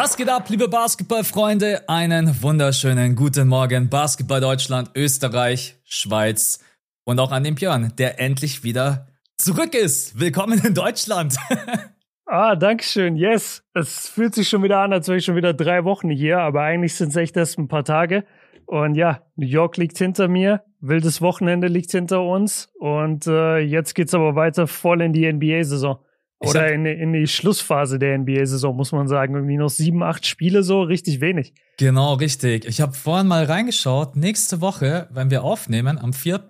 Was geht ab, liebe Basketballfreunde? Einen wunderschönen guten Morgen, Basketball Deutschland, Österreich, Schweiz und auch an den Björn, der endlich wieder zurück ist. Willkommen in Deutschland. ah, Dankeschön. Yes. Es fühlt sich schon wieder an, als wäre ich schon wieder drei Wochen hier, aber eigentlich sind es echt erst ein paar Tage. Und ja, New York liegt hinter mir, wildes Wochenende liegt hinter uns und äh, jetzt geht's aber weiter voll in die NBA-Saison. Oder in, in die Schlussphase der NBA-Saison, muss man sagen. Irgendwie noch sieben, acht Spiele so, richtig wenig. Genau, richtig. Ich habe vorhin mal reingeschaut. Nächste Woche, wenn wir aufnehmen, am 4.,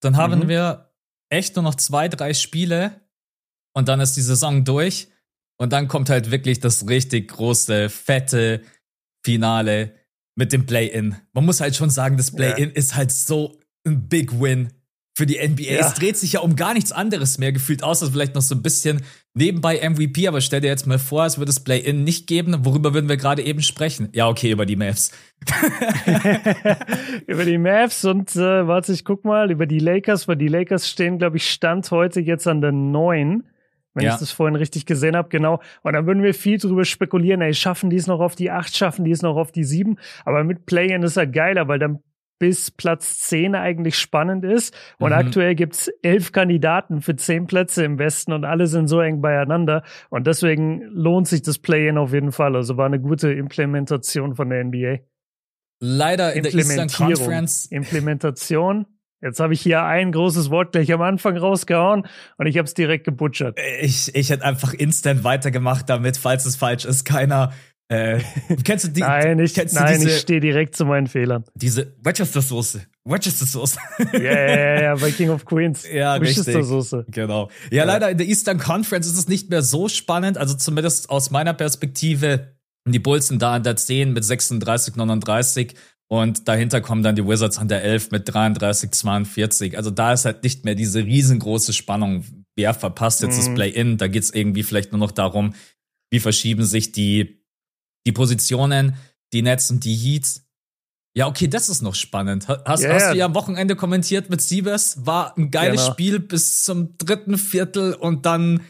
dann haben mhm. wir echt nur noch zwei, drei Spiele und dann ist die Saison durch. Und dann kommt halt wirklich das richtig große, fette Finale mit dem Play-In. Man muss halt schon sagen, das Play-In ja. ist halt so ein Big Win für die NBA. Ja. Es dreht sich ja um gar nichts anderes mehr gefühlt, außer vielleicht noch so ein bisschen nebenbei MVP. Aber stell dir jetzt mal vor, es würde das Play-In nicht geben. Worüber würden wir gerade eben sprechen? Ja, okay, über die Mavs. über die Mavs und äh, warte, ich guck mal, über die Lakers, weil die Lakers stehen, glaube ich, Stand heute jetzt an der 9 wenn ja. ich das vorhin richtig gesehen habe, genau. Und dann würden wir viel drüber spekulieren, ey, schaffen die es noch auf die 8, schaffen die es noch auf die 7. Aber mit Play-In ist ja geiler, weil dann bis Platz 10 eigentlich spannend ist. Und mhm. aktuell gibt's elf Kandidaten für zehn Plätze im Westen und alle sind so eng beieinander. Und deswegen lohnt sich das Play-In auf jeden Fall. Also war eine gute Implementation von der NBA. Leider in der Eastern Conference. Implementation. Jetzt habe ich hier ein großes Wort gleich am Anfang rausgehauen und ich habe es direkt gebutschert. Ich, ich hätte einfach instant weitergemacht damit, falls es falsch ist. Keiner äh, kennst du die? nein, ich, nein, diese, ich stehe direkt zu meinen Fehlern. Diese Worcester-Soße. Worcester-Soße. Ja, ja, ja, bei King of Queens. Ja, Worcester-Soße. Genau. Ja, ja, leider in der Eastern Conference ist es nicht mehr so spannend. Also zumindest aus meiner Perspektive. Die Bulls sind da an der 10 mit 36, 39. Und dahinter kommen dann die Wizards an der 11 mit 33, 42. Also da ist halt nicht mehr diese riesengroße Spannung. Wer verpasst jetzt mhm. das Play-In? Da geht's irgendwie vielleicht nur noch darum, wie verschieben sich die die Positionen, die Nets und die Heats. Ja, okay, das ist noch spannend. Hast, yeah. hast du ja am Wochenende kommentiert mit Siebes? War ein geiles genau. Spiel bis zum dritten Viertel und dann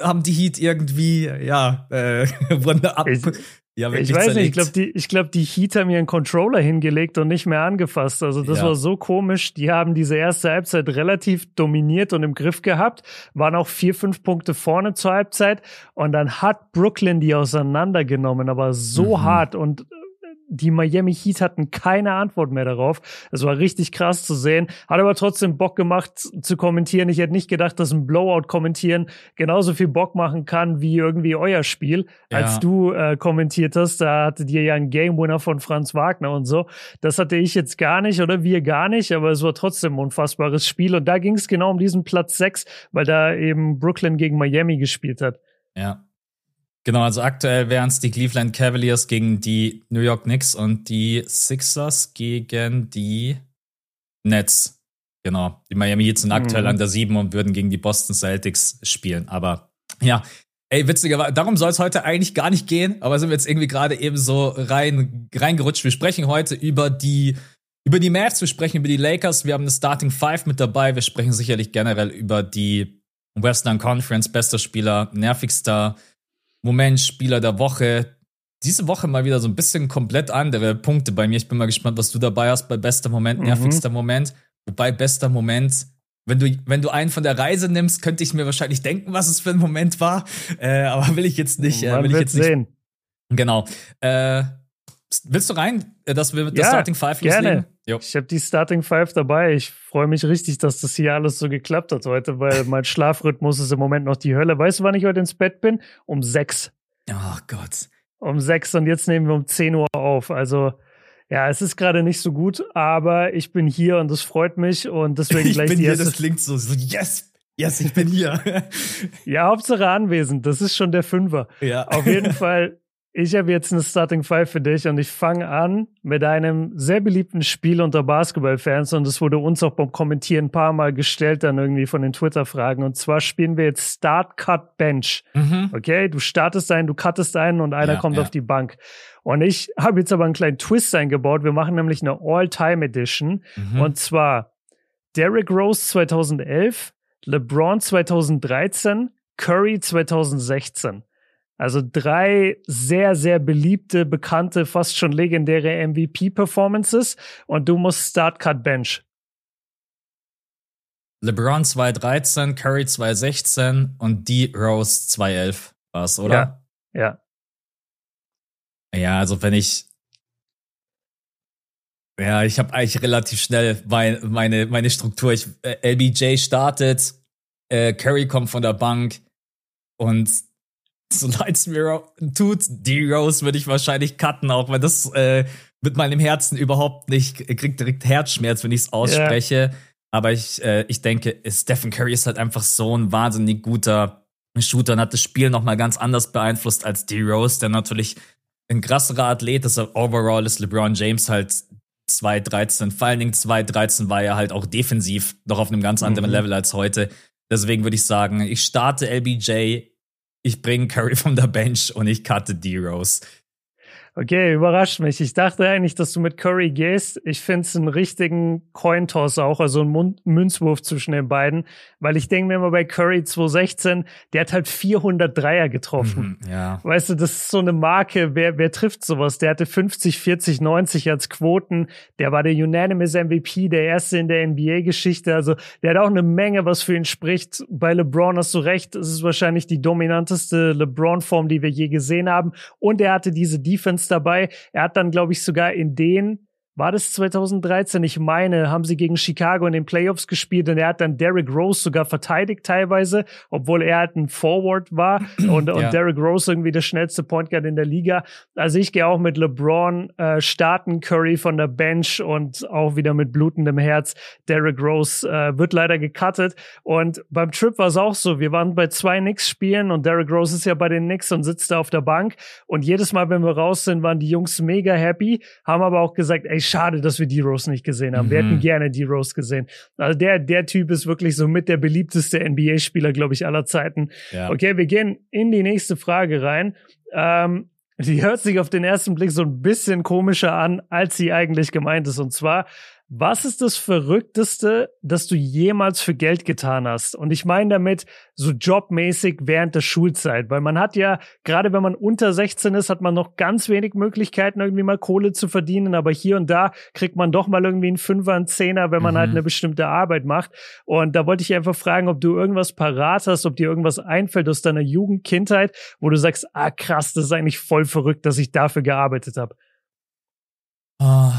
haben die Heat irgendwie, ja, äh, wurden ab. Ich, ja, ich weiß zerlegt. nicht, ich glaube, die, ich glaub, die Heat haben ihren Controller hingelegt und nicht mehr angefasst. Also das ja. war so komisch. Die haben diese erste Halbzeit relativ dominiert und im Griff gehabt, waren auch vier, fünf Punkte vorne zur Halbzeit und dann hat Brooklyn die auseinandergenommen, aber so mhm. hart und die Miami Heat hatten keine Antwort mehr darauf. Es war richtig krass zu sehen. Hat aber trotzdem Bock gemacht zu kommentieren. Ich hätte nicht gedacht, dass ein Blowout kommentieren genauso viel Bock machen kann wie irgendwie euer Spiel. Ja. Als du äh, kommentiert hast, da hattet ihr ja einen Game Winner von Franz Wagner und so. Das hatte ich jetzt gar nicht oder wir gar nicht, aber es war trotzdem ein unfassbares Spiel. Und da ging es genau um diesen Platz 6, weil da eben Brooklyn gegen Miami gespielt hat. Ja, Genau, also aktuell wären es die Cleveland Cavaliers gegen die New York Knicks und die Sixers gegen die Nets. Genau. Die Miami Heat sind aktuell mhm. an der 7 und würden gegen die Boston Celtics spielen. Aber ja, ey, witzigerweise, darum soll es heute eigentlich gar nicht gehen, aber sind wir jetzt irgendwie gerade eben so rein, reingerutscht. Wir sprechen heute über die, über die Mavs, wir sprechen über die Lakers, wir haben eine Starting Five mit dabei, wir sprechen sicherlich generell über die Western Conference, bester Spieler, nervigster Moment, Spieler der Woche. Diese Woche mal wieder so ein bisschen komplett andere Punkte bei mir. Ich bin mal gespannt, was du dabei hast bei bester Moment, mhm. nervigster Moment. Wobei bester Moment, wenn du, wenn du einen von der Reise nimmst, könnte ich mir wahrscheinlich denken, was es für ein Moment war. Äh, aber will ich jetzt nicht. Äh, will ich jetzt sehen. Nicht. Genau. Äh, willst du rein, äh, dass wir mit ja, der Starting Five loslegen? Gerne. Ich habe die Starting Five dabei. Ich freue mich richtig, dass das hier alles so geklappt hat heute, weil mein Schlafrhythmus ist im Moment noch die Hölle. Weißt du, wann ich heute ins Bett bin? Um sechs. Oh Gott. Um sechs und jetzt nehmen wir um zehn Uhr auf. Also ja, es ist gerade nicht so gut, aber ich bin hier und das freut mich und deswegen ich gleich bin die hier, das klingt so, so yes, yes, ich bin hier. ja, Hauptsache anwesend. Das ist schon der Fünfer. Ja. Auf jeden Fall ich habe jetzt eine Starting Five für dich und ich fange an mit einem sehr beliebten Spiel unter Basketballfans und es wurde uns auch beim Kommentieren ein paar Mal gestellt, dann irgendwie von den Twitter-Fragen. Und zwar spielen wir jetzt Start, Cut, Bench. Mhm. Okay, du startest einen, du cuttest einen und einer ja, kommt ja. auf die Bank. Und ich habe jetzt aber einen kleinen Twist eingebaut. Wir machen nämlich eine All-Time Edition mhm. und zwar Derrick Rose 2011, LeBron 2013, Curry 2016. Also drei sehr, sehr beliebte, bekannte, fast schon legendäre MVP-Performances und du musst Start Cut Bench. LeBron 213, Curry 216 und D Rose 211 war es, oder? Ja. Ja, ja also wenn ich ja, ich habe eigentlich relativ schnell mein, meine, meine Struktur. Ich, äh, LBJ startet, äh, Curry kommt von der Bank und so leid es mir tut, D-Rose würde ich wahrscheinlich cutten, auch wenn das äh, mit meinem Herzen überhaupt nicht, kriegt direkt Herzschmerz, wenn ich es ausspreche. Yeah. Aber ich, äh, ich denke, Stephen Curry ist halt einfach so ein wahnsinnig guter Shooter und hat das Spiel nochmal ganz anders beeinflusst als D-Rose, der natürlich ein krasserer Athlet ist. Overall ist LeBron James halt 2-13. Vor allen Dingen 2-13 war er halt auch defensiv noch auf einem ganz anderen mhm. Level als heute. Deswegen würde ich sagen, ich starte LBJ, ich bringe Curry von der Bench und ich cutte D-Rose. Okay, überrascht mich. Ich dachte eigentlich, dass du mit Curry gehst. Ich finde es einen richtigen Cointoss auch, also einen Münzwurf zwischen den beiden, weil ich denke mir immer bei Curry 216, der hat halt 400 Dreier getroffen. Mhm, ja. Weißt du, das ist so eine Marke. Wer, wer trifft sowas? Der hatte 50, 40, 90 als Quoten. Der war der Unanimous MVP, der erste in der NBA-Geschichte. Also der hat auch eine Menge, was für ihn spricht. Bei LeBron hast du recht. Es ist wahrscheinlich die dominanteste LeBron-Form, die wir je gesehen haben. Und er hatte diese Defense dabei. Er hat dann, glaube ich, sogar in den war das 2013? Ich meine, haben sie gegen Chicago in den Playoffs gespielt und er hat dann Derrick Rose sogar verteidigt teilweise, obwohl er halt ein Forward war und, ja. und Derrick Rose irgendwie der schnellste Point Guard in der Liga. Also ich gehe auch mit LeBron äh, starten, Curry von der Bench und auch wieder mit blutendem Herz. Derrick Rose äh, wird leider gecuttet und beim Trip war es auch so. Wir waren bei zwei Knicks spielen und Derrick Rose ist ja bei den Knicks und sitzt da auf der Bank und jedes Mal, wenn wir raus sind, waren die Jungs mega happy, haben aber auch gesagt, ey, schade, dass wir D-Rose nicht gesehen haben. Mhm. Wir hätten mhm. gerne D-Rose gesehen. Also der, der Typ ist wirklich so mit der beliebteste NBA-Spieler, glaube ich, aller Zeiten. Ja. Okay, wir gehen in die nächste Frage rein. Ähm, die hört sich auf den ersten Blick so ein bisschen komischer an, als sie eigentlich gemeint ist. Und zwar, was ist das Verrückteste, das du jemals für Geld getan hast? Und ich meine damit so jobmäßig während der Schulzeit, weil man hat ja, gerade wenn man unter 16 ist, hat man noch ganz wenig Möglichkeiten, irgendwie mal Kohle zu verdienen, aber hier und da kriegt man doch mal irgendwie einen Fünfer, einen Zehner, wenn man halt mhm. halt eine bestimmte Arbeit macht. Und da wollte ich einfach fragen, ob du irgendwas parat hast, ob dir irgendwas einfällt aus deiner Jugend, Kindheit, wo du sagst, ah krass, das ist eigentlich voll verrückt, dass ich dafür gearbeitet habe. Oh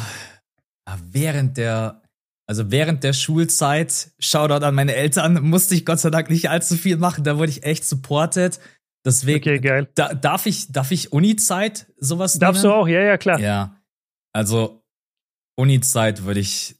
während der, also während der Schulzeit, Shoutout an meine Eltern, musste ich Gott sei Dank nicht allzu viel machen. Da wurde ich echt supported. Deswegen, okay, geil. Da, darf ich, darf ich Uni-Zeit sowas Darfst nehmen? du auch, ja, ja, klar. Ja. Also, Uni-Zeit würde ich,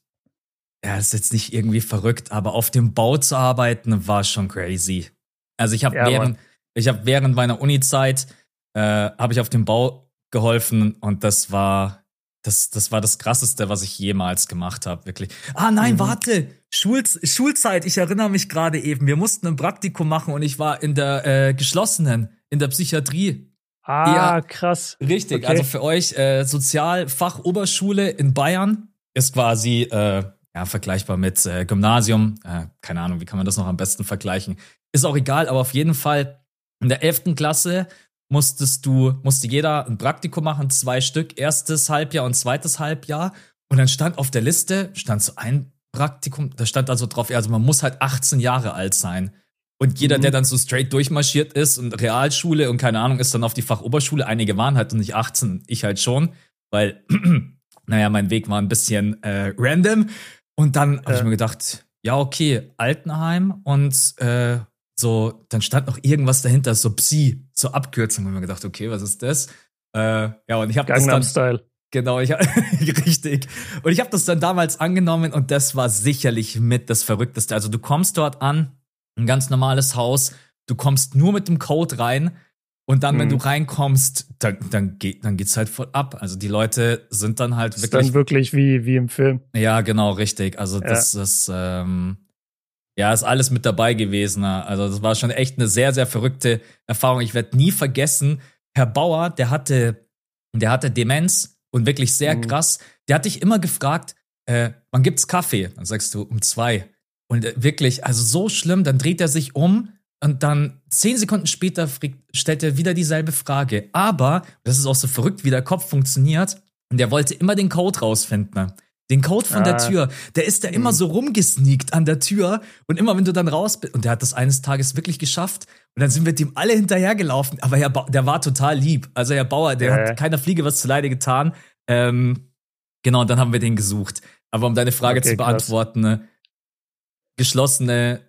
ja, ist jetzt nicht irgendwie verrückt, aber auf dem Bau zu arbeiten war schon crazy. Also ich habe ja, während, ich habe während meiner Uni-Zeit, äh, habe ich auf dem Bau geholfen und das war, das, das war das Krasseste, was ich jemals gemacht habe, wirklich. Ah nein, mhm. warte, Schul Schulzeit, ich erinnere mich gerade eben. Wir mussten ein Praktikum machen und ich war in der äh, geschlossenen, in der Psychiatrie. Ah, ja, krass. Richtig, okay. also für euch äh, Sozialfachoberschule in Bayern ist quasi äh, ja, vergleichbar mit äh, Gymnasium. Äh, keine Ahnung, wie kann man das noch am besten vergleichen? Ist auch egal, aber auf jeden Fall in der 11. Klasse musstest du, musste jeder ein Praktikum machen, zwei Stück, erstes Halbjahr und zweites Halbjahr. Und dann stand auf der Liste, stand so ein Praktikum, da stand also drauf, also man muss halt 18 Jahre alt sein. Und jeder, mhm. der dann so straight durchmarschiert ist und Realschule und keine Ahnung, ist dann auf die Fachoberschule. Einige waren halt noch nicht 18, ich halt schon, weil, naja, mein Weg war ein bisschen äh, random. Und dann habe ich mir gedacht, ja, okay, Altenheim und äh, so, dann stand noch irgendwas dahinter, so Psi, so Abkürzung. Und mir gedacht, okay, was ist das? Äh, ja, und ich habe das dann. Style. Genau, ich, richtig. Und ich habe das dann damals angenommen und das war sicherlich mit das Verrückteste. Also du kommst dort an, ein ganz normales Haus, du kommst nur mit dem Code rein und dann, mhm. wenn du reinkommst, dann, dann, geht, dann geht's halt voll ab. Also die Leute sind dann halt wirklich. Ist dann wirklich wie, wie im Film. Ja, genau, richtig. Also das ja. ist, ähm, ja, ist alles mit dabei gewesen. Also das war schon echt eine sehr, sehr verrückte Erfahrung. Ich werde nie vergessen, Herr Bauer, der hatte, der hatte Demenz und wirklich sehr mhm. krass. Der hat dich immer gefragt, äh, wann gibt's Kaffee? Dann sagst du um zwei. Und äh, wirklich, also so schlimm, dann dreht er sich um Und dann zehn Sekunden später stellt er wieder dieselbe Frage. Aber, das ist auch so verrückt, wie der Kopf funktioniert, und der wollte immer den Code rausfinden. Den Code von ah. der Tür. Der ist da immer mhm. so rumgesneakt an der Tür. Und immer, wenn du dann raus bist, und der hat das eines Tages wirklich geschafft. Und dann sind wir dem alle hinterhergelaufen. Aber Herr der war total lieb. Also Herr Bauer, der äh. hat keiner Fliege was zuleide getan. Ähm, genau, und dann haben wir den gesucht. Aber um deine Frage okay, zu beantworten, krass. geschlossene,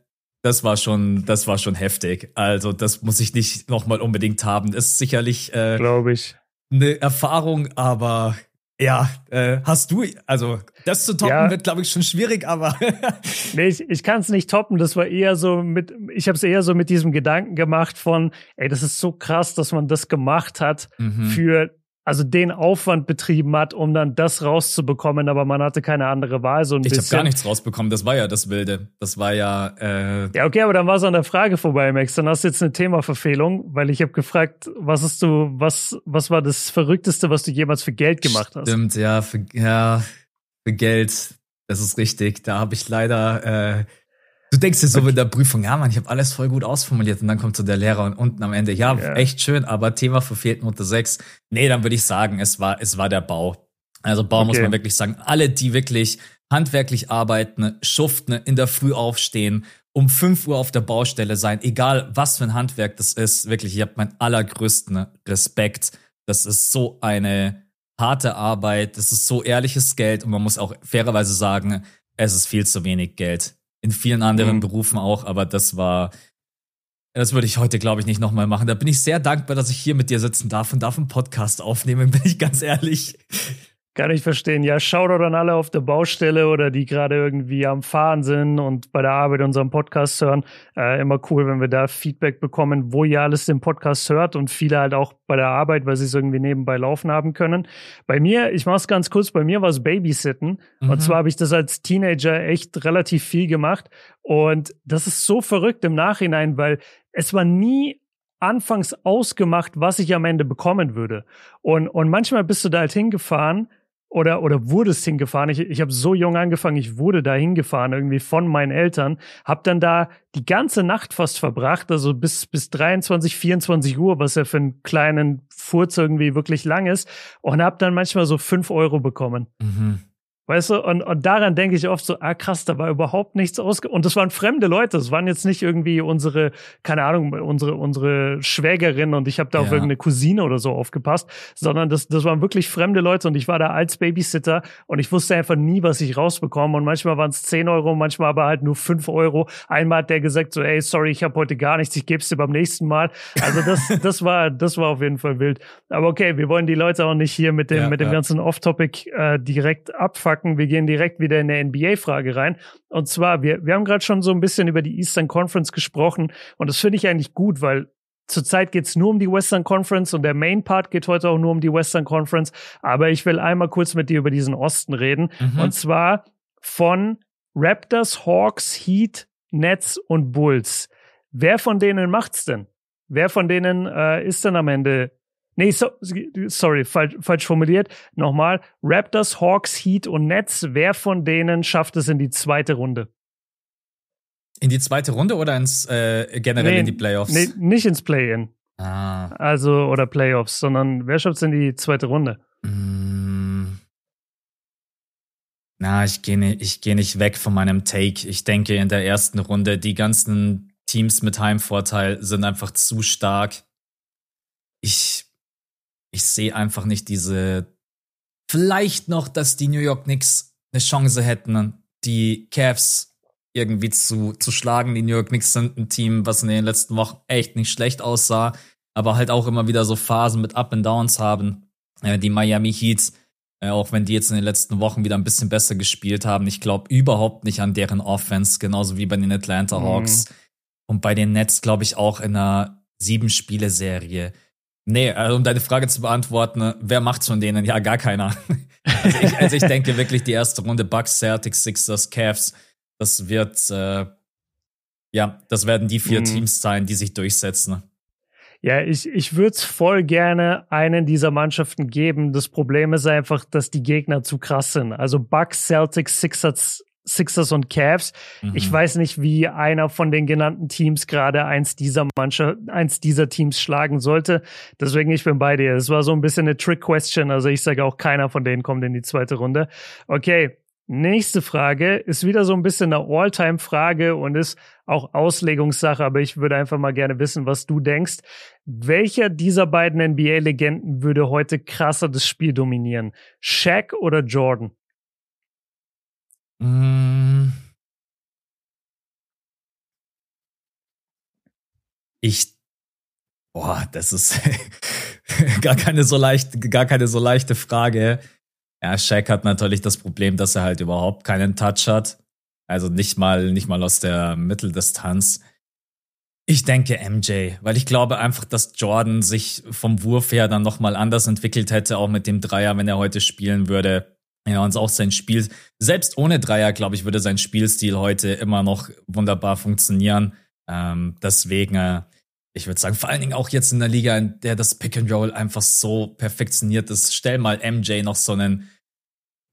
das war schon, das war schon heftig. Also das muss ich nicht nochmal unbedingt haben. Das ist sicherlich, äh, glaube ich, eine Erfahrung, aber ja, äh, hast du, also das zu toppen ja. wird, glaube ich, schon schwierig, aber. nee, ich, ich kann es nicht toppen. Das war eher so mit, ich habe es eher so mit diesem Gedanken gemacht von, ey, das ist so krass, dass man das gemacht hat mhm. für also den Aufwand betrieben hat, um dann das rauszubekommen, aber man hatte keine andere Wahl. So ein ich habe gar nichts rausbekommen, das war ja das Wilde. Das war ja. Äh ja, okay, aber dann war es an der Frage vorbei, Max. Dann hast du jetzt eine Themaverfehlung, weil ich habe gefragt, was hast du, was, was war das Verrückteste, was du jemals für Geld gemacht hast? Stimmt, ja, für, ja, für Geld. Das ist richtig. Da habe ich leider äh, Du denkst dir so okay. in der Prüfung, ja Mann, ich habe alles voll gut ausformuliert und dann kommt so der Lehrer und unten am Ende, ja, ja. echt schön, aber Thema verfehlt Note 6. Nee, dann würde ich sagen, es war, es war der Bau. Also Bau okay. muss man wirklich sagen, alle, die wirklich handwerklich arbeiten, schuften, in der Früh aufstehen, um 5 Uhr auf der Baustelle sein, egal was für ein Handwerk das ist, wirklich, ich habe meinen allergrößten Respekt. Das ist so eine harte Arbeit, das ist so ehrliches Geld und man muss auch fairerweise sagen, es ist viel zu wenig Geld in vielen anderen mhm. Berufen auch, aber das war, das würde ich heute, glaube ich, nicht nochmal machen. Da bin ich sehr dankbar, dass ich hier mit dir sitzen darf und darf einen Podcast aufnehmen, bin ich ganz ehrlich. Kann ich verstehen. Ja, Shoutout an alle auf der Baustelle oder die gerade irgendwie am Fahren sind und bei der Arbeit unseren Podcast hören. Äh, immer cool, wenn wir da Feedback bekommen, wo ihr alles den Podcast hört und viele halt auch bei der Arbeit, weil sie es irgendwie nebenbei laufen haben können. Bei mir, ich mach's ganz kurz, bei mir war es Babysitten. Mhm. Und zwar habe ich das als Teenager echt relativ viel gemacht. Und das ist so verrückt im Nachhinein, weil es war nie anfangs ausgemacht, was ich am Ende bekommen würde. Und, und manchmal bist du da halt hingefahren oder, oder wurdest hingefahren. Ich, ich habe so jung angefangen, ich wurde da hingefahren, irgendwie von meinen Eltern, habe dann da die ganze Nacht fast verbracht, also bis, bis 23, 24 Uhr, was ja für einen kleinen Furz irgendwie wirklich lang ist, und habe dann manchmal so fünf Euro bekommen. Mhm. Weißt du, und, und daran denke ich oft so, ah krass, da war überhaupt nichts ausge... Und das waren fremde Leute, das waren jetzt nicht irgendwie unsere, keine Ahnung, unsere, unsere Schwägerin und ich habe da ja. auf irgendeine Cousine oder so aufgepasst, sondern das, das waren wirklich fremde Leute und ich war da als Babysitter und ich wusste einfach nie, was ich rausbekomme und manchmal waren es 10 Euro, manchmal aber halt nur 5 Euro. Einmal hat der gesagt so, ey, sorry, ich habe heute gar nichts, ich gebe es dir beim nächsten Mal. Also das, das war, das war auf jeden Fall wild. Aber okay, wir wollen die Leute auch nicht hier mit dem, ja, mit dem ja. ganzen Off-Topic äh, direkt abfucken packen. Wir gehen direkt wieder in eine NBA-Frage rein. Und zwar, wir, wir haben gerade schon so ein bisschen über die Eastern Conference gesprochen. Und das finde ich eigentlich gut, weil Zurzeit geht es nur um die Western Conference und der Main Part geht heute auch nur um die Western Conference. Aber ich will einmal kurz mit dir über diesen Osten reden. Mhm. Und zwar von Raptors, Hawks, Heat, Nets und Bulls. Wer von denen macht's denn? Wer von denen äh, ist denn am Ende Nee, so, sorry, falsch, falsch formuliert. Nochmal. Raptors, Hawks, Heat und Nets. Wer von denen schafft es in die zweite Runde? In die zweite Runde oder ins äh, generell nee, in die Playoffs? Nee, nicht ins Play-In. Ah. Also, oder Playoffs, sondern wer schafft es in die zweite Runde? Mm. Na, ich gehe nicht, ich geh nicht weg von meinem Take. Ich denke, in der ersten Runde, die ganzen Teams mit Heimvorteil sind einfach zu stark. Ich ich sehe einfach nicht diese. Vielleicht noch, dass die New York Knicks eine Chance hätten, die Cavs irgendwie zu, zu schlagen. Die New York Knicks sind ein Team, was in den letzten Wochen echt nicht schlecht aussah, aber halt auch immer wieder so Phasen mit Up and Downs haben. Äh, die Miami Heats, äh, auch wenn die jetzt in den letzten Wochen wieder ein bisschen besser gespielt haben, ich glaube überhaupt nicht an deren Offense, genauso wie bei den Atlanta mhm. Hawks. Mhm. Und bei den Nets glaube ich auch in einer Sieben-Spiele-Serie Nee, also um deine Frage zu beantworten, wer macht's von denen? Ja, gar keiner. Also ich, also ich denke wirklich, die erste Runde Bucks, Celtics, Sixers, Cavs, das wird, äh, ja, das werden die vier mhm. Teams sein, die sich durchsetzen. Ja, ich, ich würde es voll gerne einen dieser Mannschaften geben. Das Problem ist einfach, dass die Gegner zu krass sind. Also Bucks, Celtics, Sixers, Sixers und Cavs. Mhm. Ich weiß nicht, wie einer von den genannten Teams gerade eins dieser Mannschaft, eins dieser Teams schlagen sollte. Deswegen, ich bin bei dir. Es war so ein bisschen eine Trick-Question. Also ich sage auch, keiner von denen kommt in die zweite Runde. Okay, Nächste Frage ist wieder so ein bisschen eine All-Time-Frage und ist auch Auslegungssache, aber ich würde einfach mal gerne wissen, was du denkst. Welcher dieser beiden NBA-Legenden würde heute krasser das Spiel dominieren? Shaq oder Jordan? Mm. Ich, boah, das ist gar keine so leicht, gar keine so leichte Frage. Ja, Shaq hat natürlich das Problem, dass er halt überhaupt keinen Touch hat. Also nicht mal, nicht mal aus der Mitteldistanz. Ich denke MJ, weil ich glaube einfach, dass Jordan sich vom Wurf her dann nochmal anders entwickelt hätte, auch mit dem Dreier, wenn er heute spielen würde. Ja, und auch sein Spiel, selbst ohne Dreier, glaube ich, würde sein Spielstil heute immer noch wunderbar funktionieren. Ähm, deswegen, äh, ich würde sagen, vor allen Dingen auch jetzt in der Liga, in der das Pick and Roll einfach so perfektioniert ist. Stell mal MJ noch so einen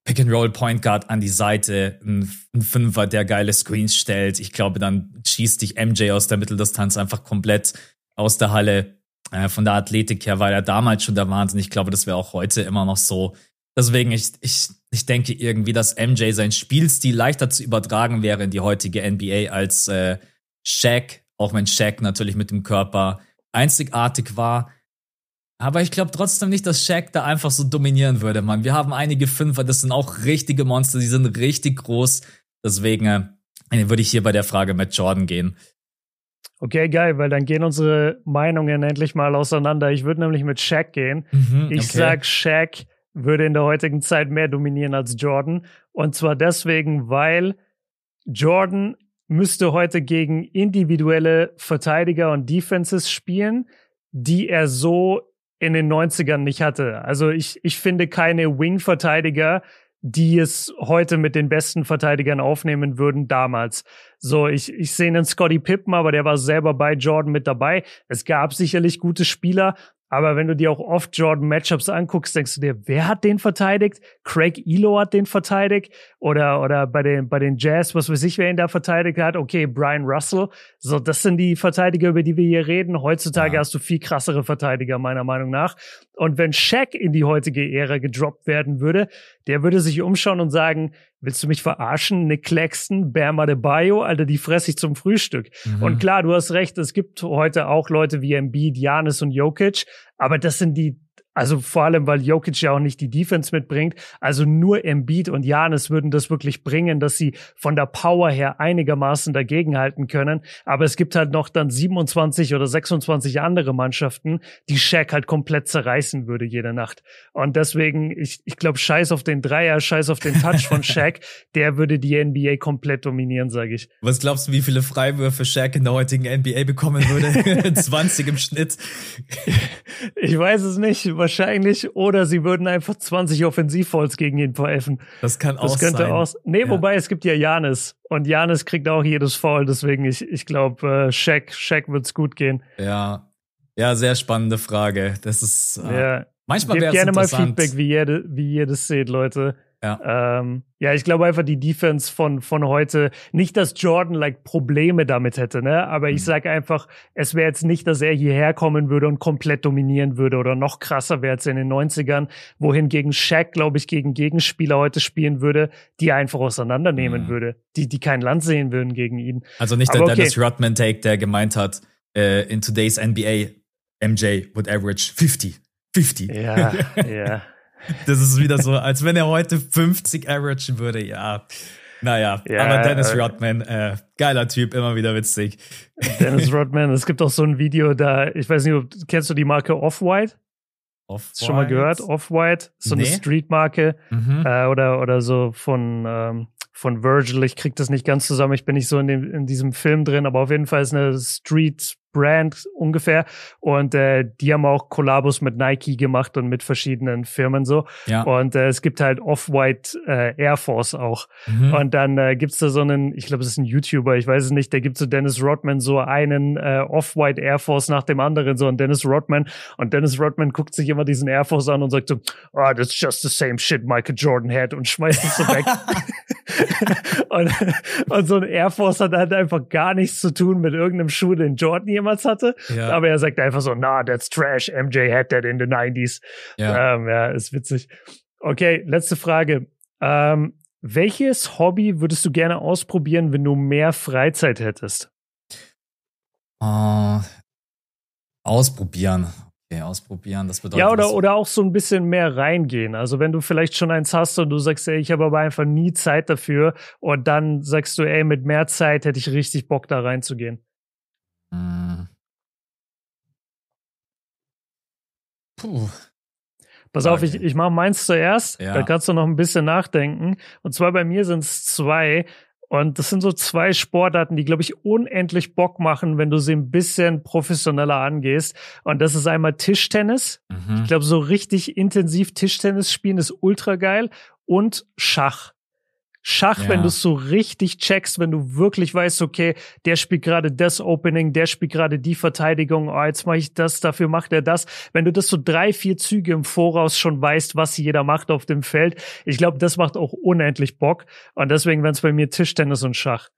Pick and Roll Point Guard an die Seite, ein, ein Fünfer, der geile Screens stellt. Ich glaube, dann schießt dich MJ aus der Mitteldistanz einfach komplett aus der Halle. Äh, von der Athletik her war er damals schon der Wahnsinn. Ich glaube, das wäre auch heute immer noch so. Deswegen, ich, ich, ich denke irgendwie, dass MJ sein Spielstil leichter zu übertragen wäre in die heutige NBA als äh, Shaq auch wenn Shaq natürlich mit dem Körper einzigartig war. Aber ich glaube trotzdem nicht, dass Shaq da einfach so dominieren würde, Mann. Wir haben einige Fünfer, das sind auch richtige Monster, die sind richtig groß. Deswegen äh, würde ich hier bei der Frage mit Jordan gehen. Okay, geil, weil dann gehen unsere Meinungen endlich mal auseinander. Ich würde nämlich mit Shaq gehen. Mhm, ich okay. sag, Shaq würde in der heutigen Zeit mehr dominieren als Jordan. Und zwar deswegen, weil Jordan müsste heute gegen individuelle Verteidiger und Defenses spielen, die er so in den 90ern nicht hatte. Also ich, ich finde keine Wing-Verteidiger, die es heute mit den besten Verteidigern aufnehmen würden damals. So, ich, ich sehe einen Scotty Pippen, aber der war selber bei Jordan mit dabei. Es gab sicherlich gute Spieler, aber wenn du dir auch oft Jordan Matchups anguckst, denkst du dir, wer hat den verteidigt? Craig Elo hat den verteidigt oder oder bei den bei den Jazz, was weiß ich, wer ihn da verteidigt hat? Okay, Brian Russell. So, das sind die Verteidiger, über die wir hier reden. Heutzutage ja. hast du viel krassere Verteidiger meiner Meinung nach. Und wenn Shaq in die heutige Ära gedroppt werden würde, der würde sich umschauen und sagen, Willst du mich verarschen? Nick Claxton, Bam Adebayo, Alter, die fress ich zum Frühstück. Mhm. Und klar, du hast recht, es gibt heute auch Leute wie Embiid, Janis und Jokic, aber das sind die also vor allem, weil Jokic ja auch nicht die Defense mitbringt. Also nur Embiid und Janis würden das wirklich bringen, dass sie von der Power her einigermaßen dagegenhalten können. Aber es gibt halt noch dann 27 oder 26 andere Mannschaften, die Shaq halt komplett zerreißen würde jede Nacht. Und deswegen, ich, ich glaube, scheiß auf den Dreier, scheiß auf den Touch von Shaq, der würde die NBA komplett dominieren, sage ich. Was glaubst du, wie viele Freiwürfe Shaq in der heutigen NBA bekommen würde? 20 im Schnitt. Ich weiß es nicht wahrscheinlich. Oder sie würden einfach 20 Offensivfalls gegen ihn pfeifen. Das kann das auch könnte sein. Aus nee, ja. wobei es gibt ja Janis. Und Janis kriegt auch jedes Foul. Deswegen, ich, ich glaube, äh, Shaq, Shaq wird's gut gehen. Ja. Ja, sehr spannende Frage. Das ist. Äh, ja. Manchmal wäre es gerne mal Feedback, wie ihr, wie ihr das seht, Leute. Ja. Ähm, ja, ich glaube einfach die Defense von, von heute, nicht, dass Jordan like Probleme damit hätte, ne? Aber mhm. ich sage einfach, es wäre jetzt nicht, dass er hierher kommen würde und komplett dominieren würde oder noch krasser wäre es in den 90ern, wohingegen Shaq, glaube ich, gegen Gegenspieler heute spielen würde, die er einfach auseinandernehmen mhm. würde, die, die kein Land sehen würden gegen ihn. Also nicht der okay. Dennis Rodman-Take, der gemeint hat, äh, in today's NBA, MJ would average 50. 50. Ja, ja. Das ist wieder so, als wenn er heute 50 averagen würde, ja. Naja, ja, aber Dennis äh, Rodman, äh, geiler Typ, immer wieder witzig. Dennis Rodman, es gibt auch so ein Video da, ich weiß nicht, kennst du die Marke Off-White? Off-White? Schon mal gehört? Off-White, so nee. eine Street-Marke mhm. äh, oder, oder so von, ähm, von Virgil. Ich krieg das nicht ganz zusammen, ich bin nicht so in, dem, in diesem Film drin, aber auf jeden Fall ist eine Street Brand ungefähr. Und äh, die haben auch Kollabos mit Nike gemacht und mit verschiedenen Firmen so. Ja. Und äh, es gibt halt Off-White äh, Air Force auch. Mhm. Und dann äh, gibt's da so einen, ich glaube, es ist ein YouTuber, ich weiß es nicht, der gibt so Dennis Rodman so einen äh, Off-White Air Force nach dem anderen, so ein Dennis Rodman. Und Dennis Rodman guckt sich immer diesen Air Force an und sagt so, oh, that's just the same shit Michael Jordan had und schmeißt es so weg. und, und so ein Air Force hat halt einfach gar nichts zu tun mit irgendeinem Schuh, den Jordan jemals hatte. Ja. Aber er sagt einfach so, nah, that's trash. MJ had that in the 90s. Ja, ähm, ja ist witzig. Okay, letzte Frage. Ähm, welches Hobby würdest du gerne ausprobieren, wenn du mehr Freizeit hättest? Uh, ausprobieren. Okay, ausprobieren, das bedeutet. Ja, oder, oder auch so ein bisschen mehr reingehen. Also wenn du vielleicht schon eins hast und du sagst, ey, ich habe aber einfach nie Zeit dafür und dann sagst du, ey, mit mehr Zeit hätte ich richtig Bock da reinzugehen. Hm. Puh. Pass auf, ich, ich mache meins zuerst, ja. da kannst du noch ein bisschen nachdenken. Und zwar bei mir sind es zwei. Und das sind so zwei Sportarten, die, glaube ich, unendlich Bock machen, wenn du sie ein bisschen professioneller angehst. Und das ist einmal Tischtennis. Mhm. Ich glaube, so richtig intensiv Tischtennis spielen ist ultra geil. Und Schach. Schach, ja. wenn du es so richtig checkst, wenn du wirklich weißt, okay, der spielt gerade das Opening, der spielt gerade die Verteidigung, oh, jetzt mache ich das, dafür macht er das. Wenn du das so drei, vier Züge im Voraus schon weißt, was jeder macht auf dem Feld, ich glaube, das macht auch unendlich Bock. Und deswegen wären es bei mir Tischtennis und Schach.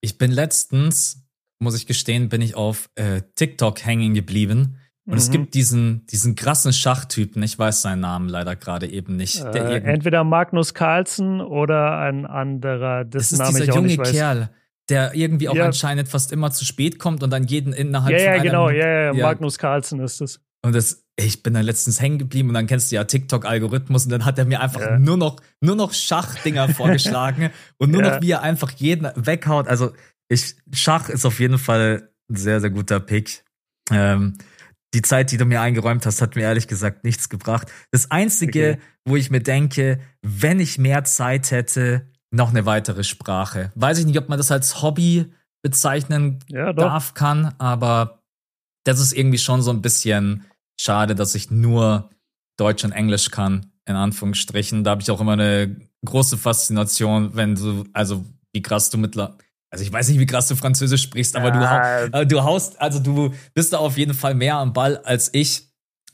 Ich bin letztens, muss ich gestehen, bin ich auf äh, TikTok hängen geblieben und mhm. es gibt diesen, diesen krassen Schachtypen, ich weiß seinen Namen leider gerade eben nicht. Äh, entweder Magnus Carlsen oder ein anderer, dessen Name ich auch nicht weiß. Kerl, der irgendwie auch ja. anscheinend fast immer zu spät kommt und dann jeden innerhalb ja, von ja, genau, ja, ja, ja, Magnus Carlsen ist es. Und das, ich bin da letztens hängen geblieben und dann kennst du ja TikTok-Algorithmus und dann hat er mir einfach ja. nur noch, nur noch Schachdinger vorgeschlagen und nur noch, wie er einfach jeden weghaut. Also ich, Schach ist auf jeden Fall ein sehr, sehr guter Pick. Ähm, die Zeit, die du mir eingeräumt hast, hat mir ehrlich gesagt nichts gebracht. Das Einzige, okay. wo ich mir denke, wenn ich mehr Zeit hätte, noch eine weitere Sprache. Weiß ich nicht, ob man das als Hobby bezeichnen ja, darf, kann, aber das ist irgendwie schon so ein bisschen schade, dass ich nur Deutsch und Englisch kann, in Anführungsstrichen. Da habe ich auch immer eine große Faszination, wenn du, also wie krass du mittlerweile also ich weiß nicht, wie krass du Französisch sprichst, aber ja. du, du haust, also du bist da auf jeden Fall mehr am Ball als ich.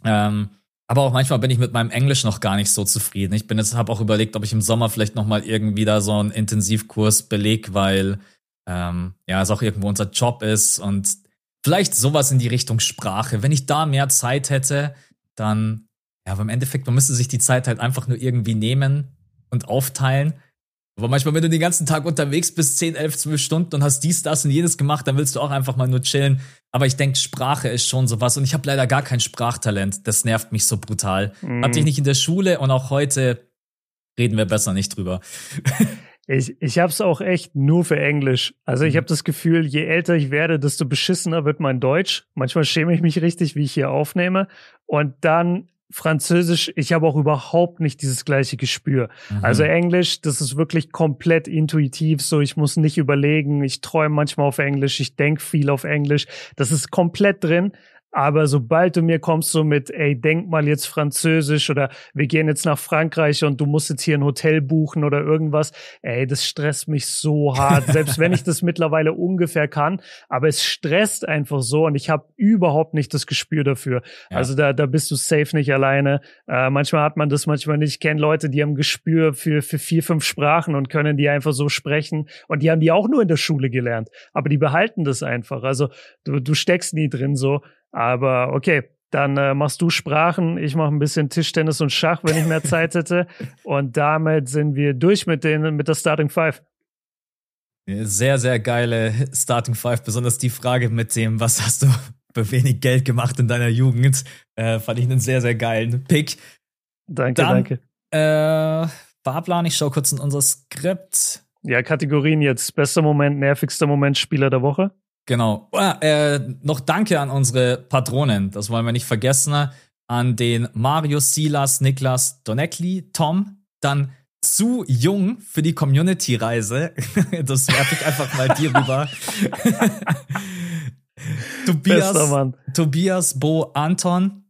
Ähm, aber auch manchmal bin ich mit meinem Englisch noch gar nicht so zufrieden. Ich bin jetzt, habe auch überlegt, ob ich im Sommer vielleicht noch mal irgendwie da so einen Intensivkurs beleg, weil ähm, ja es auch irgendwo unser Job ist und vielleicht sowas in die Richtung Sprache. Wenn ich da mehr Zeit hätte, dann ja, aber im Endeffekt man müsste sich die Zeit halt einfach nur irgendwie nehmen und aufteilen. Aber manchmal, wenn du den ganzen Tag unterwegs bist, 10, 11, 12 Stunden und hast dies, das und jenes gemacht, dann willst du auch einfach mal nur chillen. Aber ich denke, Sprache ist schon sowas. Und ich habe leider gar kein Sprachtalent. Das nervt mich so brutal. Mhm. Hatte ich nicht in der Schule und auch heute reden wir besser nicht drüber. Ich, ich habe es auch echt nur für Englisch. Also ich mhm. habe das Gefühl, je älter ich werde, desto beschissener wird mein Deutsch. Manchmal schäme ich mich richtig, wie ich hier aufnehme. Und dann Französisch, ich habe auch überhaupt nicht dieses gleiche Gespür. Mhm. Also Englisch, das ist wirklich komplett intuitiv so. Ich muss nicht überlegen. Ich träume manchmal auf Englisch. Ich denke viel auf Englisch. Das ist komplett drin. Aber sobald du mir kommst so mit, ey, denk mal jetzt Französisch oder wir gehen jetzt nach Frankreich und du musst jetzt hier ein Hotel buchen oder irgendwas, ey, das stresst mich so hart. Selbst wenn ich das mittlerweile ungefähr kann, aber es stresst einfach so und ich habe überhaupt nicht das Gespür dafür. Ja. Also da, da bist du safe nicht alleine. Äh, manchmal hat man das, manchmal nicht. Ich kenne Leute, die haben Gespür für, für vier, fünf Sprachen und können die einfach so sprechen und die haben die auch nur in der Schule gelernt. Aber die behalten das einfach. Also du, du steckst nie drin so. Aber okay, dann äh, machst du Sprachen, ich mache ein bisschen Tischtennis und Schach, wenn ich mehr Zeit hätte. Und damit sind wir durch mit, den, mit der Starting Five. Sehr, sehr geile Starting Five, besonders die Frage mit dem, was hast du für wenig Geld gemacht in deiner Jugend, äh, fand ich einen sehr, sehr geilen Pick. Danke, Dann, danke. Äh, Fahrplan, ich schaue kurz in unser Skript. Ja, Kategorien jetzt. Bester Moment, nervigster Moment, Spieler der Woche. Genau. Ah, äh, noch danke an unsere Patronen, das wollen wir nicht vergessen. An den Marius, Silas, Niklas, Donekli, Tom, dann zu jung für die Community-Reise. Das werfe ich einfach mal dir rüber. Tobias, Tobias Bo Anton.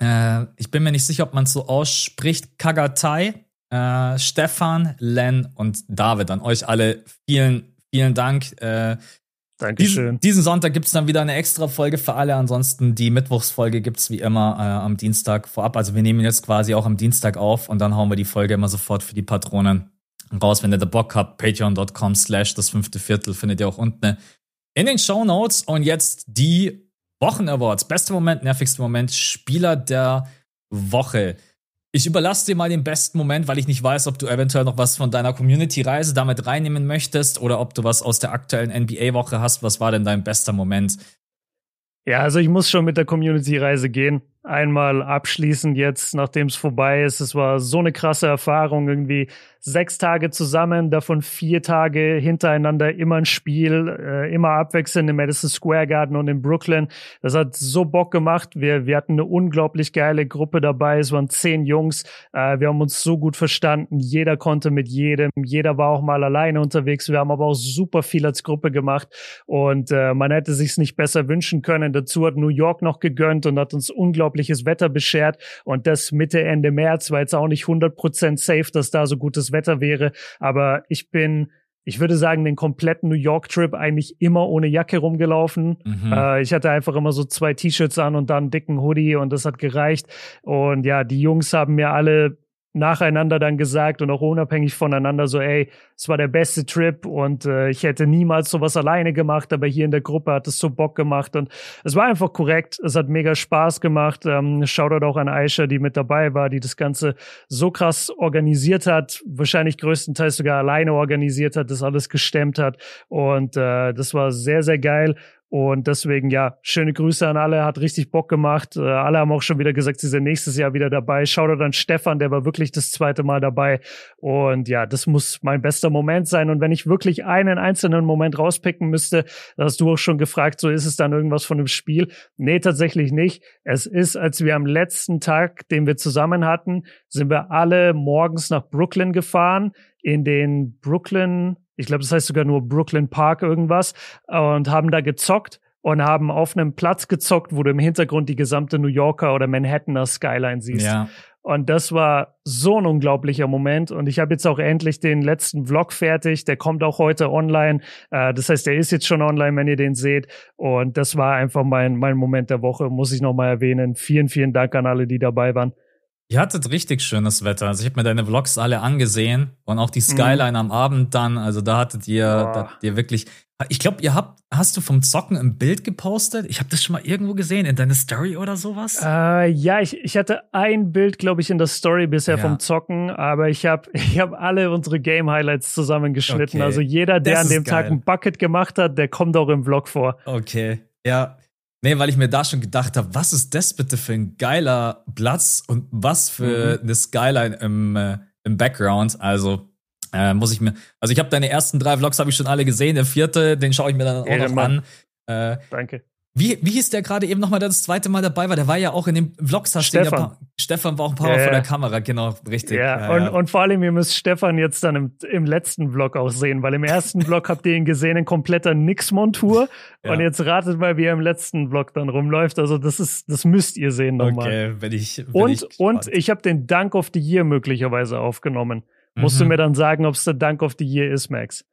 Äh, ich bin mir nicht sicher, ob man es so ausspricht. Kagatai, äh, Stefan, Len und David. An euch alle vielen, vielen Dank. Äh, Dankeschön. Diesen, diesen Sonntag gibt es dann wieder eine extra Folge für alle. Ansonsten die Mittwochsfolge gibt es wie immer äh, am Dienstag vorab. Also wir nehmen jetzt quasi auch am Dienstag auf und dann hauen wir die Folge immer sofort für die Patronen raus. Wenn ihr da Bock habt, patreon.com slash das fünfte Viertel findet ihr auch unten in den Show Notes. Und jetzt die Wochen Awards. Bester Moment, nervigster Moment, Spieler der Woche. Ich überlasse dir mal den besten Moment, weil ich nicht weiß, ob du eventuell noch was von deiner Community-Reise damit reinnehmen möchtest oder ob du was aus der aktuellen NBA-Woche hast. Was war denn dein bester Moment? Ja, also ich muss schon mit der Community-Reise gehen einmal abschließend jetzt, nachdem es vorbei ist. Es war so eine krasse Erfahrung, irgendwie sechs Tage zusammen, davon vier Tage hintereinander, immer ein Spiel, äh, immer abwechselnd im Madison Square Garden und in Brooklyn. Das hat so Bock gemacht. Wir, wir hatten eine unglaublich geile Gruppe dabei. Es waren zehn Jungs. Äh, wir haben uns so gut verstanden. Jeder konnte mit jedem. Jeder war auch mal alleine unterwegs. Wir haben aber auch super viel als Gruppe gemacht und äh, man hätte sich's nicht besser wünschen können. Dazu hat New York noch gegönnt und hat uns unglaublich unglaubliches Wetter beschert und das Mitte, Ende März war jetzt auch nicht 100% safe, dass da so gutes Wetter wäre, aber ich bin ich würde sagen, den kompletten New York Trip eigentlich immer ohne Jacke rumgelaufen. Mhm. Äh, ich hatte einfach immer so zwei T-Shirts an und dann einen dicken Hoodie und das hat gereicht. Und ja, die Jungs haben mir alle nacheinander dann gesagt und auch unabhängig voneinander so, ey, es war der beste Trip und äh, ich hätte niemals sowas alleine gemacht, aber hier in der Gruppe hat es so Bock gemacht und es war einfach korrekt. Es hat mega Spaß gemacht. Ähm, Shoutout auch an Aisha, die mit dabei war, die das Ganze so krass organisiert hat, wahrscheinlich größtenteils sogar alleine organisiert hat, das alles gestemmt hat und äh, das war sehr, sehr geil. Und deswegen, ja, schöne Grüße an alle, hat richtig Bock gemacht. Äh, alle haben auch schon wieder gesagt, sie sind nächstes Jahr wieder dabei. Shoutout an Stefan, der war wirklich das zweite Mal dabei. Und ja, das muss mein bester Moment sein. Und wenn ich wirklich einen einzelnen Moment rauspicken müsste, hast du auch schon gefragt, so ist es dann irgendwas von dem Spiel? Nee, tatsächlich nicht. Es ist, als wir am letzten Tag, den wir zusammen hatten, sind wir alle morgens nach Brooklyn gefahren, in den Brooklyn ich glaube, das heißt sogar nur Brooklyn Park irgendwas, und haben da gezockt und haben auf einem Platz gezockt, wo du im Hintergrund die gesamte New Yorker oder Manhattaner Skyline siehst. Ja. Und das war so ein unglaublicher Moment. Und ich habe jetzt auch endlich den letzten Vlog fertig. Der kommt auch heute online. Äh, das heißt, der ist jetzt schon online, wenn ihr den seht. Und das war einfach mein, mein Moment der Woche, muss ich nochmal erwähnen. Vielen, vielen Dank an alle, die dabei waren. Ihr hattet richtig schönes Wetter. Also ich habe mir deine Vlogs alle angesehen und auch die mhm. Skyline mhm. am Abend dann. Also da hattet ihr, da hattet ihr wirklich. Ich glaube, ihr habt, hast du vom Zocken ein Bild gepostet? Ich habe das schon mal irgendwo gesehen in deiner Story oder sowas. Äh, ja, ich, ich hatte ein Bild, glaube ich, in der Story bisher ja. vom Zocken, aber ich habe ich hab alle unsere Game Highlights zusammengeschnitten. Okay. Also jeder, der das an dem Tag ein Bucket gemacht hat, der kommt auch im Vlog vor. Okay. Ja, Nee, weil ich mir da schon gedacht habe, was ist das bitte für ein geiler Platz und was für mhm. eine Skyline im, äh, im Background. Also äh, muss ich mir, also ich habe deine ersten drei Vlogs habe ich schon alle gesehen, der vierte, den schaue ich mir dann auch Ehrenmann. noch an. Äh, Danke. Wie, wie hieß der gerade eben nochmal, der das zweite Mal dabei war? Der war ja auch in den Vlogs. Stefan. Stefan war auch ein paar Mal ja, vor der Kamera, genau, richtig. Ja, ja, und, ja. und vor allem, ihr müsst Stefan jetzt dann im, im letzten Vlog auch sehen, weil im ersten Vlog habt ihr ihn gesehen in kompletter Nix-Montur. Und jetzt ratet mal, wie er im letzten Vlog dann rumläuft. Also das ist, das müsst ihr sehen nochmal. Okay, wenn ich. Wenn und, ich und ich habe den Dank of the Year möglicherweise aufgenommen. Mhm. Musst du mhm. mir dann sagen, ob es der Dank of the Year ist, Max?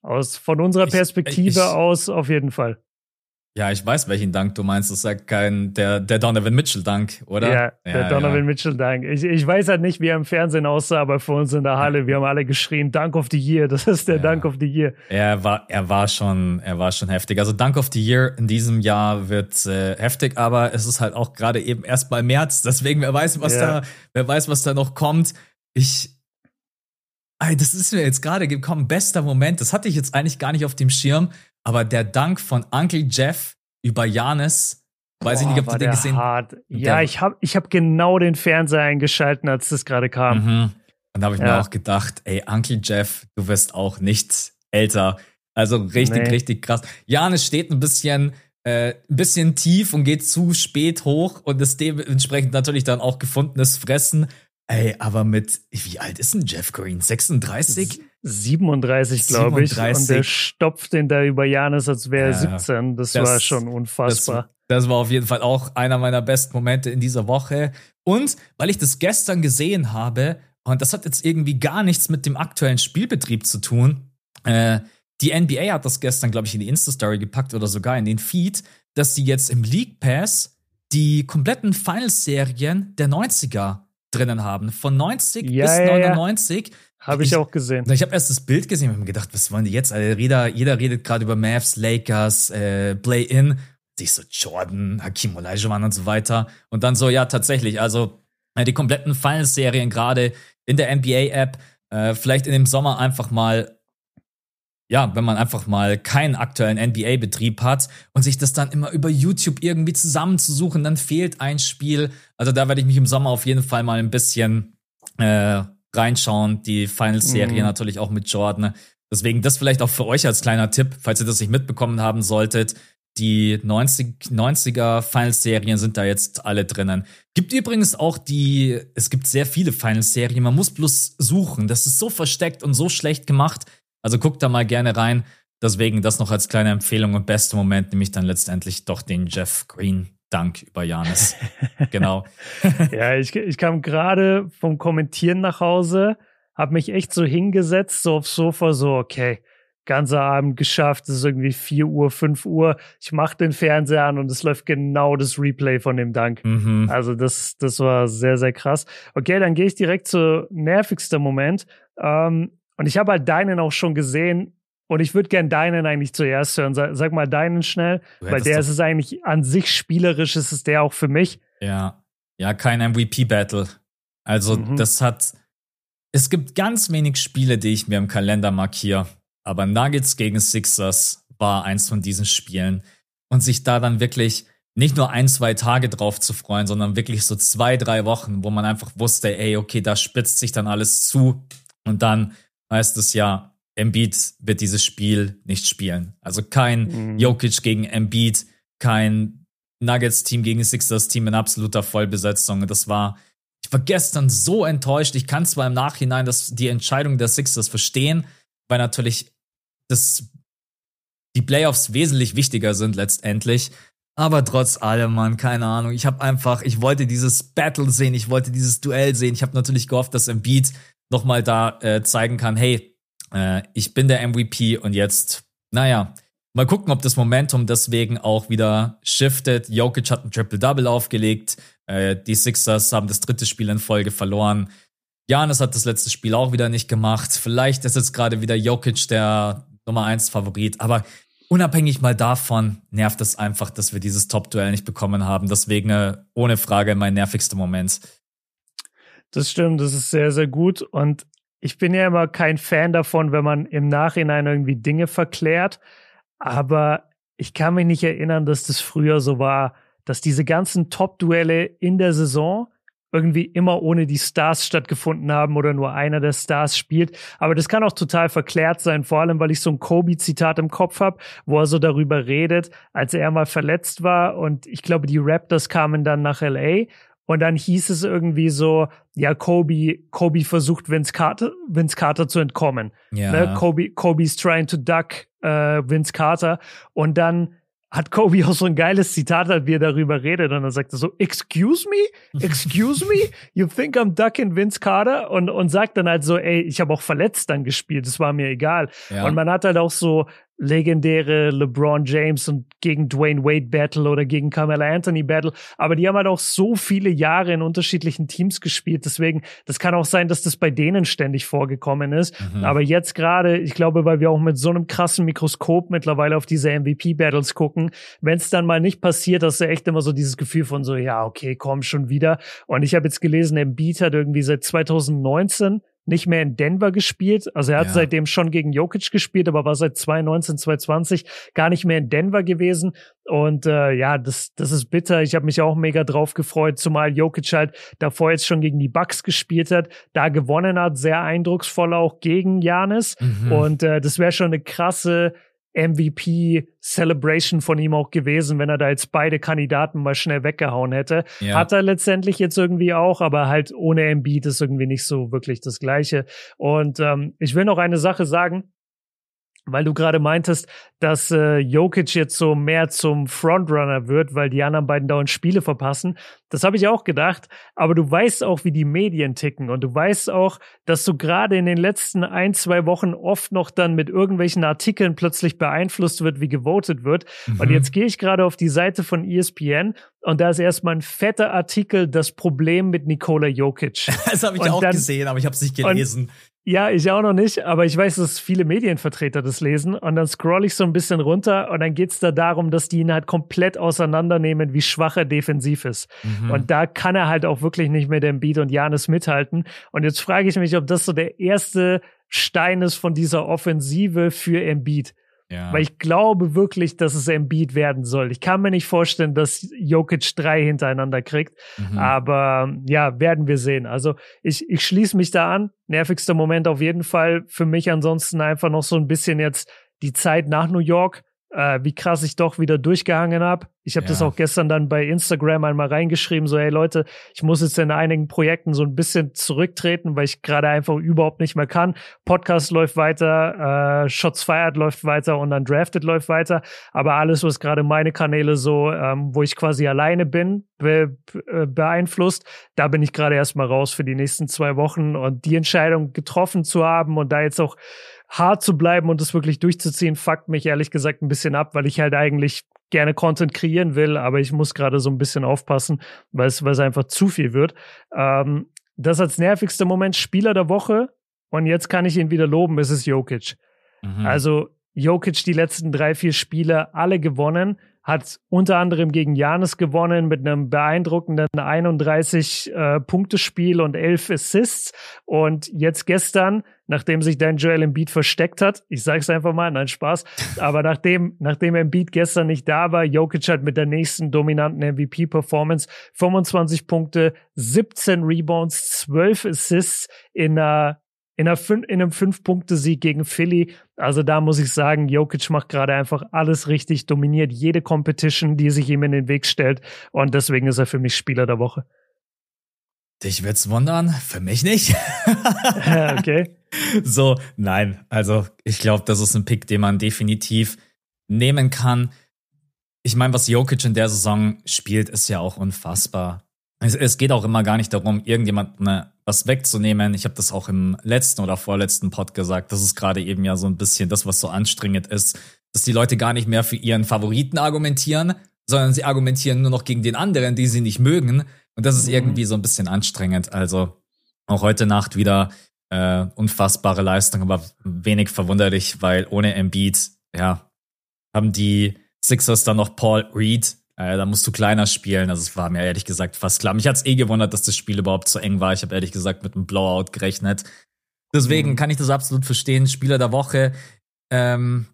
Aus, von unserer Perspektive ich, ich, aus auf jeden Fall. Ja, ich weiß, welchen Dank du meinst. Das ist ja kein, der, der Donovan Mitchell-Dank, oder? Ja, der ja, Donovan ja. Mitchell-Dank. Ich, ich weiß halt nicht, wie er im Fernsehen aussah, aber für uns in der Halle, wir haben alle geschrien, Dank of the Year, das ist der ja. Dank of the Year. Er war, er war schon, er war schon heftig. Also Dank of the Year in diesem Jahr wird äh, heftig, aber es ist halt auch gerade eben erst mal März, deswegen wer weiß, was da, wer weiß, was da noch kommt. Ich, das ist mir jetzt gerade gekommen, bester Moment. Das hatte ich jetzt eigentlich gar nicht auf dem Schirm. Aber der Dank von Uncle Jeff über Janis, weiß Boah, ich nicht, ob du den gesehen hast. Ja, ich habe ich hab genau den Fernseher eingeschalten, als das gerade kam. Mhm. Und da habe ich ja. mir auch gedacht, ey, Uncle Jeff, du wirst auch nicht älter. Also richtig, nee. richtig krass. Janis steht ein bisschen, äh, ein bisschen tief und geht zu spät hoch und ist dementsprechend natürlich dann auch gefundenes Fressen. Ey, aber mit, wie alt ist denn Jeff Green? 36? 37, glaube ich. Und der stopft den da über Janis, als wäre er ja, 17. Das, das, war schon unfassbar. Das, das war auf jeden Fall auch einer meiner besten Momente in dieser Woche. Und weil ich das gestern gesehen habe, und das hat jetzt irgendwie gar nichts mit dem aktuellen Spielbetrieb zu tun, äh, die NBA hat das gestern, glaube ich, in die Insta-Story gepackt oder sogar in den Feed, dass die jetzt im League Pass die kompletten Finals-Serien der 90er drinnen haben. Von 90 ja, bis ja, 99. Ja. Habe ich, ich, auch gesehen. Ich habe erst das Bild gesehen und mir gedacht, was wollen die jetzt? Also jeder, jeder redet gerade über Mavs, Lakers, äh, Play-In. Ich so, Jordan, Hakim Olajuwon und so weiter. Und dann so, ja, tatsächlich, also äh, die kompletten Finals-Serien gerade in der NBA-App, äh, vielleicht in dem Sommer einfach mal ja, wenn man einfach mal keinen aktuellen NBA-Betrieb hat und sich das dann immer über YouTube irgendwie zusammenzusuchen, dann fehlt ein Spiel. Also da werde ich mich im Sommer auf jeden Fall mal ein bisschen äh, reinschauen. Die Finals-Serie mhm. natürlich auch mit Jordan. Deswegen das vielleicht auch für euch als kleiner Tipp, falls ihr das nicht mitbekommen haben solltet. Die 90, 90er Finals-Serien sind da jetzt alle drinnen. Gibt übrigens auch die, es gibt sehr viele Finals-Serien, man muss bloß suchen. Das ist so versteckt und so schlecht gemacht. Also guckt da mal gerne rein. Deswegen das noch als kleine Empfehlung und beste Moment, nämlich dann letztendlich doch den Jeff Green Dank über Janis. genau. ja, ich, ich kam gerade vom Kommentieren nach Hause, habe mich echt so hingesetzt, so aufs Sofa, so, okay, ganzer Abend geschafft, es ist irgendwie 4 Uhr, 5 Uhr. Ich mache den Fernseher an und es läuft genau das Replay von dem Dank. Mhm. Also das, das war sehr, sehr krass. Okay, dann gehe ich direkt zu nervigster Moment. Ähm, und ich habe halt deinen auch schon gesehen. Und ich würde gern deinen eigentlich zuerst hören. Sag, sag mal deinen schnell, weil der ist es eigentlich an sich spielerisch, ist es der auch für mich. Ja, ja, kein MVP-Battle. Also, mhm. das hat. Es gibt ganz wenig Spiele, die ich mir im Kalender markiere. Aber Nuggets gegen Sixers war eins von diesen Spielen. Und sich da dann wirklich nicht nur ein, zwei Tage drauf zu freuen, sondern wirklich so zwei, drei Wochen, wo man einfach wusste, ey, okay, da spitzt sich dann alles zu. Und dann heißt es ja, Embiid wird dieses Spiel nicht spielen. Also kein mhm. Jokic gegen Embiid, kein Nuggets-Team gegen Sixers-Team in absoluter Vollbesetzung. Das war, ich war gestern so enttäuscht. Ich kann zwar im Nachhinein das, die Entscheidung der Sixers verstehen, weil natürlich das, die Playoffs wesentlich wichtiger sind letztendlich. Aber trotz allem, Mann, keine Ahnung. Ich habe einfach, ich wollte dieses Battle sehen, ich wollte dieses Duell sehen. Ich habe natürlich gehofft, dass Embiid nochmal da äh, zeigen kann, hey, äh, ich bin der MVP und jetzt, naja, mal gucken, ob das Momentum deswegen auch wieder shiftet. Jokic hat ein Triple-Double aufgelegt, äh, die Sixers haben das dritte Spiel in Folge verloren. Janis hat das letzte Spiel auch wieder nicht gemacht. Vielleicht ist jetzt gerade wieder Jokic der Nummer 1 Favorit, aber unabhängig mal davon nervt es einfach, dass wir dieses Top-Duell nicht bekommen haben. Deswegen äh, ohne Frage mein nervigster Moment. Das stimmt, das ist sehr, sehr gut. Und ich bin ja immer kein Fan davon, wenn man im Nachhinein irgendwie Dinge verklärt. Aber ich kann mich nicht erinnern, dass das früher so war, dass diese ganzen Top-Duelle in der Saison irgendwie immer ohne die Stars stattgefunden haben oder nur einer der Stars spielt. Aber das kann auch total verklärt sein, vor allem weil ich so ein Kobe-Zitat im Kopf habe, wo er so darüber redet, als er mal verletzt war und ich glaube, die Raptors kamen dann nach LA und dann hieß es irgendwie so, ja, Kobe, Kobe versucht Vince Carter, Vince Carter zu entkommen. Ja. Ne? Kobe, Kobe's trying to duck äh, Vince Carter. Und dann hat Kobe auch so ein geiles Zitat, wie er darüber redet. Und dann sagt er so, excuse me? Excuse me? You think I'm ducking Vince Carter? Und, und sagt dann halt so, ey, ich habe auch verletzt dann gespielt, das war mir egal. Ja. Und man hat halt auch so legendäre LeBron James und gegen Dwayne Wade Battle oder gegen Carmelo Anthony Battle. Aber die haben halt auch so viele Jahre in unterschiedlichen Teams gespielt. Deswegen, das kann auch sein, dass das bei denen ständig vorgekommen ist. Mhm. Aber jetzt gerade, ich glaube, weil wir auch mit so einem krassen Mikroskop mittlerweile auf diese MVP Battles gucken, wenn es dann mal nicht passiert, hast du echt immer so dieses Gefühl von so, ja, okay, komm schon wieder. Und ich habe jetzt gelesen, Embiid hat irgendwie seit 2019 nicht mehr in Denver gespielt. Also er hat ja. seitdem schon gegen Jokic gespielt, aber war seit 2019, 2020 gar nicht mehr in Denver gewesen. Und äh, ja, das, das ist bitter. Ich habe mich auch mega drauf gefreut, zumal Jokic halt davor jetzt schon gegen die Bucks gespielt hat, da gewonnen hat, sehr eindrucksvoll auch gegen Janis. Mhm. Und äh, das wäre schon eine krasse MVP-Celebration von ihm auch gewesen, wenn er da jetzt beide Kandidaten mal schnell weggehauen hätte. Ja. Hat er letztendlich jetzt irgendwie auch, aber halt ohne Embiid ist irgendwie nicht so wirklich das Gleiche. Und ähm, ich will noch eine Sache sagen weil du gerade meintest, dass äh, Jokic jetzt so mehr zum Frontrunner wird, weil die anderen beiden dauernd Spiele verpassen. Das habe ich auch gedacht. Aber du weißt auch, wie die Medien ticken. Und du weißt auch, dass du gerade in den letzten ein, zwei Wochen oft noch dann mit irgendwelchen Artikeln plötzlich beeinflusst wird, wie gewotet wird. Mhm. Und jetzt gehe ich gerade auf die Seite von ESPN und da ist erstmal ein fetter Artikel, das Problem mit Nikola Jokic. Das habe ich und auch dann, gesehen, aber ich habe es nicht gelesen. Ja, ich auch noch nicht, aber ich weiß, dass viele Medienvertreter das lesen. Und dann scroll ich so ein bisschen runter und dann geht's da darum, dass die ihn halt komplett auseinandernehmen, wie schwach er defensiv ist. Mhm. Und da kann er halt auch wirklich nicht mit dem Beat und Janis mithalten. Und jetzt frage ich mich, ob das so der erste Stein ist von dieser Offensive für Embiid. Ja. Weil ich glaube wirklich, dass es Embiid werden soll. Ich kann mir nicht vorstellen, dass Jokic drei hintereinander kriegt. Mhm. Aber ja, werden wir sehen. Also ich, ich schließe mich da an. Nervigster Moment auf jeden Fall. Für mich ansonsten einfach noch so ein bisschen jetzt die Zeit nach New York äh, wie krass ich doch wieder durchgehangen habe. Ich habe ja. das auch gestern dann bei Instagram einmal reingeschrieben, so hey Leute, ich muss jetzt in einigen Projekten so ein bisschen zurücktreten, weil ich gerade einfach überhaupt nicht mehr kann. Podcast läuft weiter, äh, Shots Fired läuft weiter und dann Drafted läuft weiter. Aber alles, was gerade meine Kanäle so, ähm, wo ich quasi alleine bin, be äh, beeinflusst, da bin ich gerade erstmal raus für die nächsten zwei Wochen und die Entscheidung getroffen zu haben und da jetzt auch hart zu bleiben und es wirklich durchzuziehen, fuckt mich ehrlich gesagt ein bisschen ab, weil ich halt eigentlich gerne Content kreieren will, aber ich muss gerade so ein bisschen aufpassen, weil es, weil es einfach zu viel wird. Ähm, das als nervigster Moment Spieler der Woche und jetzt kann ich ihn wieder loben, es ist Jokic. Mhm. Also Jokic die letzten drei, vier Spiele alle gewonnen hat unter anderem gegen Janis gewonnen mit einem beeindruckenden 31 äh, und 11 Assists und jetzt gestern, nachdem sich dann Joel Embiid versteckt hat, ich sage es einfach mal, nein Spaß, aber nachdem nachdem Embiid gestern nicht da war, Jokic hat mit der nächsten dominanten MVP Performance 25 Punkte, 17 Rebounds, 12 Assists in einer in, einer in einem Fünf-Punkte-Sieg gegen Philly. Also da muss ich sagen, Jokic macht gerade einfach alles richtig, dominiert jede Competition, die sich ihm in den Weg stellt. Und deswegen ist er für mich Spieler der Woche. Dich wird's wundern, für mich nicht. okay. So, nein, also ich glaube, das ist ein Pick, den man definitiv nehmen kann. Ich meine, was Jokic in der Saison spielt, ist ja auch unfassbar. Es, es geht auch immer gar nicht darum, irgendjemand was wegzunehmen. Ich habe das auch im letzten oder vorletzten Pod gesagt. Das ist gerade eben ja so ein bisschen das, was so anstrengend ist, dass die Leute gar nicht mehr für ihren Favoriten argumentieren, sondern sie argumentieren nur noch gegen den anderen, die sie nicht mögen. Und das ist mhm. irgendwie so ein bisschen anstrengend. Also auch heute Nacht wieder äh, unfassbare Leistung, aber wenig verwunderlich, weil ohne Embiid, ja, haben die Sixers dann noch Paul Reed, äh, da musst du kleiner spielen. Also es war mir ehrlich gesagt fast klar. Mich hat's eh gewundert, dass das Spiel überhaupt so eng war. Ich habe ehrlich gesagt mit einem Blowout gerechnet. Deswegen mhm. kann ich das absolut verstehen. Spieler der Woche. Ähm,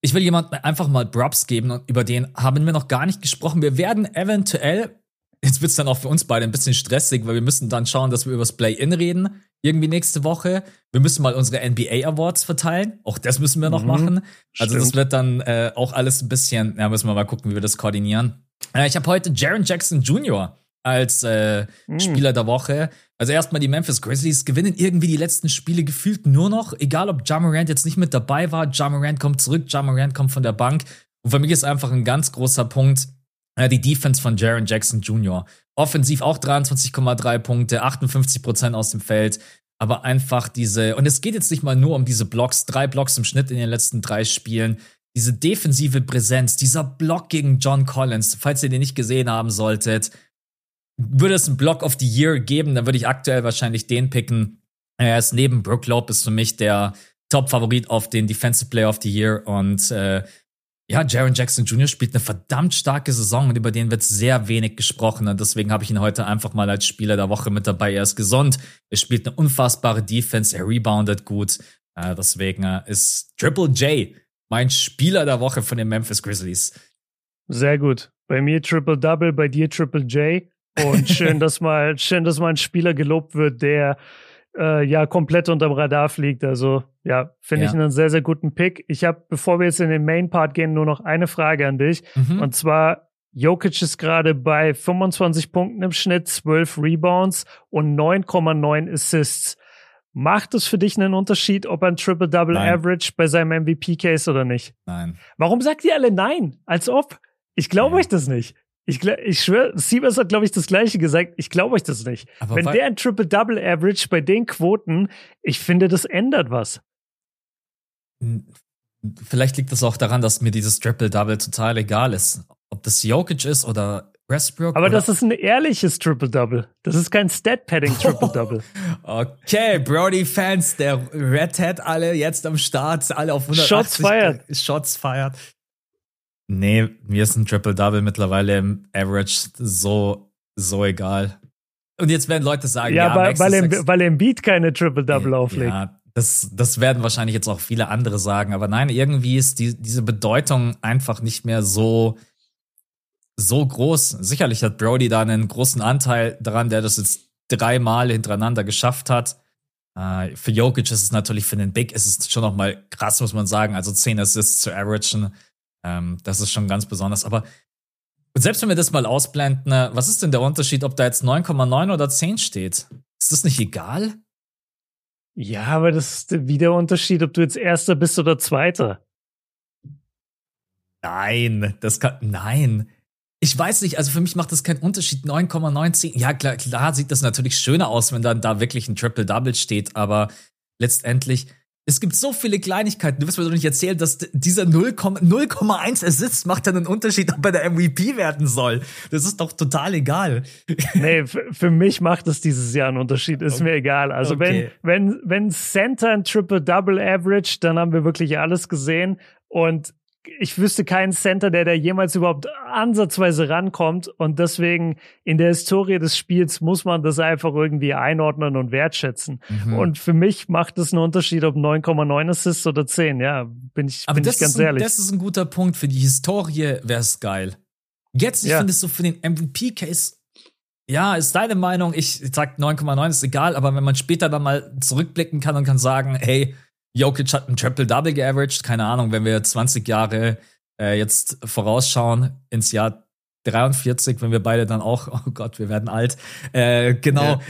ich will jemandem einfach mal Brubs geben und über den haben wir noch gar nicht gesprochen. Wir werden eventuell, jetzt wird's dann auch für uns beide ein bisschen stressig, weil wir müssen dann schauen, dass wir übers Play-In reden irgendwie nächste Woche. Wir müssen mal unsere NBA Awards verteilen. Auch das müssen wir noch mhm, machen. Also stimmt. das wird dann äh, auch alles ein bisschen, ja, müssen wir mal gucken, wie wir das koordinieren. Äh, ich habe heute Jaron Jackson Jr. als äh, mhm. Spieler der Woche. Also erstmal die Memphis Grizzlies gewinnen irgendwie die letzten Spiele gefühlt nur noch, egal ob Ja Morant jetzt nicht mit dabei war. Ja Morant kommt zurück, Ja Morant kommt von der Bank. Und für mich ist einfach ein ganz großer Punkt äh, die Defense von Jaron Jackson Jr. Offensiv auch 23,3 Punkte, 58 Prozent aus dem Feld. Aber einfach diese, und es geht jetzt nicht mal nur um diese Blocks, drei Blocks im Schnitt in den letzten drei Spielen. Diese defensive Präsenz, dieser Block gegen John Collins, falls ihr den nicht gesehen haben solltet, würde es einen Block of the Year geben, dann würde ich aktuell wahrscheinlich den picken. Er ist neben Brook Lopez für mich der Top-Favorit auf den Defensive Player of the Year und äh, ja, Jaron Jackson Jr. spielt eine verdammt starke Saison und über den wird sehr wenig gesprochen. Und deswegen habe ich ihn heute einfach mal als Spieler der Woche mit dabei. Er ist gesund, er spielt eine unfassbare Defense, er reboundet gut. Äh, deswegen äh, ist Triple J mein Spieler der Woche von den Memphis Grizzlies. Sehr gut. Bei mir Triple Double, bei dir Triple J. Und schön, dass mal, schön, dass mal ein Spieler gelobt wird, der äh, ja komplett unterm Radar fliegt. Also ja, finde ja. ich einen sehr, sehr guten Pick. Ich habe, bevor wir jetzt in den Main Part gehen, nur noch eine Frage an dich. Mhm. Und zwar, Jokic ist gerade bei 25 Punkten im Schnitt, 12 Rebounds und 9,9 Assists. Macht es für dich einen Unterschied, ob er ein Triple-Double-Average bei seinem MVP-Case oder nicht? Nein. Warum sagt ihr alle nein? Als ob? Ich glaube euch das nicht. Ich, ich schwöre, Siebers hat, glaube ich, das Gleiche gesagt. Ich glaube euch das nicht. Aber Wenn der ein Triple-Double-Average bei den Quoten, ich finde, das ändert was. Vielleicht liegt das auch daran, dass mir dieses Triple-Double total egal ist. Ob das Jokic ist oder Westbrook. Aber das ist ein ehrliches Triple-Double. Das ist kein Stat-Padding-Triple-Double. okay, Brody-Fans, der Red Hat alle jetzt am Start, alle auf 180. Shots feiert. Shots feiert. Nee, mir ist ein Triple-Double mittlerweile im Average so, so egal. Und jetzt werden Leute sagen, ja, ja weil, weil, im, weil im Beat keine Triple-Double ja, auflegt. Ja, das, das werden wahrscheinlich jetzt auch viele andere sagen. Aber nein, irgendwie ist die, diese Bedeutung einfach nicht mehr so, so groß. Sicherlich hat Brody da einen großen Anteil daran, der das jetzt dreimal hintereinander geschafft hat. Uh, für Jokic ist es natürlich, für den Big ist es schon noch mal krass, muss man sagen. Also 10 Assists zu averagen ähm, das ist schon ganz besonders. Aber selbst wenn wir das mal ausblenden, ne, was ist denn der Unterschied, ob da jetzt 9,9 oder 10 steht? Ist das nicht egal? Ja, aber das ist wieder der Unterschied, ob du jetzt Erster bist oder Zweiter. Nein, das kann, nein. Ich weiß nicht, also für mich macht das keinen Unterschied. 9,910. Ja, klar, klar sieht das natürlich schöner aus, wenn dann da wirklich ein Triple-Double steht, aber letztendlich, es gibt so viele Kleinigkeiten. Du wirst mir doch nicht erzählen, dass dieser 0,1 Assist macht dann einen Unterschied, ob er der MVP werden soll. Das ist doch total egal. Nee, für mich macht es dieses Jahr einen Unterschied. Ist okay. mir egal. Also okay. wenn, wenn, wenn Center ein Triple-Double Average, dann haben wir wirklich alles gesehen. Und ich wüsste keinen Center, der da jemals überhaupt ansatzweise rankommt. Und deswegen in der Historie des Spiels muss man das einfach irgendwie einordnen und wertschätzen. Mhm. Und für mich macht es einen Unterschied, ob 9,9 Assists oder 10. Ja, bin ich, Aber bin ich ganz ein, ehrlich. Das ist ein guter Punkt. Für die Historie wäre es geil. Jetzt, ich ja. finde es so für den MVP-Case ja, ist deine Meinung. Ich sag 9,9 ist egal, aber wenn man später dann mal zurückblicken kann und kann sagen, hey, Jokic hat ein Triple-Double geaveraged. Keine Ahnung, wenn wir 20 Jahre äh, jetzt vorausschauen ins Jahr 43, wenn wir beide dann auch, oh Gott, wir werden alt. Äh, genau. Ja.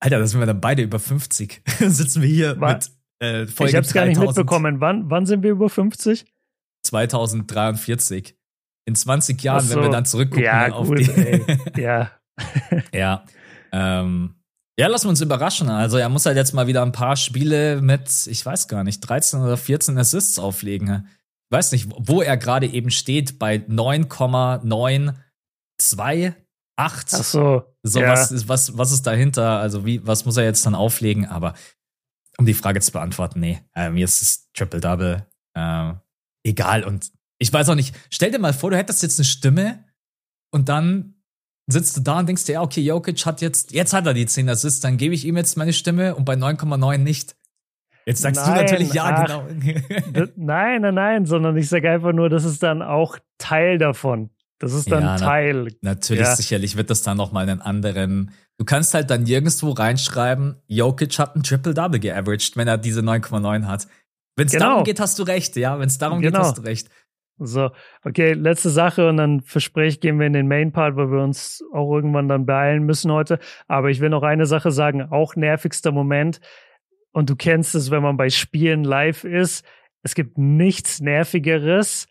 Alter, da sind wir dann beide über 50. Sitzen wir hier War, mit äh, Folge Ich hab's 3000. gar nicht mitbekommen. Wann, wann sind wir über 50? 2043. In 20 Jahren, so. wenn wir dann zurückgucken ja, auf gut, die. ja. ja. Ähm, ja, lassen wir uns überraschen. Also er muss halt jetzt mal wieder ein paar Spiele mit, ich weiß gar nicht, 13 oder 14 Assists auflegen. Ich weiß nicht, wo er gerade eben steht, bei 9,928. Ach so. So, ja. was, was, was ist dahinter? Also, wie, was muss er jetzt dann auflegen? Aber um die Frage zu beantworten, nee, äh, mir ist es Triple-Double äh, egal. Und ich weiß auch nicht, stell dir mal vor, du hättest jetzt eine Stimme und dann sitzt du da und denkst dir, ja, okay, Jokic hat jetzt, jetzt hat er die 10 Assists, dann gebe ich ihm jetzt meine Stimme und bei 9,9 nicht. Jetzt sagst nein, du natürlich ja, ach, genau. nein, nein, nein, sondern ich sage einfach nur, das ist dann auch Teil davon. Das ist dann ja, Teil. Na, natürlich, ja. sicherlich wird das dann nochmal einen anderen. Du kannst halt dann nirgendwo reinschreiben, Jokic hat ein Triple-Double geaveraged, wenn er diese 9,9 hat. Wenn es genau. darum geht, hast du recht, ja. Wenn es darum genau. geht, hast du recht. So, okay, letzte Sache und dann verspreche ich, gehen wir in den Main Part, weil wir uns auch irgendwann dann beeilen müssen heute. Aber ich will noch eine Sache sagen, auch nervigster Moment. Und du kennst es, wenn man bei Spielen live ist. Es gibt nichts nervigeres.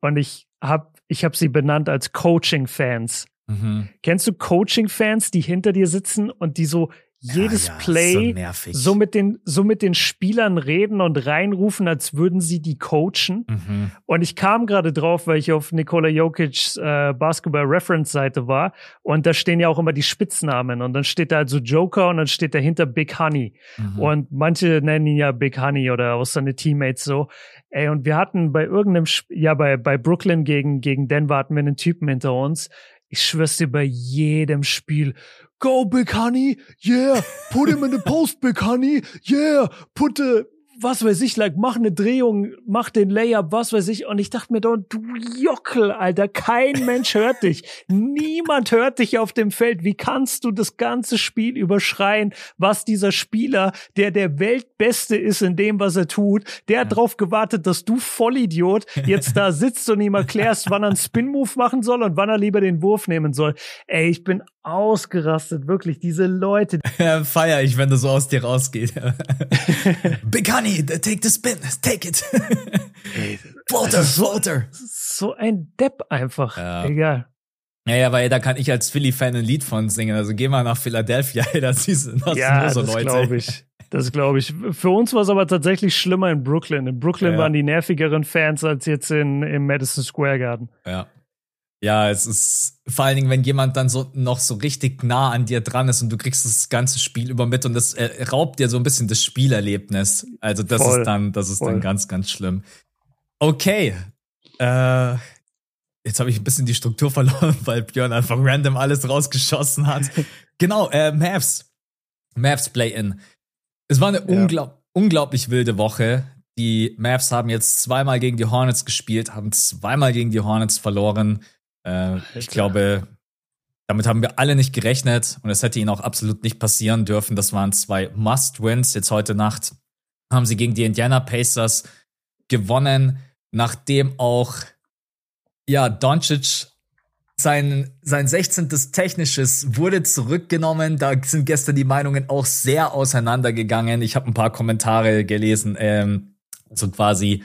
Und ich habe ich hab sie benannt als Coaching-Fans. Mhm. Kennst du Coaching-Fans, die hinter dir sitzen und die so jedes ja, ja, Play so, so, mit den, so mit den Spielern reden und reinrufen, als würden sie die coachen. Mhm. Und ich kam gerade drauf, weil ich auf Nikola Jokic's äh, Basketball Reference Seite war. Und da stehen ja auch immer die Spitznamen. Und dann steht da also Joker und dann steht dahinter Big Honey. Mhm. Und manche nennen ihn ja Big Honey oder auch seine Teammates so. Ey, und wir hatten bei irgendeinem, Sp ja, bei, bei Brooklyn gegen, gegen Denver hatten wir einen Typen hinter uns. Ich schwör's dir bei jedem Spiel. Go, Big Honey. Yeah. Put him in the post, Big Honey. Yeah. Put the was weiß ich, like, mach eine Drehung, mach den Layup, was weiß ich. Und ich dachte mir doch, du Jockel, Alter, kein Mensch hört dich. Niemand hört dich auf dem Feld. Wie kannst du das ganze Spiel überschreien, was dieser Spieler, der der Weltbeste ist in dem, was er tut, der hat drauf gewartet, dass du Vollidiot jetzt da sitzt und ihm erklärst, wann er einen Spin-Move machen soll und wann er lieber den Wurf nehmen soll. Ey, ich bin ausgerastet, wirklich, diese Leute. Feier ich, wenn das so aus dir rausgeht. Big Honey, take the spin, take it. Floater, Floater. So ein Depp einfach. Ja. Egal. Naja, weil da kann ich als Philly-Fan ein Lied von singen. Also geh mal nach Philadelphia, ey, da siehst du das ja, nur so das glaube ich. Das glaube ich. Für uns war es aber tatsächlich schlimmer in Brooklyn. In Brooklyn ja. waren die nervigeren Fans als jetzt in, im Madison Square Garden. Ja. Ja, es ist vor allen Dingen, wenn jemand dann so noch so richtig nah an dir dran ist und du kriegst das ganze Spiel über mit und das äh, raubt dir so ein bisschen das Spielerlebnis. Also das Voll. ist dann, das ist Voll. dann ganz, ganz schlimm. Okay. Äh, jetzt habe ich ein bisschen die Struktur verloren, weil Björn einfach random alles rausgeschossen hat. genau, äh, Mavs. Mavs Play-In. Es war eine ja. unglaub unglaublich wilde Woche. Die Mavs haben jetzt zweimal gegen die Hornets gespielt, haben zweimal gegen die Hornets verloren. Äh, ich glaube, damit haben wir alle nicht gerechnet und es hätte ihnen auch absolut nicht passieren dürfen. Das waren zwei Must-Wins. Jetzt heute Nacht haben sie gegen die Indiana Pacers gewonnen, nachdem auch ja Doncic sein, sein 16. Technisches wurde zurückgenommen. Da sind gestern die Meinungen auch sehr auseinandergegangen. Ich habe ein paar Kommentare gelesen, ähm, so quasi,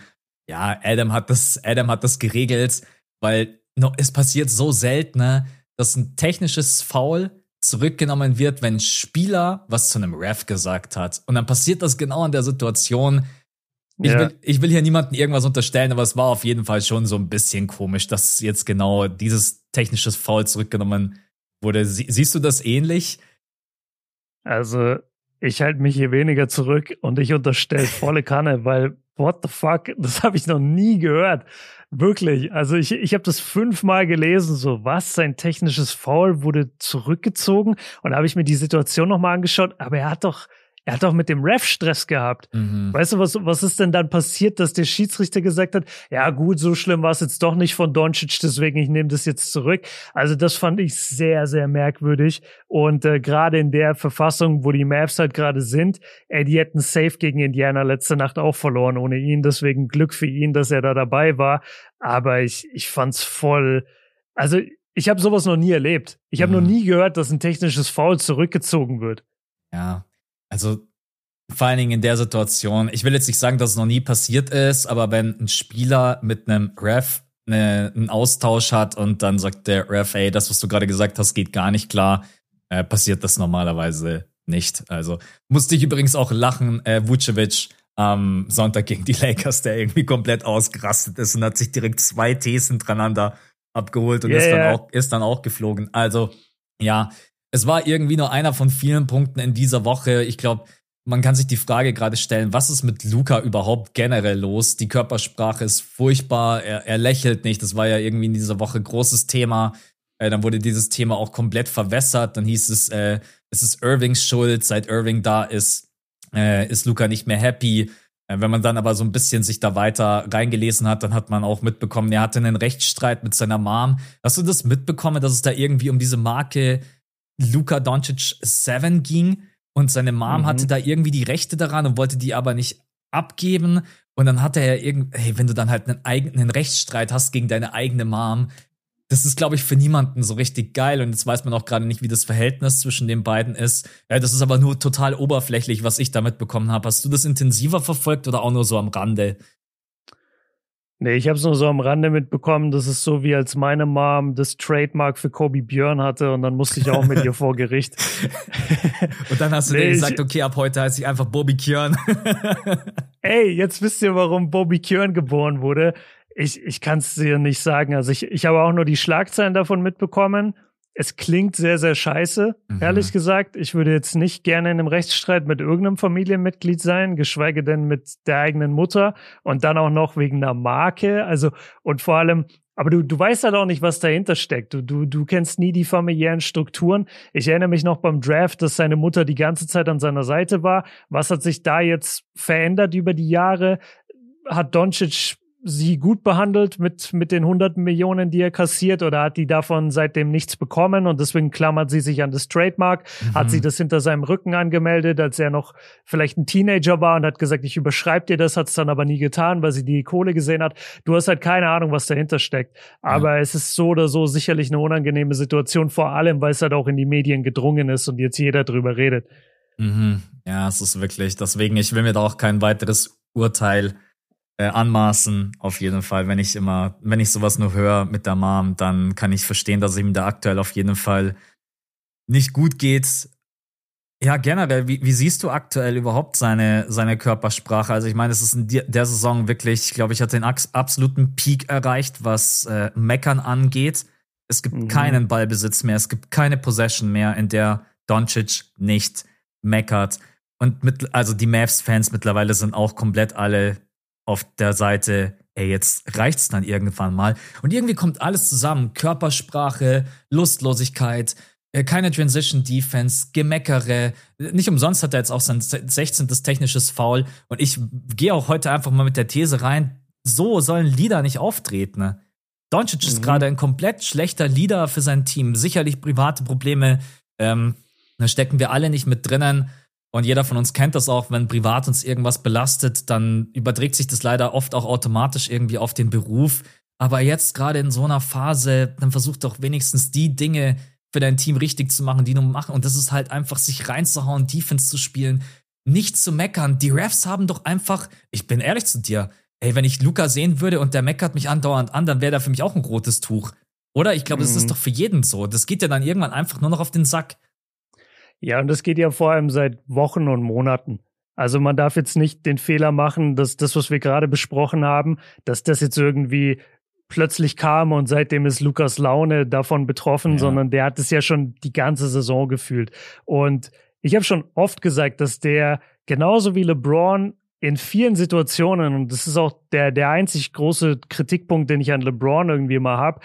ja, Adam hat das, Adam hat das geregelt, weil no, es passiert so selten, ne, dass ein technisches Foul zurückgenommen wird, wenn ein Spieler was zu einem Ref gesagt hat. Und dann passiert das genau in der Situation. Ich, ja. will, ich will hier niemandem irgendwas unterstellen, aber es war auf jeden Fall schon so ein bisschen komisch, dass jetzt genau dieses technisches Foul zurückgenommen wurde. Sie, siehst du das ähnlich? Also, ich halte mich hier weniger zurück und ich unterstelle volle Kanne, weil what the fuck, das habe ich noch nie gehört. Wirklich. Also ich, ich habe das fünfmal gelesen, so was, sein technisches Foul wurde zurückgezogen. Und da habe ich mir die Situation nochmal angeschaut, aber er hat doch, er hat doch mit dem Ref Stress gehabt. Mhm. Weißt du, was, was ist denn dann passiert, dass der Schiedsrichter gesagt hat, ja gut, so schlimm war es jetzt doch nicht von Doncic, deswegen ich nehme das jetzt zurück. Also das fand ich sehr, sehr merkwürdig. Und äh, gerade in der Verfassung, wo die Mavs halt gerade sind, äh, die hätten safe gegen Indiana letzte Nacht auch verloren ohne ihn. Deswegen Glück für ihn, dass er da dabei war. Aber ich, ich fand's voll, also ich habe sowas noch nie erlebt. Ich habe mhm. noch nie gehört, dass ein technisches Foul zurückgezogen wird. Ja, also vor allen Dingen in der Situation, ich will jetzt nicht sagen, dass es noch nie passiert ist, aber wenn ein Spieler mit einem Ref eine, einen Austausch hat und dann sagt der Ref, ey, das, was du gerade gesagt hast, geht gar nicht klar, äh, passiert das normalerweise nicht. Also musste ich übrigens auch lachen, äh, Vucevic am Sonntag gegen die Lakers, der irgendwie komplett ausgerastet ist und hat sich direkt zwei Thesen hintereinander abgeholt und yeah. ist, dann auch, ist dann auch geflogen. Also ja, es war irgendwie nur einer von vielen Punkten in dieser Woche. Ich glaube, man kann sich die Frage gerade stellen, was ist mit Luca überhaupt generell los? Die Körpersprache ist furchtbar, er, er lächelt nicht. Das war ja irgendwie in dieser Woche großes Thema. Äh, dann wurde dieses Thema auch komplett verwässert. Dann hieß es, äh, es ist Irvings Schuld. Seit Irving da ist, äh, ist Luca nicht mehr happy. Äh, wenn man dann aber so ein bisschen sich da weiter reingelesen hat, dann hat man auch mitbekommen, er hatte einen Rechtsstreit mit seiner Mom. Hast du das mitbekommen, dass es da irgendwie um diese Marke Luka Doncic 7 ging und seine Mom mhm. hatte da irgendwie die Rechte daran und wollte die aber nicht abgeben. Und dann hatte er irgendwie, hey, wenn du dann halt einen eigenen Rechtsstreit hast gegen deine eigene Mom, das ist, glaube ich, für niemanden so richtig geil. Und jetzt weiß man auch gerade nicht, wie das Verhältnis zwischen den beiden ist. Ja, das ist aber nur total oberflächlich, was ich da mitbekommen habe. Hast du das intensiver verfolgt oder auch nur so am Rande? Nee, ich habe es nur so am Rande mitbekommen. Das ist so, wie als meine Mom das Trademark für Kobe Björn hatte und dann musste ich auch mit ihr vor Gericht. und dann hast du nee, dir gesagt, okay, ab heute heiße ich einfach Bobby Kjörn. Ey, jetzt wisst ihr, warum Bobby Kjörn geboren wurde. Ich, ich kann es dir nicht sagen. Also ich, ich habe auch nur die Schlagzeilen davon mitbekommen es klingt sehr, sehr scheiße, mhm. ehrlich gesagt. Ich würde jetzt nicht gerne in einem Rechtsstreit mit irgendeinem Familienmitglied sein, geschweige denn mit der eigenen Mutter und dann auch noch wegen einer Marke. Also, und vor allem, Aber du, du weißt halt auch nicht, was dahinter steckt. Du, du, du kennst nie die familiären Strukturen. Ich erinnere mich noch beim Draft, dass seine Mutter die ganze Zeit an seiner Seite war. Was hat sich da jetzt verändert über die Jahre? Hat Doncic sie gut behandelt mit, mit den hunderten Millionen, die er kassiert, oder hat die davon seitdem nichts bekommen und deswegen klammert sie sich an das Trademark? Mhm. Hat sie das hinter seinem Rücken angemeldet, als er noch vielleicht ein Teenager war und hat gesagt, ich überschreibe dir das, hat es dann aber nie getan, weil sie die Kohle gesehen hat. Du hast halt keine Ahnung, was dahinter steckt. Aber ja. es ist so oder so sicherlich eine unangenehme Situation, vor allem, weil es halt auch in die Medien gedrungen ist und jetzt jeder drüber redet. Mhm. Ja, es ist wirklich, deswegen, ich will mir da auch kein weiteres Urteil äh, anmaßen, auf jeden Fall. Wenn ich immer, wenn ich sowas nur höre mit der Mom, dann kann ich verstehen, dass es ihm da aktuell auf jeden Fall nicht gut geht. Ja, generell, wie, wie siehst du aktuell überhaupt seine, seine Körpersprache? Also ich meine, es ist in der Saison wirklich, ich glaube, ich hatte den absoluten Peak erreicht, was äh, Meckern angeht. Es gibt mhm. keinen Ballbesitz mehr, es gibt keine Possession mehr, in der Doncic nicht meckert. Und mit, also die Mavs-Fans mittlerweile sind auch komplett alle auf der Seite, ey, jetzt reicht's dann irgendwann mal. Und irgendwie kommt alles zusammen. Körpersprache, Lustlosigkeit, äh, keine Transition Defense, Gemeckere. Nicht umsonst hat er jetzt auch sein 16. technisches Foul. Und ich gehe auch heute einfach mal mit der These rein, so sollen Leader nicht auftreten. Ne? Doncic ist mhm. gerade ein komplett schlechter Leader für sein Team. Sicherlich private Probleme. Ähm, da stecken wir alle nicht mit drinnen. Und jeder von uns kennt das auch, wenn privat uns irgendwas belastet, dann überträgt sich das leider oft auch automatisch irgendwie auf den Beruf. Aber jetzt gerade in so einer Phase, dann versuch doch wenigstens die Dinge für dein Team richtig zu machen, die du machen. Und das ist halt einfach, sich reinzuhauen, Defense zu spielen, nicht zu meckern. Die Refs haben doch einfach, ich bin ehrlich zu dir, ey, wenn ich Luca sehen würde und der meckert mich andauernd an, dann wäre da für mich auch ein rotes Tuch. Oder? Ich glaube, mhm. das ist mhm. doch für jeden so. Das geht ja dann irgendwann einfach nur noch auf den Sack. Ja, und das geht ja vor allem seit Wochen und Monaten. Also man darf jetzt nicht den Fehler machen, dass das, was wir gerade besprochen haben, dass das jetzt irgendwie plötzlich kam und seitdem ist Lukas Laune davon betroffen, ja. sondern der hat es ja schon die ganze Saison gefühlt. Und ich habe schon oft gesagt, dass der genauso wie LeBron in vielen Situationen, und das ist auch der, der einzig große Kritikpunkt, den ich an LeBron irgendwie mal habe,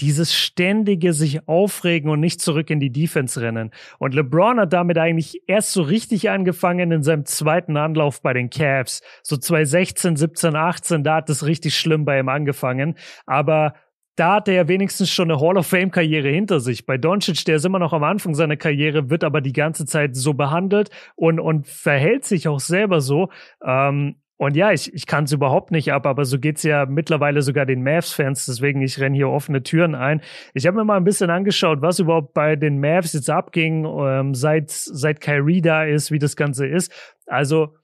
dieses ständige sich aufregen und nicht zurück in die Defense rennen. Und LeBron hat damit eigentlich erst so richtig angefangen in seinem zweiten Anlauf bei den Cavs. So 2016, 17, 18, da hat es richtig schlimm bei ihm angefangen. Aber da hat er ja wenigstens schon eine Hall of Fame Karriere hinter sich. Bei Doncic, der ist immer noch am Anfang seiner Karriere, wird aber die ganze Zeit so behandelt und, und verhält sich auch selber so. Ähm, und ja, ich, ich kann es überhaupt nicht ab, aber so geht's ja mittlerweile sogar den Mavs-Fans, deswegen ich renne hier offene Türen ein. Ich habe mir mal ein bisschen angeschaut, was überhaupt bei den Mavs jetzt abging, ähm, seit, seit Kyrie da ist, wie das Ganze ist. Also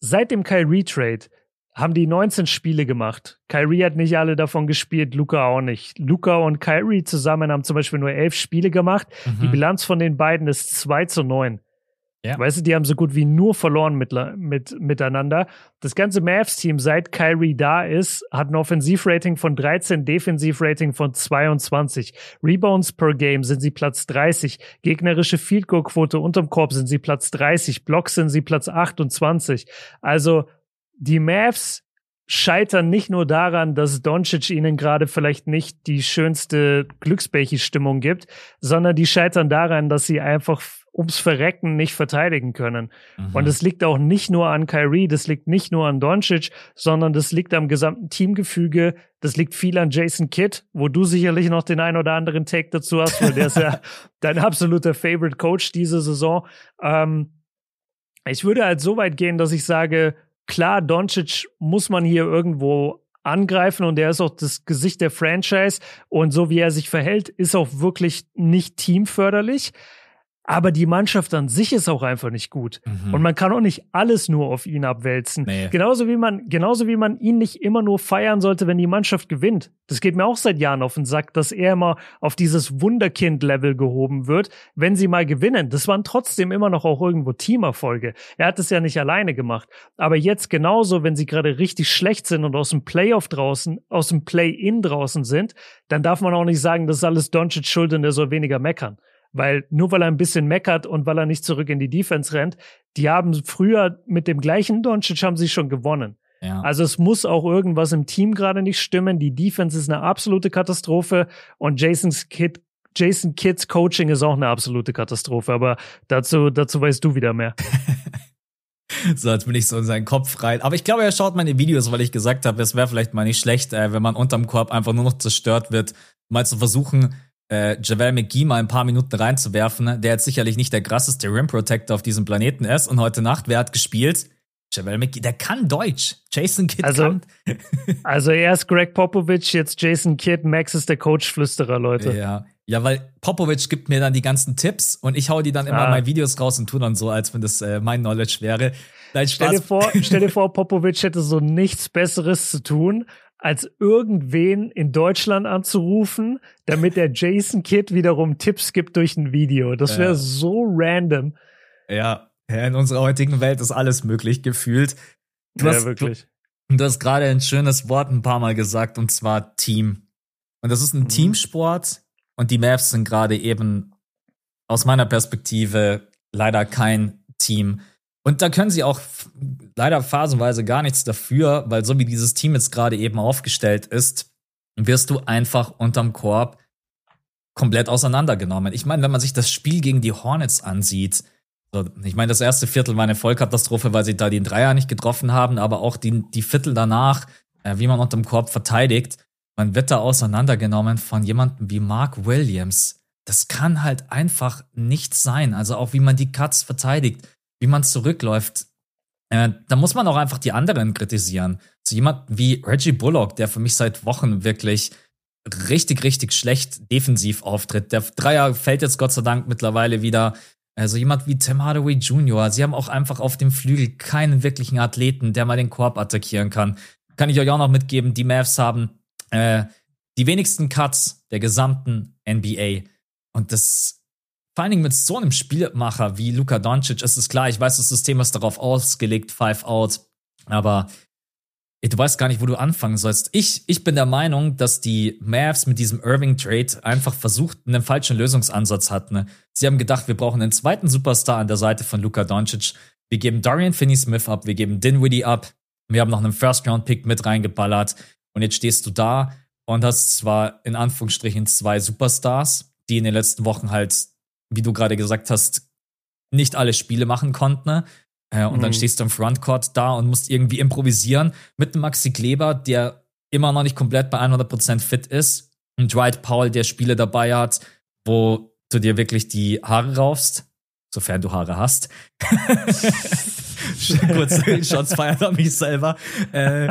seit dem Kyrie-Trade haben die 19 Spiele gemacht. Kyrie hat nicht alle davon gespielt, Luca auch nicht. Luca und Kyrie zusammen haben zum Beispiel nur elf Spiele gemacht. Mhm. Die Bilanz von den beiden ist 2 zu 9. Ja. Weißt du, die haben so gut wie nur verloren mit, mit, miteinander. Das ganze Mavs-Team, seit Kyrie da ist, hat ein Offensivrating von 13, Defensivrating von 22. Rebounds per Game sind sie Platz 30. Gegnerische Field Goal Quote unterm Korb sind sie Platz 30. Blocks sind sie Platz 28. Also, die Mavs scheitern nicht nur daran, dass Doncic ihnen gerade vielleicht nicht die schönste Glücksbärchen-Stimmung gibt, sondern die scheitern daran, dass sie einfach ums Verrecken nicht verteidigen können. Mhm. Und es liegt auch nicht nur an Kyrie, das liegt nicht nur an Doncic, sondern das liegt am gesamten Teamgefüge. Das liegt viel an Jason Kidd, wo du sicherlich noch den ein oder anderen Take dazu hast, weil der ist ja dein absoluter Favorite Coach diese Saison. Ähm, ich würde halt so weit gehen, dass ich sage, klar, Doncic muss man hier irgendwo angreifen und er ist auch das Gesicht der Franchise und so wie er sich verhält, ist auch wirklich nicht teamförderlich aber die Mannschaft an sich ist auch einfach nicht gut. Mhm. Und man kann auch nicht alles nur auf ihn abwälzen. Nee. Genauso wie man, genauso wie man ihn nicht immer nur feiern sollte, wenn die Mannschaft gewinnt. Das geht mir auch seit Jahren auf den Sack, dass er immer auf dieses Wunderkind-Level gehoben wird, wenn sie mal gewinnen. Das waren trotzdem immer noch auch irgendwo Teamerfolge. Er hat es ja nicht alleine gemacht. Aber jetzt genauso, wenn sie gerade richtig schlecht sind und aus dem Playoff draußen, aus dem Play-In draußen sind, dann darf man auch nicht sagen, das ist alles Doncic schuld und er soll weniger meckern. Weil nur weil er ein bisschen meckert und weil er nicht zurück in die Defense rennt, die haben früher mit dem gleichen Doncic haben sie schon gewonnen. Ja. Also es muss auch irgendwas im Team gerade nicht stimmen. Die Defense ist eine absolute Katastrophe und Jason's Kid, Jason Kidds Coaching ist auch eine absolute Katastrophe. Aber dazu, dazu weißt du wieder mehr. so, jetzt bin ich so in seinen Kopf rein. Aber ich glaube, er schaut meine Videos, weil ich gesagt habe, es wäre vielleicht mal nicht schlecht, äh, wenn man unterm Korb einfach nur noch zerstört wird, mal zu versuchen, äh, Javel McGee mal ein paar Minuten reinzuwerfen, der jetzt sicherlich nicht der krasseste Rim Protector auf diesem Planeten ist. Und heute Nacht, wer hat gespielt? Javel McGee, der kann Deutsch. Jason Kidd also, kann. also erst Greg Popovich, jetzt Jason Kidd, Max ist der Coach-Flüsterer, Leute. Ja. Ja, weil Popovich gibt mir dann die ganzen Tipps und ich hau die dann immer ah. in meine Videos raus und tu dann so, als wenn das äh, mein Knowledge wäre. Nein, Stell dir vor, stell dir vor, Popovich hätte so nichts Besseres zu tun, als irgendwen in Deutschland anzurufen, damit der Jason Kidd wiederum Tipps gibt durch ein Video. Das wäre ja. so random. Ja, in unserer heutigen Welt ist alles möglich gefühlt. Du ja, hast, wirklich. Du, du hast gerade ein schönes Wort ein paar Mal gesagt, und zwar Team. Und das ist ein mhm. Teamsport und die Mavs sind gerade eben aus meiner Perspektive leider kein Team. Und da können sie auch leider phasenweise gar nichts dafür, weil so wie dieses Team jetzt gerade eben aufgestellt ist, wirst du einfach unterm Korb komplett auseinandergenommen. Ich meine, wenn man sich das Spiel gegen die Hornets ansieht, ich meine, das erste Viertel war eine Vollkatastrophe, weil sie da den Dreier nicht getroffen haben, aber auch die, die Viertel danach, äh, wie man unterm Korb verteidigt, man wird da auseinandergenommen von jemandem wie Mark Williams. Das kann halt einfach nicht sein. Also auch wie man die Cuts verteidigt wie man zurückläuft, äh, da muss man auch einfach die anderen kritisieren. So jemand wie Reggie Bullock, der für mich seit Wochen wirklich richtig, richtig schlecht defensiv auftritt. Der Dreier fällt jetzt Gott sei Dank mittlerweile wieder. Also jemand wie Tim Hardaway Jr., sie haben auch einfach auf dem Flügel keinen wirklichen Athleten, der mal den Korb attackieren kann. Kann ich euch auch noch mitgeben, die Mavs haben äh, die wenigsten Cuts der gesamten NBA. Und das vor allen Dingen mit so einem Spielmacher wie Luka Doncic ist es klar, ich weiß, das System ist darauf ausgelegt, Five Out, aber du weißt gar nicht, wo du anfangen sollst. Ich, ich bin der Meinung, dass die Mavs mit diesem Irving-Trade einfach versucht, einen falschen Lösungsansatz hatten. Ne? Sie haben gedacht, wir brauchen einen zweiten Superstar an der Seite von Luka Doncic. Wir geben Dorian Finney-Smith ab, wir geben Dinwiddie ab, wir haben noch einen First-Round-Pick mit reingeballert und jetzt stehst du da und hast zwar in Anführungsstrichen zwei Superstars, die in den letzten Wochen halt wie du gerade gesagt hast, nicht alle Spiele machen konnten. Ne? Äh, und mhm. dann stehst du im Frontcourt da und musst irgendwie improvisieren mit einem Maxi Kleber, der immer noch nicht komplett bei 100% fit ist. Und Dwight Powell, der Spiele dabei hat, wo du dir wirklich die Haare raufst, sofern du Haare hast. Kurz Shots feiert an mich selber. Äh,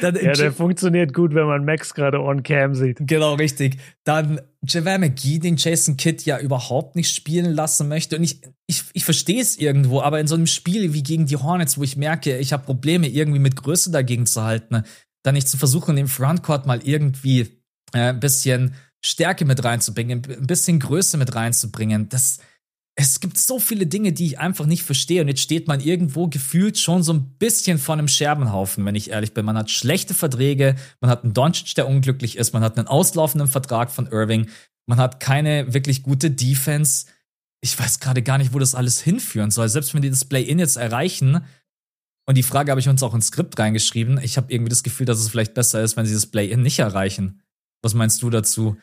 dann, ja, der funktioniert gut, wenn man Max gerade on cam sieht. Genau, richtig. Dann Javier McGee, den Jason Kidd ja überhaupt nicht spielen lassen möchte. Und ich, ich, ich verstehe es irgendwo, aber in so einem Spiel wie gegen die Hornets, wo ich merke, ich habe Probleme, irgendwie mit Größe dagegen zu halten, dann nicht zu versuchen, im Frontcourt mal irgendwie äh, ein bisschen Stärke mit reinzubringen, ein bisschen Größe mit reinzubringen. Das, es gibt so viele Dinge, die ich einfach nicht verstehe. Und jetzt steht man irgendwo gefühlt schon so ein bisschen vor einem Scherbenhaufen, wenn ich ehrlich bin. Man hat schlechte Verträge, man hat einen Doncic, der unglücklich ist, man hat einen auslaufenden Vertrag von Irving, man hat keine wirklich gute Defense. Ich weiß gerade gar nicht, wo das alles hinführen soll. Selbst wenn die das Play-In jetzt erreichen, und die Frage habe ich uns auch ins Skript reingeschrieben, ich habe irgendwie das Gefühl, dass es vielleicht besser ist, wenn sie das Play-In nicht erreichen. Was meinst du dazu?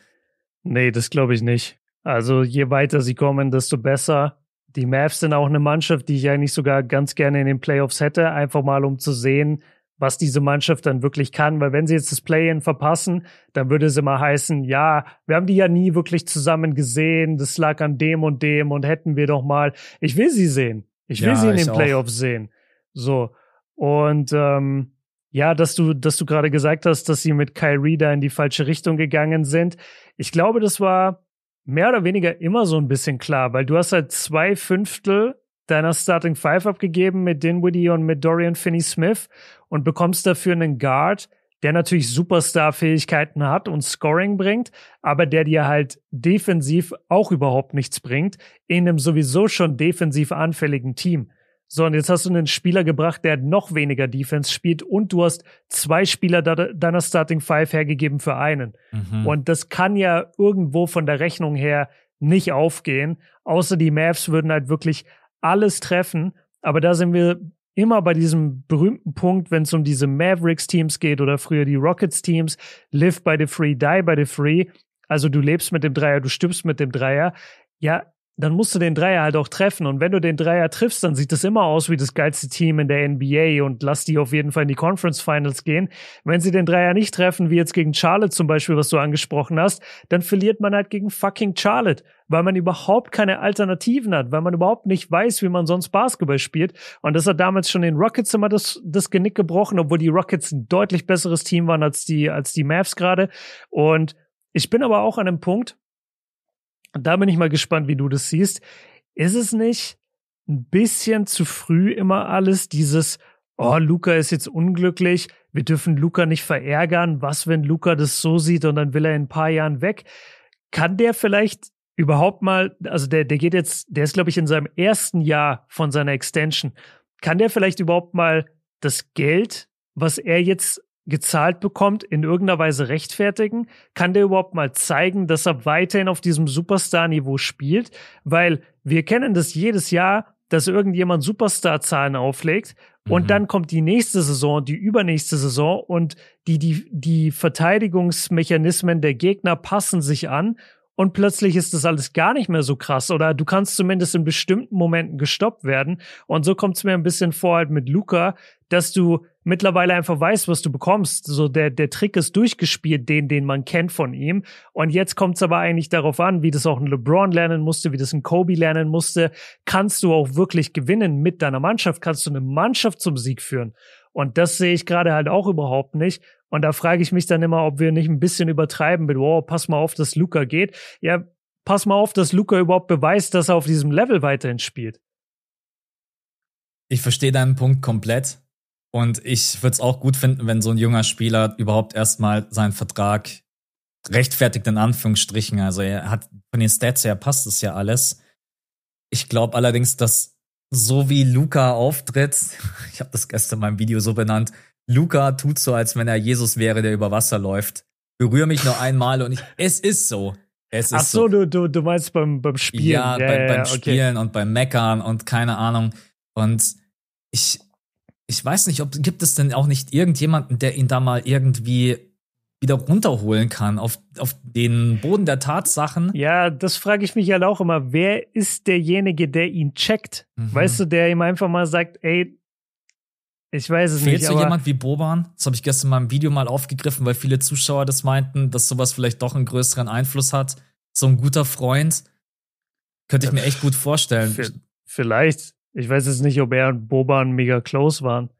Nee, das glaube ich nicht. Also je weiter sie kommen, desto besser. Die Mavs sind auch eine Mannschaft, die ich eigentlich sogar ganz gerne in den Playoffs hätte, einfach mal um zu sehen, was diese Mannschaft dann wirklich kann. Weil wenn sie jetzt das Play-in verpassen, dann würde es immer heißen, ja, wir haben die ja nie wirklich zusammen gesehen, das lag an dem und dem und hätten wir doch mal. Ich will sie sehen. Ich will ja, sie in den Playoffs auch. sehen. So. Und ähm, ja, dass du, dass du gerade gesagt hast, dass sie mit Kyrie da in die falsche Richtung gegangen sind. Ich glaube, das war mehr oder weniger immer so ein bisschen klar, weil du hast halt zwei Fünftel deiner Starting Five abgegeben mit Dinwiddie und mit Dorian Finney-Smith und bekommst dafür einen Guard, der natürlich Superstar-Fähigkeiten hat und Scoring bringt, aber der dir halt defensiv auch überhaupt nichts bringt, in einem sowieso schon defensiv anfälligen Team. So, und jetzt hast du einen Spieler gebracht, der noch weniger Defense spielt und du hast zwei Spieler deiner Starting Five hergegeben für einen. Mhm. Und das kann ja irgendwo von der Rechnung her nicht aufgehen, außer die Mavs würden halt wirklich alles treffen. Aber da sind wir immer bei diesem berühmten Punkt, wenn es um diese Mavericks-Teams geht oder früher die Rockets-Teams, live by the free, die by the free. Also du lebst mit dem Dreier, du stirbst mit dem Dreier. Ja, dann musst du den Dreier halt auch treffen. Und wenn du den Dreier triffst, dann sieht das immer aus wie das geilste Team in der NBA und lass die auf jeden Fall in die Conference Finals gehen. Wenn sie den Dreier nicht treffen, wie jetzt gegen Charlotte zum Beispiel, was du angesprochen hast, dann verliert man halt gegen fucking Charlotte, weil man überhaupt keine Alternativen hat, weil man überhaupt nicht weiß, wie man sonst Basketball spielt. Und das hat damals schon den Rockets immer das, das Genick gebrochen, obwohl die Rockets ein deutlich besseres Team waren als die, als die Mavs gerade. Und ich bin aber auch an einem Punkt, da bin ich mal gespannt, wie du das siehst. Ist es nicht ein bisschen zu früh immer alles, dieses, oh, Luca ist jetzt unglücklich, wir dürfen Luca nicht verärgern, was, wenn Luca das so sieht und dann will er in ein paar Jahren weg? Kann der vielleicht überhaupt mal, also der, der geht jetzt, der ist, glaube ich, in seinem ersten Jahr von seiner Extension. Kann der vielleicht überhaupt mal das Geld, was er jetzt gezahlt bekommt, in irgendeiner Weise rechtfertigen? Kann der überhaupt mal zeigen, dass er weiterhin auf diesem Superstar-Niveau spielt? Weil wir kennen das jedes Jahr, dass irgendjemand Superstar-Zahlen auflegt und mhm. dann kommt die nächste Saison, die übernächste Saison und die, die, die Verteidigungsmechanismen der Gegner passen sich an und plötzlich ist das alles gar nicht mehr so krass oder du kannst zumindest in bestimmten Momenten gestoppt werden. Und so kommt es mir ein bisschen vor halt mit Luca, dass du mittlerweile einfach weißt, was du bekommst. So der, der Trick ist durchgespielt, den, den man kennt von ihm. Und jetzt kommt es aber eigentlich darauf an, wie das auch ein LeBron lernen musste, wie das ein Kobe lernen musste. Kannst du auch wirklich gewinnen mit deiner Mannschaft? Kannst du eine Mannschaft zum Sieg führen? Und das sehe ich gerade halt auch überhaupt nicht. Und da frage ich mich dann immer, ob wir nicht ein bisschen übertreiben mit, wow, pass mal auf, dass Luca geht. Ja, pass mal auf, dass Luca überhaupt beweist, dass er auf diesem Level weiterhin spielt. Ich verstehe deinen Punkt komplett. Und ich würde es auch gut finden, wenn so ein junger Spieler überhaupt erstmal seinen Vertrag rechtfertigt, in Anführungsstrichen. Also er hat von den Stats her passt es ja alles. Ich glaube allerdings, dass so wie Luca auftritt, ich habe das gestern in meinem Video so benannt, Luca tut so, als wenn er Jesus wäre, der über Wasser läuft. Berühre mich nur einmal und ich, es ist so. Es ist Ach so, so. Du, du, du meinst beim, beim Spielen. Ja, ja, bei, ja beim okay. Spielen und beim Meckern und keine Ahnung. Und ich, ich weiß nicht, ob gibt es denn auch nicht irgendjemanden, der ihn da mal irgendwie wieder runterholen kann auf, auf den Boden der Tatsachen. Ja, das frage ich mich halt auch immer. Wer ist derjenige, der ihn checkt? Mhm. Weißt du, der ihm einfach mal sagt, ey, ich weiß es Fehlt nicht. Fehlt so jemand wie Boban? Das habe ich gestern mal im Video mal aufgegriffen, weil viele Zuschauer das meinten, dass sowas vielleicht doch einen größeren Einfluss hat. So ein guter Freund. Könnte ich mir echt gut vorstellen. Vielleicht. Ich weiß jetzt nicht, ob er und Boban mega close waren.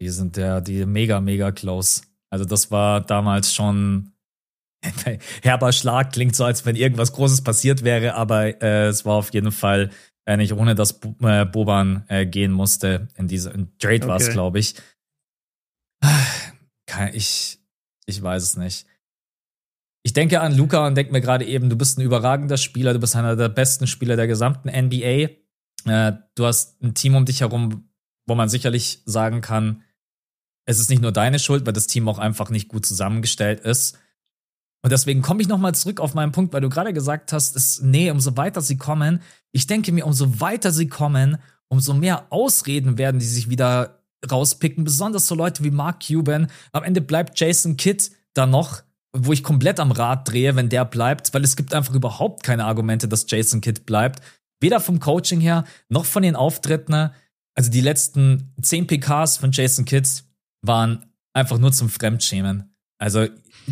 Die sind ja die mega, mega close. Also das war damals schon herber Schlag, klingt so, als wenn irgendwas Großes passiert wäre, aber äh, es war auf jeden Fall äh, nicht ohne, dass Bo äh, Boban äh, gehen musste. In dieser in Trade okay. war es, glaube ich. Ich, ich weiß es nicht. Ich denke an Luca und denke mir gerade eben, du bist ein überragender Spieler, du bist einer der besten Spieler der gesamten NBA. Äh, du hast ein Team um dich herum, wo man sicherlich sagen kann, es ist nicht nur deine Schuld, weil das Team auch einfach nicht gut zusammengestellt ist. Und deswegen komme ich nochmal zurück auf meinen Punkt, weil du gerade gesagt hast, ist, nee, umso weiter sie kommen, ich denke mir, umso weiter sie kommen, umso mehr Ausreden werden die sich wieder rauspicken, besonders so Leute wie Mark Cuban. Am Ende bleibt Jason Kidd da noch, wo ich komplett am Rad drehe, wenn der bleibt, weil es gibt einfach überhaupt keine Argumente, dass Jason Kidd bleibt. Weder vom Coaching her, noch von den Auftritten. Also die letzten 10 PKs von Jason Kidd waren einfach nur zum Fremdschämen. Also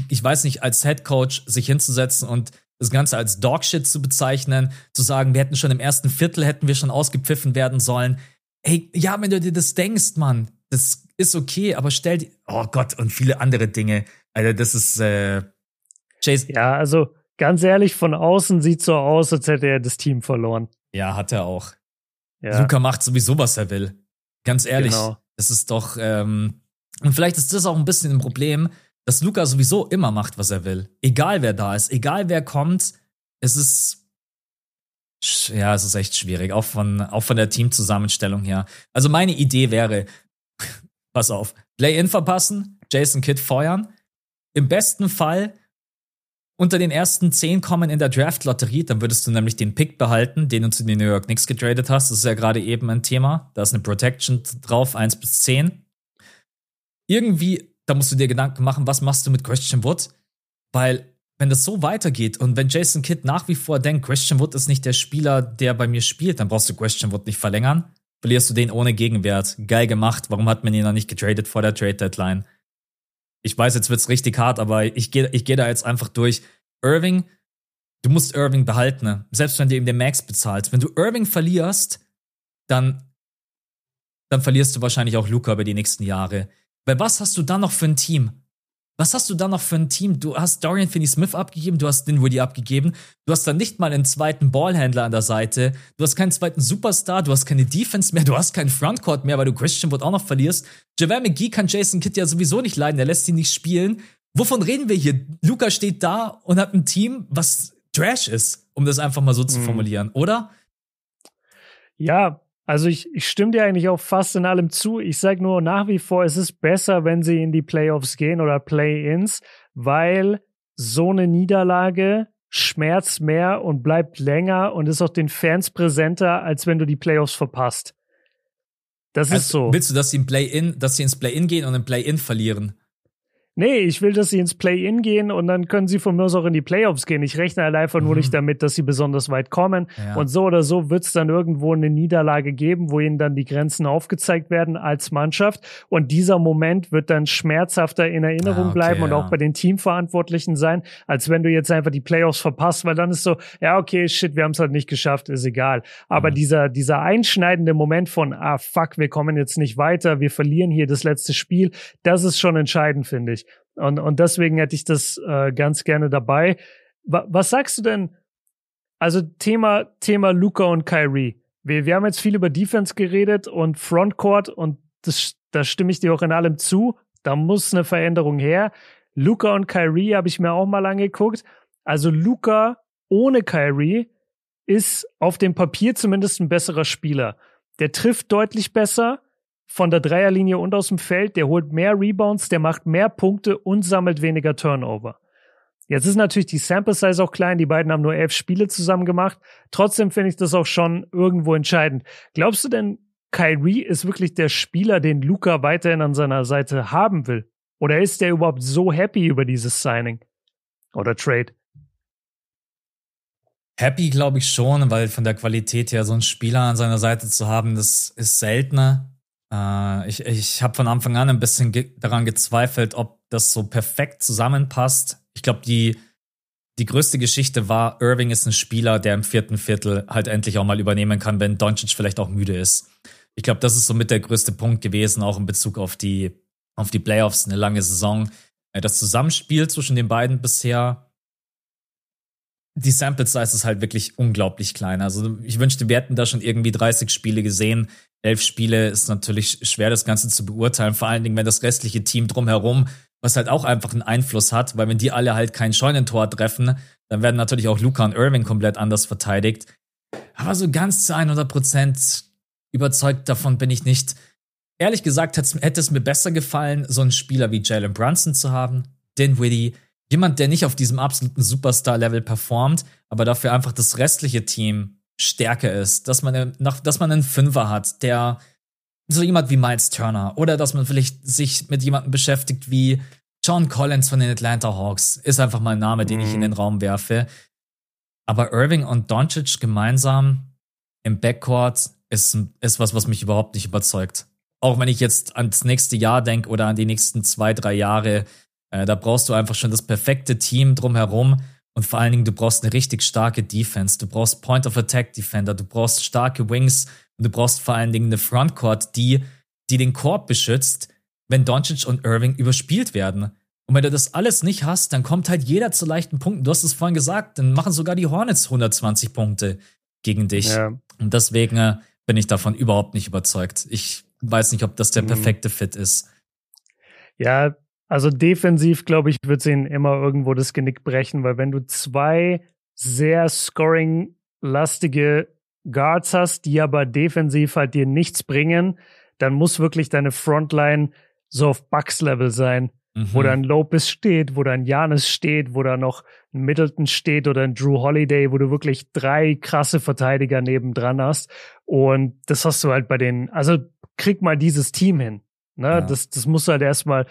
ich weiß nicht, als Head Coach sich hinzusetzen und das Ganze als Dogshit zu bezeichnen, zu sagen, wir hätten schon im ersten Viertel hätten wir schon ausgepfiffen werden sollen. Ey, ja, wenn du dir das denkst, Mann, das ist okay, aber stell dir, oh Gott, und viele andere Dinge. Alter, das ist, äh, Chase. Ja, also ganz ehrlich, von außen sieht so aus, als hätte er das Team verloren. Ja, hat er auch. Ja. Luca macht sowieso, was er will. Ganz ehrlich, genau. das ist doch, ähm, und vielleicht ist das auch ein bisschen ein Problem, dass Luca sowieso immer macht, was er will. Egal wer da ist, egal wer kommt, es ist ja, es ist echt schwierig, auch von, auch von der Teamzusammenstellung her. Also meine Idee wäre, pass auf, Play-In verpassen, Jason Kidd feuern. Im besten Fall unter den ersten zehn kommen in der Draft-Lotterie, dann würdest du nämlich den Pick behalten, den du zu den New York Knicks getradet hast. Das ist ja gerade eben ein Thema. Da ist eine Protection drauf, eins bis zehn. Irgendwie, da musst du dir Gedanken machen, was machst du mit Christian Wood? Weil, wenn das so weitergeht und wenn Jason Kidd nach wie vor denkt, Christian Wood ist nicht der Spieler, der bei mir spielt, dann brauchst du Christian Wood nicht verlängern. Verlierst du den ohne Gegenwert. Geil gemacht. Warum hat man ihn noch nicht getradet vor der Trade Deadline? Ich weiß, jetzt wird's richtig hart, aber ich gehe ich geh da jetzt einfach durch. Irving, du musst Irving behalten, ne? selbst wenn du ihm den Max bezahlst. Wenn du Irving verlierst, dann, dann verlierst du wahrscheinlich auch Luca über die nächsten Jahre. Weil was hast du dann noch für ein Team? Was hast du dann noch für ein Team? Du hast Dorian Finney-Smith abgegeben, du hast Dinwiddie abgegeben, du hast dann nicht mal einen zweiten Ballhändler an der Seite, du hast keinen zweiten Superstar, du hast keine Defense mehr, du hast keinen Frontcourt mehr, weil du Christian Wood auch noch verlierst. JaVale McGee kann Jason Kidd ja sowieso nicht leiden, der lässt ihn nicht spielen. Wovon reden wir hier? Luca steht da und hat ein Team, was Trash ist, um das einfach mal so zu mhm. formulieren, oder? Ja, also ich, ich stimme dir eigentlich auch fast in allem zu. Ich sage nur nach wie vor, es ist besser, wenn sie in die Playoffs gehen oder Play-ins, weil so eine Niederlage schmerzt mehr und bleibt länger und ist auch den Fans präsenter, als wenn du die Playoffs verpasst. Das also ist so. Willst du, dass sie, im Play-in, dass sie ins Play-in gehen und im Play-in verlieren? Nee, ich will, dass sie ins Play-In gehen und dann können sie von mir aus auch in die Playoffs gehen. Ich rechne einfach mhm. nur nicht damit, dass sie besonders weit kommen. Ja. Und so oder so wird es dann irgendwo eine Niederlage geben, wo ihnen dann die Grenzen aufgezeigt werden als Mannschaft. Und dieser Moment wird dann schmerzhafter in Erinnerung ah, okay, bleiben und ja. auch bei den Teamverantwortlichen sein, als wenn du jetzt einfach die Playoffs verpasst, weil dann ist so, ja, okay, shit, wir haben es halt nicht geschafft, ist egal. Aber mhm. dieser, dieser einschneidende Moment von, ah, fuck, wir kommen jetzt nicht weiter, wir verlieren hier das letzte Spiel, das ist schon entscheidend, finde ich. Und, und deswegen hätte ich das äh, ganz gerne dabei. Wa was sagst du denn? Also Thema, Thema Luca und Kyrie. Wir, wir haben jetzt viel über Defense geredet und Frontcourt und das, da stimme ich dir auch in allem zu. Da muss eine Veränderung her. Luca und Kyrie habe ich mir auch mal angeguckt. Also Luca ohne Kyrie ist auf dem Papier zumindest ein besserer Spieler. Der trifft deutlich besser, von der Dreierlinie und aus dem Feld, der holt mehr Rebounds, der macht mehr Punkte und sammelt weniger Turnover. Jetzt ist natürlich die Sample Size auch klein, die beiden haben nur elf Spiele zusammen gemacht. Trotzdem finde ich das auch schon irgendwo entscheidend. Glaubst du denn, Kyrie ist wirklich der Spieler, den Luca weiterhin an seiner Seite haben will? Oder ist der überhaupt so happy über dieses Signing oder Trade? Happy glaube ich schon, weil von der Qualität her so einen Spieler an seiner Seite zu haben, das ist seltener. Äh, ich ich habe von Anfang an ein bisschen ge daran gezweifelt, ob das so perfekt zusammenpasst. Ich glaube, die, die größte Geschichte war, Irving ist ein Spieler, der im vierten Viertel halt endlich auch mal übernehmen kann, wenn Doncic vielleicht auch müde ist. Ich glaube, das ist somit der größte Punkt gewesen, auch in Bezug auf die, auf die Playoffs, eine lange Saison. Äh, das Zusammenspiel zwischen den beiden bisher die Sample Size ist halt wirklich unglaublich klein. Also ich wünschte, wir hätten da schon irgendwie 30 Spiele gesehen. Elf Spiele ist natürlich schwer, das Ganze zu beurteilen. Vor allen Dingen, wenn das restliche Team drumherum, was halt auch einfach einen Einfluss hat, weil wenn die alle halt kein Scheunentor treffen, dann werden natürlich auch Luca und Irving komplett anders verteidigt. Aber so ganz zu 100 Prozent überzeugt davon bin ich nicht. Ehrlich gesagt hätte es mir besser gefallen, so einen Spieler wie Jalen Brunson zu haben, Dinwiddie, jemand, der nicht auf diesem absoluten Superstar-Level performt, aber dafür einfach das restliche Team stärker ist, dass man, dass man einen Fünfer hat, der so jemand wie Miles Turner oder dass man vielleicht sich mit jemandem beschäftigt wie John Collins von den Atlanta Hawks, ist einfach mal ein Name, den mhm. ich in den Raum werfe. Aber Irving und Doncic gemeinsam im Backcourt ist, ist was, was mich überhaupt nicht überzeugt. Auch wenn ich jetzt ans nächste Jahr denke oder an die nächsten zwei, drei Jahre, äh, da brauchst du einfach schon das perfekte Team drumherum. Und vor allen Dingen, du brauchst eine richtig starke Defense. Du brauchst Point of Attack Defender. Du brauchst starke Wings. Und du brauchst vor allen Dingen eine Frontcourt, die, die den Korb beschützt, wenn Doncic und Irving überspielt werden. Und wenn du das alles nicht hast, dann kommt halt jeder zu leichten Punkten. Du hast es vorhin gesagt, dann machen sogar die Hornets 120 Punkte gegen dich. Ja. Und deswegen äh, bin ich davon überhaupt nicht überzeugt. Ich weiß nicht, ob das der mhm. perfekte Fit ist. Ja, also defensiv, glaube ich, wird es ihnen immer irgendwo das Genick brechen, weil wenn du zwei sehr scoring-lastige Guards hast, die aber defensiv halt dir nichts bringen, dann muss wirklich deine Frontline so auf Bucks-Level sein. mhm. wo dann Lopez steht, wo dann Janis steht, wo da noch ein Middleton steht oder ein Drew Holiday, wo du wirklich drei krasse Verteidiger nebendran hast. Und das hast du halt bei den, also krieg mal dieses Team hin. Ne? Ja. Das, das musst du halt erstmal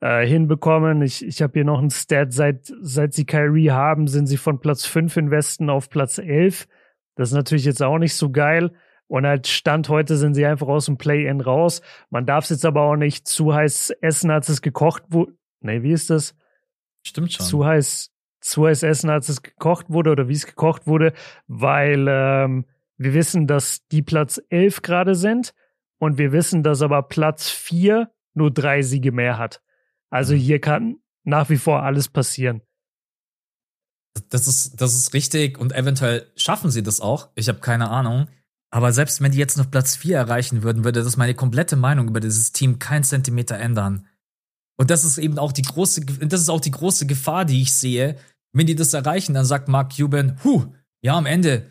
äh, hinbekommen. Ich, ich habe hier noch ein Stat, seit, seit sie Kyrie haben, sind sie von Platz 5 im Westen auf Platz 11. Das ist natürlich jetzt auch nicht so geil. Und halt Stand heute sind sie einfach aus dem Play-In raus. Man darf es jetzt aber auch nicht zu heiß essen, als es gekocht wurde. Nee, wie ist das? Stimmt schon. Zu heiß, zu heiß essen, als es gekocht wurde oder wie es gekocht wurde, weil ähm, wir wissen, dass die Platz 11 gerade sind und wir wissen, dass aber Platz 4 nur drei Siege mehr hat. Also mhm. hier kann nach wie vor alles passieren. Das ist, das ist richtig und eventuell schaffen sie das auch. Ich habe keine Ahnung. Aber selbst wenn die jetzt noch Platz 4 erreichen würden, würde das meine komplette Meinung über dieses Team kein Zentimeter ändern. Und das ist eben auch die große, das ist auch die große Gefahr, die ich sehe. Wenn die das erreichen, dann sagt Mark Cuban, huh, ja, am Ende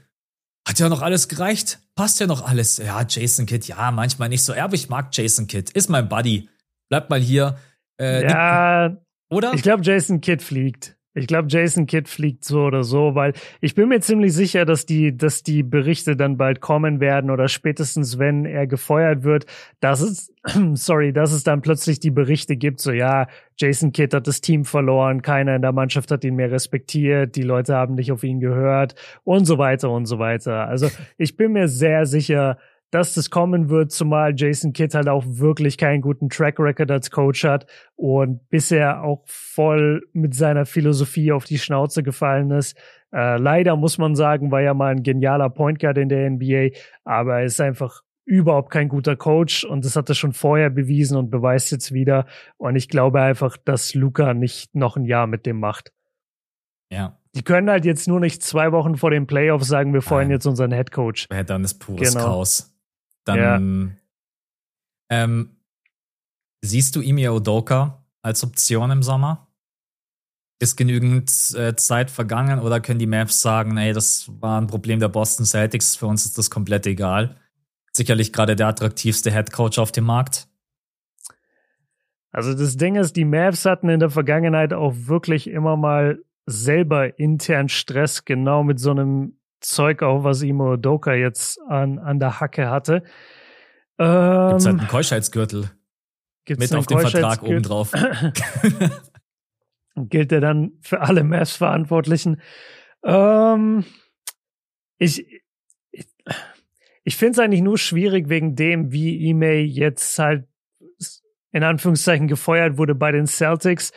hat ja noch alles gereicht, passt ja noch alles. Ja, Jason Kidd, ja, manchmal nicht so. Ja, aber ich mag Jason Kidd, ist mein Buddy. Bleibt mal hier. Äh, ja, oder? Ich glaube, Jason Kidd fliegt. Ich glaube, Jason Kidd fliegt so oder so, weil ich bin mir ziemlich sicher, dass die, dass die Berichte dann bald kommen werden oder spätestens, wenn er gefeuert wird, dass es, sorry, dass es dann plötzlich die Berichte gibt, so ja, Jason Kidd hat das Team verloren, keiner in der Mannschaft hat ihn mehr respektiert, die Leute haben nicht auf ihn gehört und so weiter und so weiter. Also ich bin mir sehr sicher, dass das kommen wird, zumal Jason Kidd halt auch wirklich keinen guten Track Record als Coach hat und bisher auch voll mit seiner Philosophie auf die Schnauze gefallen ist. Äh, leider muss man sagen, war ja mal ein genialer Point Guard in der NBA, aber er ist einfach überhaupt kein guter Coach und das hat er schon vorher bewiesen und beweist jetzt wieder. Und ich glaube einfach, dass Luca nicht noch ein Jahr mit dem macht. Ja, die können halt jetzt nur nicht zwei Wochen vor dem Playoff sagen, wir feuern jetzt unseren Head Coach. Ja, dann ist pures genau. Chaos. Dann ja. ähm, siehst du Imi Odoka als Option im Sommer? Ist genügend äh, Zeit vergangen oder können die Mavs sagen, ey, das war ein Problem der Boston Celtics, für uns ist das komplett egal? Sicherlich gerade der attraktivste Head Coach auf dem Markt. Also das Ding ist, die Mavs hatten in der Vergangenheit auch wirklich immer mal selber intern Stress, genau mit so einem Zeug auch, was Imo Doka jetzt an, an der Hacke hatte. Ähm, Gibt's halt einen Keuschheitsgürtel. Mit auf dem Vertrag obendrauf. Gilt er dann für alle Mavs-Verantwortlichen. Ähm, ich ich, ich finde es eigentlich nur schwierig wegen dem, wie Ime jetzt halt in Anführungszeichen gefeuert wurde bei den Celtics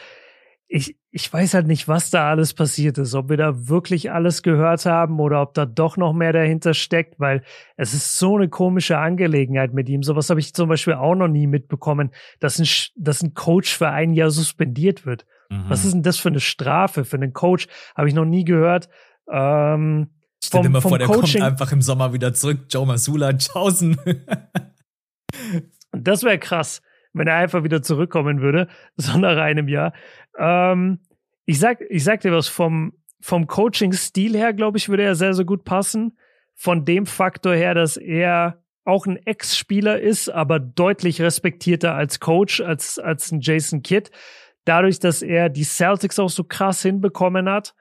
ich, ich weiß halt nicht, was da alles passiert ist, ob wir da wirklich alles gehört haben oder ob da doch noch mehr dahinter steckt, weil es ist so eine komische Angelegenheit mit ihm. Sowas habe ich zum Beispiel auch noch nie mitbekommen, dass ein, dass ein Coach für ein Jahr suspendiert wird. Mhm. Was ist denn das für eine Strafe für einen Coach? Habe ich noch nie gehört. Ähm, Stell dir mal vor, der Coaching. kommt einfach im Sommer wieder zurück. Joe Masula, tschaußen. das wäre krass wenn er einfach wieder zurückkommen würde, so nach einem Jahr. Ähm, ich sag, ich sag dir was vom, vom Coaching-Stil her, glaube ich, würde er sehr, sehr gut passen. Von dem Faktor her, dass er auch ein Ex-Spieler ist, aber deutlich respektierter als Coach, als, als ein Jason Kidd. Dadurch, dass er die Celtics auch so krass hinbekommen hat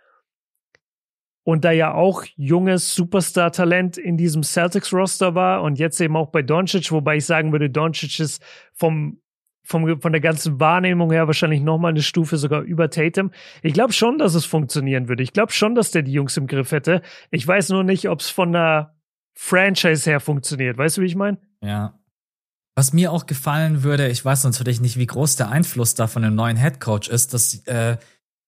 und da ja auch junges Superstar-Talent in diesem Celtics-Roster war und jetzt eben auch bei Doncic, wobei ich sagen würde, Doncic ist vom, vom, von der ganzen Wahrnehmung her wahrscheinlich nochmal eine Stufe sogar über Tatum. Ich glaube schon, dass es funktionieren würde. Ich glaube schon, dass der die Jungs im Griff hätte. Ich weiß nur nicht, ob es von der Franchise her funktioniert. Weißt du, wie ich meine? Ja. Was mir auch gefallen würde, ich weiß natürlich nicht, wie groß der Einfluss da von dem neuen Head Coach ist, dass äh,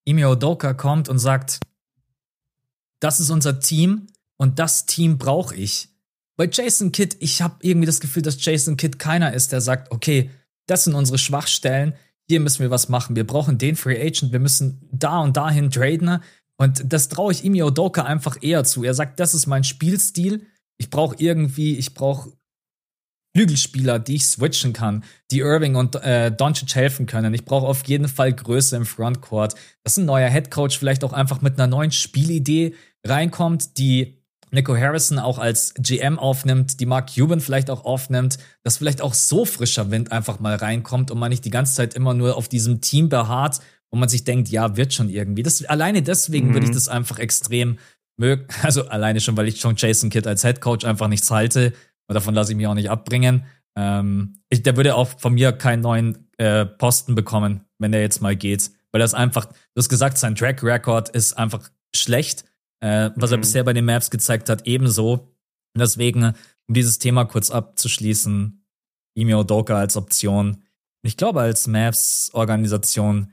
Imi Odoka kommt und sagt, das ist unser Team und das Team brauche ich. Bei Jason Kidd, ich habe irgendwie das Gefühl, dass Jason Kidd keiner ist, der sagt, okay, das sind unsere Schwachstellen, hier müssen wir was machen. Wir brauchen den Free Agent, wir müssen da und dahin traden. Und das traue ich Imi Odoka einfach eher zu. Er sagt, das ist mein Spielstil. Ich brauche irgendwie, ich brauche Flügelspieler, die ich switchen kann, die Irving und äh, Doncic helfen können. Ich brauche auf jeden Fall Größe im Frontcourt. Dass ein neuer Headcoach vielleicht auch einfach mit einer neuen Spielidee reinkommt, die Nico Harrison auch als GM aufnimmt, die Mark Cuban vielleicht auch aufnimmt, dass vielleicht auch so frischer Wind einfach mal reinkommt und man nicht die ganze Zeit immer nur auf diesem Team beharrt, wo man sich denkt, ja, wird schon irgendwie. Das, alleine deswegen mhm. würde ich mhm. das einfach extrem mögen. Also alleine schon, weil ich schon Jason Kidd als Head Coach einfach nichts halte. Und davon lasse ich mich auch nicht abbringen. Ähm, ich, der würde auch von mir keinen neuen äh, Posten bekommen, wenn der jetzt mal geht. Weil das einfach, du hast gesagt, sein Track Record ist einfach schlecht äh, was mhm. er bisher bei den Maps gezeigt hat, ebenso. Und deswegen, um dieses Thema kurz abzuschließen, Ime Odoka als Option. Ich glaube, als Maps-Organisation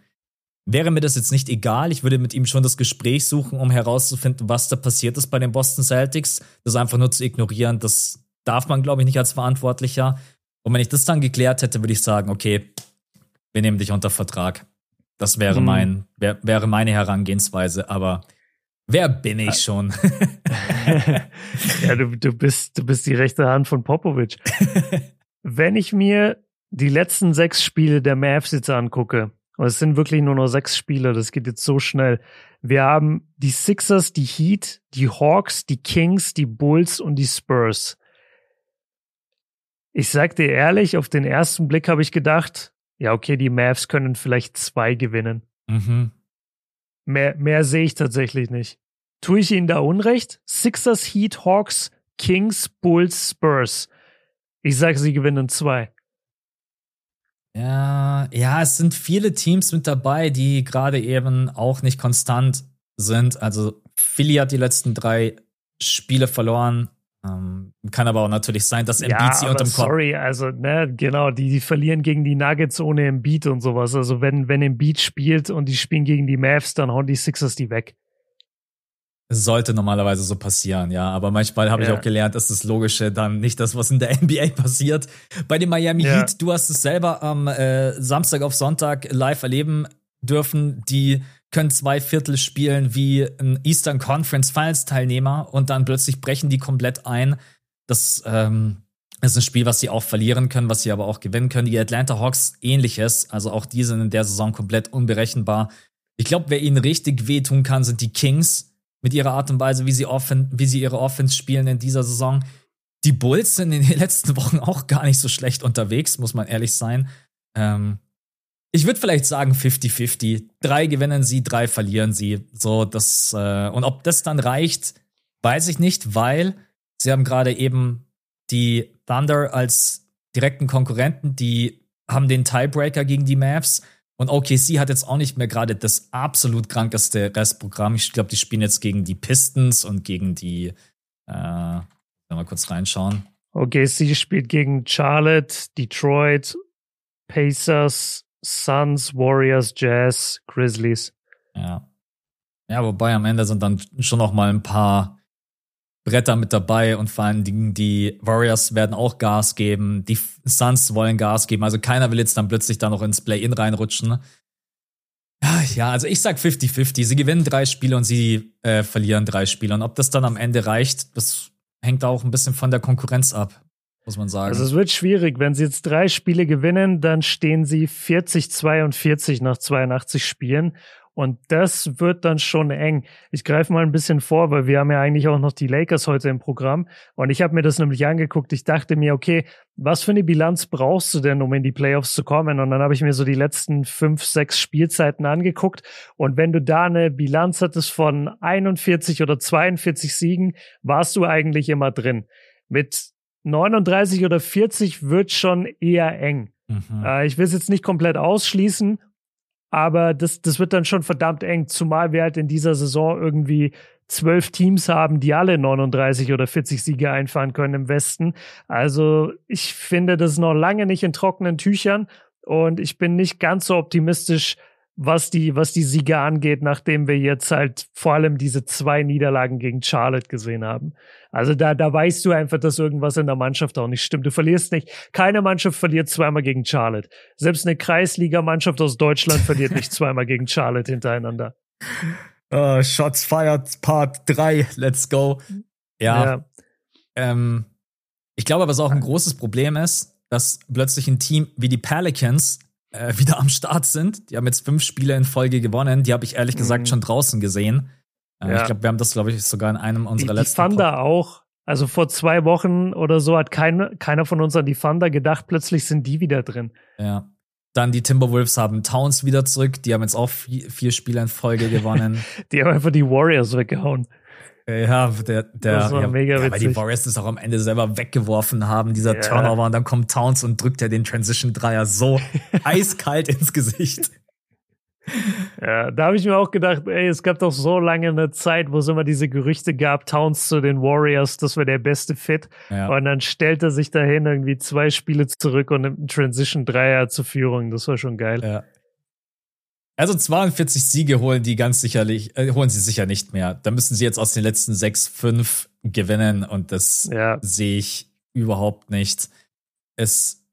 wäre mir das jetzt nicht egal. Ich würde mit ihm schon das Gespräch suchen, um herauszufinden, was da passiert ist bei den Boston Celtics. Das einfach nur zu ignorieren, das darf man, glaube ich, nicht als Verantwortlicher. Und wenn ich das dann geklärt hätte, würde ich sagen, okay, wir nehmen dich unter Vertrag. Das wäre mhm. mein, wär, wäre meine Herangehensweise. Aber Wer bin ich schon? ja, du, du, bist, du bist die rechte Hand von Popovic. Wenn ich mir die letzten sechs Spiele der Mavs jetzt angucke, und es sind wirklich nur noch sechs Spiele, das geht jetzt so schnell. Wir haben die Sixers, die Heat, die Hawks, die Kings, die Bulls und die Spurs. Ich sag dir ehrlich, auf den ersten Blick habe ich gedacht, ja, okay, die Mavs können vielleicht zwei gewinnen. Mhm. Mehr, mehr sehe ich tatsächlich nicht. Tue ich Ihnen da Unrecht? Sixers, Heat, Hawks, Kings, Bulls, Spurs. Ich sage, sie gewinnen zwei. Ja, ja, es sind viele Teams mit dabei, die gerade eben auch nicht konstant sind. Also Philly hat die letzten drei Spiele verloren. Ähm, kann aber auch natürlich sein, dass Embiid ja, sie unterm Kopf. Sorry, also ne, genau, die, die verlieren gegen die Nuggets ohne Embiid und sowas. Also wenn wenn Embiid spielt und die spielen gegen die Mavs, dann hauen die Sixers die weg. Sollte normalerweise so passieren, ja. Aber manchmal habe ja. ich auch gelernt, dass das Logische dann nicht das, was in der NBA passiert. Bei den Miami ja. Heat, du hast es selber am äh, Samstag auf Sonntag live erleben dürfen. Die können zwei Viertel spielen wie ein Eastern Conference Finals Teilnehmer und dann plötzlich brechen die komplett ein. Das ähm, ist ein Spiel, was sie auch verlieren können, was sie aber auch gewinnen können. Die Atlanta Hawks ähnliches, also auch die sind in der Saison komplett unberechenbar. Ich glaube, wer ihnen richtig wehtun kann, sind die Kings mit ihrer Art und Weise, wie sie, offen, wie sie ihre Offense spielen in dieser Saison. Die Bulls sind in den letzten Wochen auch gar nicht so schlecht unterwegs, muss man ehrlich sein. Ähm, ich würde vielleicht sagen 50-50. Drei gewinnen sie, drei verlieren sie. So, das, äh, und ob das dann reicht, weiß ich nicht, weil sie haben gerade eben die Thunder als direkten Konkurrenten, die haben den Tiebreaker gegen die Mavs. Und OKC hat jetzt auch nicht mehr gerade das absolut krankeste Restprogramm. Ich glaube, die spielen jetzt gegen die Pistons und gegen die, äh, mal kurz reinschauen. OKC spielt gegen Charlotte, Detroit, Pacers, Suns, Warriors, Jazz, Grizzlies. Ja. Ja, wobei am Ende sind dann schon noch mal ein paar Bretter mit dabei und vor allen Dingen die Warriors werden auch Gas geben, die Suns wollen Gas geben, also keiner will jetzt dann plötzlich da noch ins Play-In reinrutschen. Ja, also ich sag 50-50. Sie gewinnen drei Spiele und sie äh, verlieren drei Spiele. Und ob das dann am Ende reicht, das hängt auch ein bisschen von der Konkurrenz ab muss man sagen. Also es wird schwierig. Wenn sie jetzt drei Spiele gewinnen, dann stehen sie 40-42 nach 82 Spielen. Und das wird dann schon eng. Ich greife mal ein bisschen vor, weil wir haben ja eigentlich auch noch die Lakers heute im Programm. Und ich habe mir das nämlich angeguckt. Ich dachte mir, okay, was für eine Bilanz brauchst du denn, um in die Playoffs zu kommen? Und dann habe ich mir so die letzten fünf, sechs Spielzeiten angeguckt. Und wenn du da eine Bilanz hattest von 41 oder 42 Siegen, warst du eigentlich immer drin. Mit 39 oder 40 wird schon eher eng. Mhm. Äh, ich will es jetzt nicht komplett ausschließen, aber das, das wird dann schon verdammt eng, zumal wir halt in dieser Saison irgendwie zwölf Teams haben, die alle 39 oder 40 Siege einfahren können im Westen. Also ich finde das ist noch lange nicht in trockenen Tüchern und ich bin nicht ganz so optimistisch, was die, was die Siege angeht, nachdem wir jetzt halt vor allem diese zwei Niederlagen gegen Charlotte gesehen haben. Also da, da weißt du einfach, dass irgendwas in der Mannschaft auch nicht stimmt. Du verlierst nicht. Keine Mannschaft verliert zweimal gegen Charlotte. Selbst eine Kreisligamannschaft aus Deutschland verliert nicht zweimal gegen Charlotte hintereinander. Uh, Shots fired Part 3. Let's go. Ja. ja. Ähm, ich glaube, was auch ein großes Problem ist, dass plötzlich ein Team wie die Pelicans äh, wieder am Start sind. Die haben jetzt fünf Spiele in Folge gewonnen. Die habe ich ehrlich gesagt mhm. schon draußen gesehen. Ja. Ich glaube, wir haben das, glaube ich, sogar in einem unserer die, letzten. Die Thunder Pod auch. Also vor zwei Wochen oder so hat kein, keiner von uns an die Thunder gedacht. Plötzlich sind die wieder drin. Ja. Dann die Timberwolves haben Towns wieder zurück. Die haben jetzt auch vier, vier Spiele in Folge gewonnen. die haben einfach die Warriors weggehauen. Ja, der, der, das war ja, mega ja, weil die Warriors das auch am Ende selber weggeworfen haben, dieser ja. Turnover, und dann kommt Towns und drückt er den Transition-Dreier so eiskalt ins Gesicht. Ja, da habe ich mir auch gedacht, ey, es gab doch so lange eine Zeit, wo es immer diese Gerüchte gab, Towns zu den Warriors, das wäre der beste Fit. Ja. Und dann stellt er sich dahin irgendwie zwei Spiele zurück und nimmt einen Transition-Dreier zur Führung. Das war schon geil. Ja. Also 42 Siege holen die ganz sicherlich, äh, holen sie sicher nicht mehr. Da müssen sie jetzt aus den letzten sechs, fünf gewinnen und das ja. sehe ich überhaupt nicht. Es,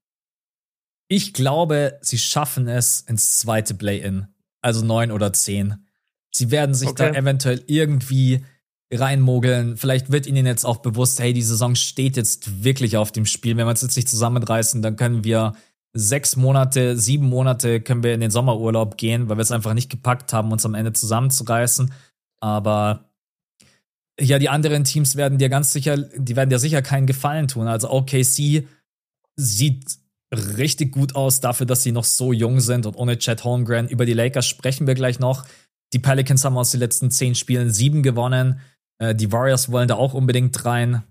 ich glaube, sie schaffen es ins zweite Play-In also neun oder zehn. Sie werden sich okay. da eventuell irgendwie reinmogeln. Vielleicht wird ihnen jetzt auch bewusst, hey, die Saison steht jetzt wirklich auf dem Spiel. Wenn wir uns jetzt nicht zusammenreißen, dann können wir sechs Monate, sieben Monate können wir in den Sommerurlaub gehen, weil wir es einfach nicht gepackt haben, uns am Ende zusammenzureißen. Aber ja, die anderen Teams werden dir ganz sicher, die werden dir sicher keinen Gefallen tun. Also OKC sieht richtig gut aus dafür, dass sie noch so jung sind und ohne Chad Holmgren. Über die Lakers sprechen wir gleich noch. Die Pelicans haben aus den letzten zehn Spielen sieben gewonnen. Äh, die Warriors wollen da auch unbedingt rein.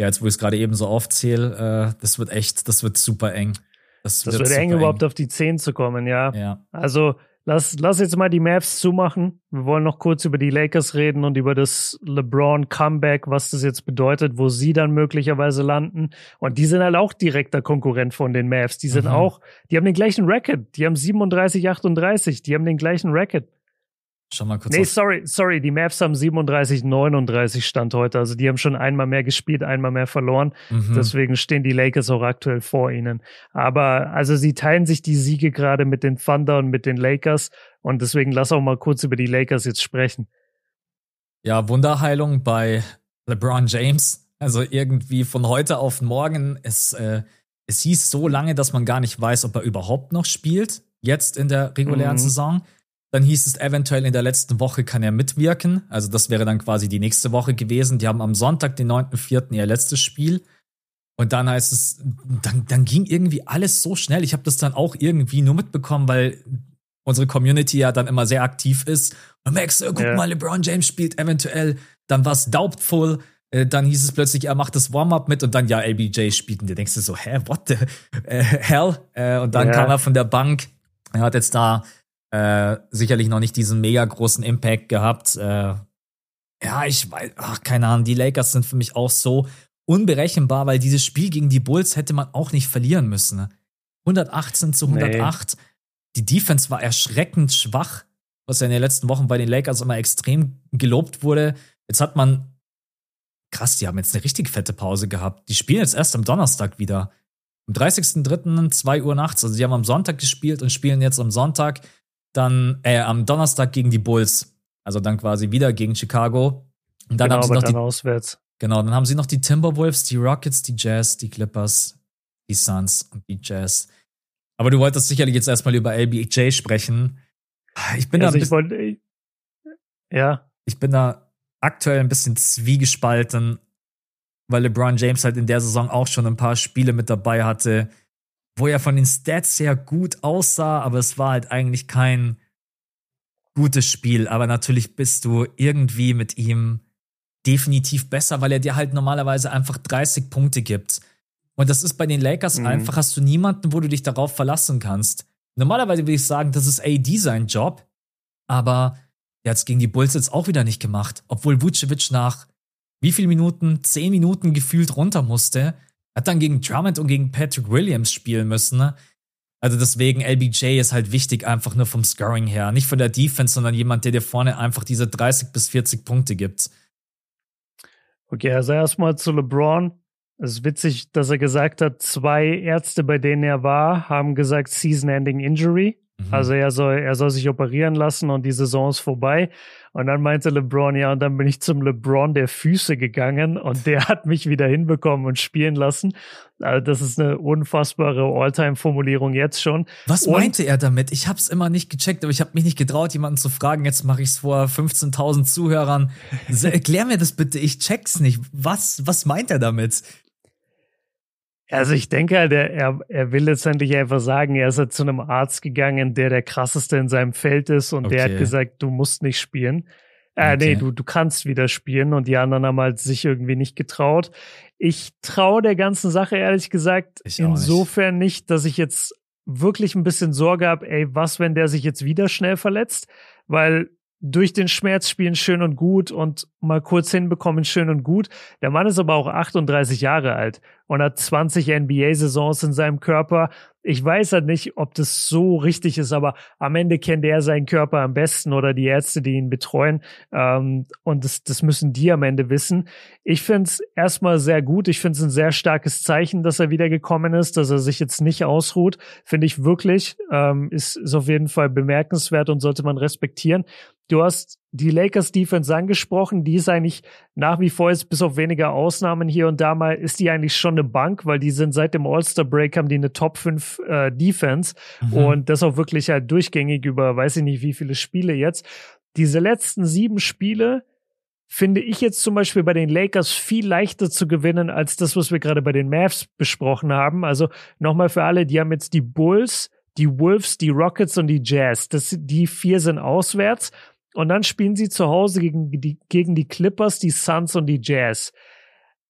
Ja, jetzt wo ich es gerade eben so aufzähle, äh, das wird echt, das wird super eng. Das, das wird, eng, überhaupt auf die zehn zu kommen, ja. ja. Also Lass, lass jetzt mal die Mavs zumachen. Wir wollen noch kurz über die Lakers reden und über das LeBron Comeback, was das jetzt bedeutet, wo sie dann möglicherweise landen. Und die sind halt auch direkter Konkurrent von den Mavs. Die sind mhm. auch, die haben den gleichen Racket. Die haben 37, 38. Die haben den gleichen Racket. Schau mal kurz. Nee, sorry, sorry, die Mavs haben 37, 39 Stand heute. Also die haben schon einmal mehr gespielt, einmal mehr verloren. Mhm. Deswegen stehen die Lakers auch aktuell vor ihnen. Aber also sie teilen sich die Siege gerade mit den Thunder und mit den Lakers. Und deswegen lass auch mal kurz über die Lakers jetzt sprechen. Ja, Wunderheilung bei LeBron James. Also irgendwie von heute auf morgen. Es, äh, es hieß so lange, dass man gar nicht weiß, ob er überhaupt noch spielt. Jetzt in der regulären mhm. Saison. Dann hieß es eventuell in der letzten Woche kann er mitwirken. Also das wäre dann quasi die nächste Woche gewesen. Die haben am Sonntag, den 9.4. ihr letztes Spiel. Und dann heißt es, dann, dann ging irgendwie alles so schnell. Ich habe das dann auch irgendwie nur mitbekommen, weil unsere Community ja dann immer sehr aktiv ist. Und Max, guck ja. mal, LeBron James spielt eventuell. Dann war es doubtful. Äh, dann hieß es plötzlich, er macht das Warm-up mit und dann ja, LBJ spielt. Und du denkst dir so, hä, what the äh, hell? Äh, und dann ja. kam er von der Bank. Er hat jetzt da äh, sicherlich noch nicht diesen mega großen Impact gehabt. Äh, ja, ich weiß, ach, keine Ahnung, die Lakers sind für mich auch so unberechenbar, weil dieses Spiel gegen die Bulls hätte man auch nicht verlieren müssen. 118 zu 108. Nee. Die Defense war erschreckend schwach, was ja in den letzten Wochen bei den Lakers immer extrem gelobt wurde. Jetzt hat man, krass, die haben jetzt eine richtig fette Pause gehabt. Die spielen jetzt erst am Donnerstag wieder. Am 30.03. 2 Uhr nachts. Also die haben am Sonntag gespielt und spielen jetzt am Sonntag dann äh, am Donnerstag gegen die Bulls. Also dann quasi wieder gegen Chicago. Und dann genau, haben sie noch die, auswärts. Genau, dann haben sie noch die Timberwolves, die Rockets, die Jazz, die Clippers, die Suns und die Jazz. Aber du wolltest sicherlich jetzt erstmal über LBJ sprechen. Ich bin also da. Ich wollte, ja. Ich bin da aktuell ein bisschen zwiegespalten, weil LeBron James halt in der Saison auch schon ein paar Spiele mit dabei hatte, wo er von den Stats sehr gut aussah, aber es war halt eigentlich kein gutes Spiel. Aber natürlich bist du irgendwie mit ihm definitiv besser, weil er dir halt normalerweise einfach 30 Punkte gibt. Und das ist bei den Lakers mhm. einfach, hast du niemanden, wo du dich darauf verlassen kannst. Normalerweise würde ich sagen, das ist AD sein Job, aber er hat es gegen die Bulls jetzt auch wieder nicht gemacht, obwohl Vucevic nach wie viel Minuten? Zehn Minuten gefühlt runter musste hat dann gegen Drummond und gegen Patrick Williams spielen müssen. Ne? Also deswegen, LBJ ist halt wichtig, einfach nur vom Scoring her. Nicht von der Defense, sondern jemand, der dir vorne einfach diese 30 bis 40 Punkte gibt. Okay, also erstmal zu LeBron. Es ist witzig, dass er gesagt hat, zwei Ärzte, bei denen er war, haben gesagt Season-Ending Injury. Mhm. Also er soll, er soll sich operieren lassen und die Saison ist vorbei. Und dann meinte LeBron, ja, und dann bin ich zum LeBron der Füße gegangen und der hat mich wieder hinbekommen und spielen lassen. Also das ist eine unfassbare Alltime-Formulierung jetzt schon. Was und meinte er damit? Ich habe es immer nicht gecheckt, aber ich habe mich nicht getraut, jemanden zu fragen. Jetzt mache ich es vor 15.000 Zuhörern. Erklär mir das bitte, ich check's nicht. Was, was meint er damit? Also ich denke halt, er, er, will letztendlich einfach sagen, er ist halt zu einem Arzt gegangen, der der krasseste in seinem Feld ist und okay. der hat gesagt, du musst nicht spielen. Äh, okay. nee, du, du kannst wieder spielen und die anderen haben halt sich irgendwie nicht getraut. Ich traue der ganzen Sache ehrlich gesagt ich insofern nicht. nicht, dass ich jetzt wirklich ein bisschen Sorge habe, ey, was, wenn der sich jetzt wieder schnell verletzt? Weil durch den Schmerz spielen schön und gut und mal kurz hinbekommen schön und gut. Der Mann ist aber auch 38 Jahre alt und hat 20 NBA-Saisons in seinem Körper. Ich weiß halt nicht, ob das so richtig ist, aber am Ende kennt er seinen Körper am besten oder die Ärzte, die ihn betreuen. Ähm, und das, das müssen die am Ende wissen. Ich finde es erstmal sehr gut. Ich finde es ein sehr starkes Zeichen, dass er wieder gekommen ist, dass er sich jetzt nicht ausruht. Finde ich wirklich. Ähm, ist, ist auf jeden Fall bemerkenswert und sollte man respektieren. Du hast die Lakers Defense angesprochen, die ist eigentlich nach wie vor jetzt bis auf wenige Ausnahmen hier und da mal ist die eigentlich schon eine Bank, weil die sind seit dem All-Star Break haben die eine Top 5 äh, Defense mhm. und das auch wirklich halt durchgängig über weiß ich nicht wie viele Spiele jetzt. Diese letzten sieben Spiele finde ich jetzt zum Beispiel bei den Lakers viel leichter zu gewinnen als das, was wir gerade bei den Mavs besprochen haben. Also nochmal für alle, die haben jetzt die Bulls, die Wolves, die Rockets und die Jazz. Das, die vier sind auswärts. Und dann spielen sie zu Hause gegen die, gegen die Clippers, die Suns und die Jazz.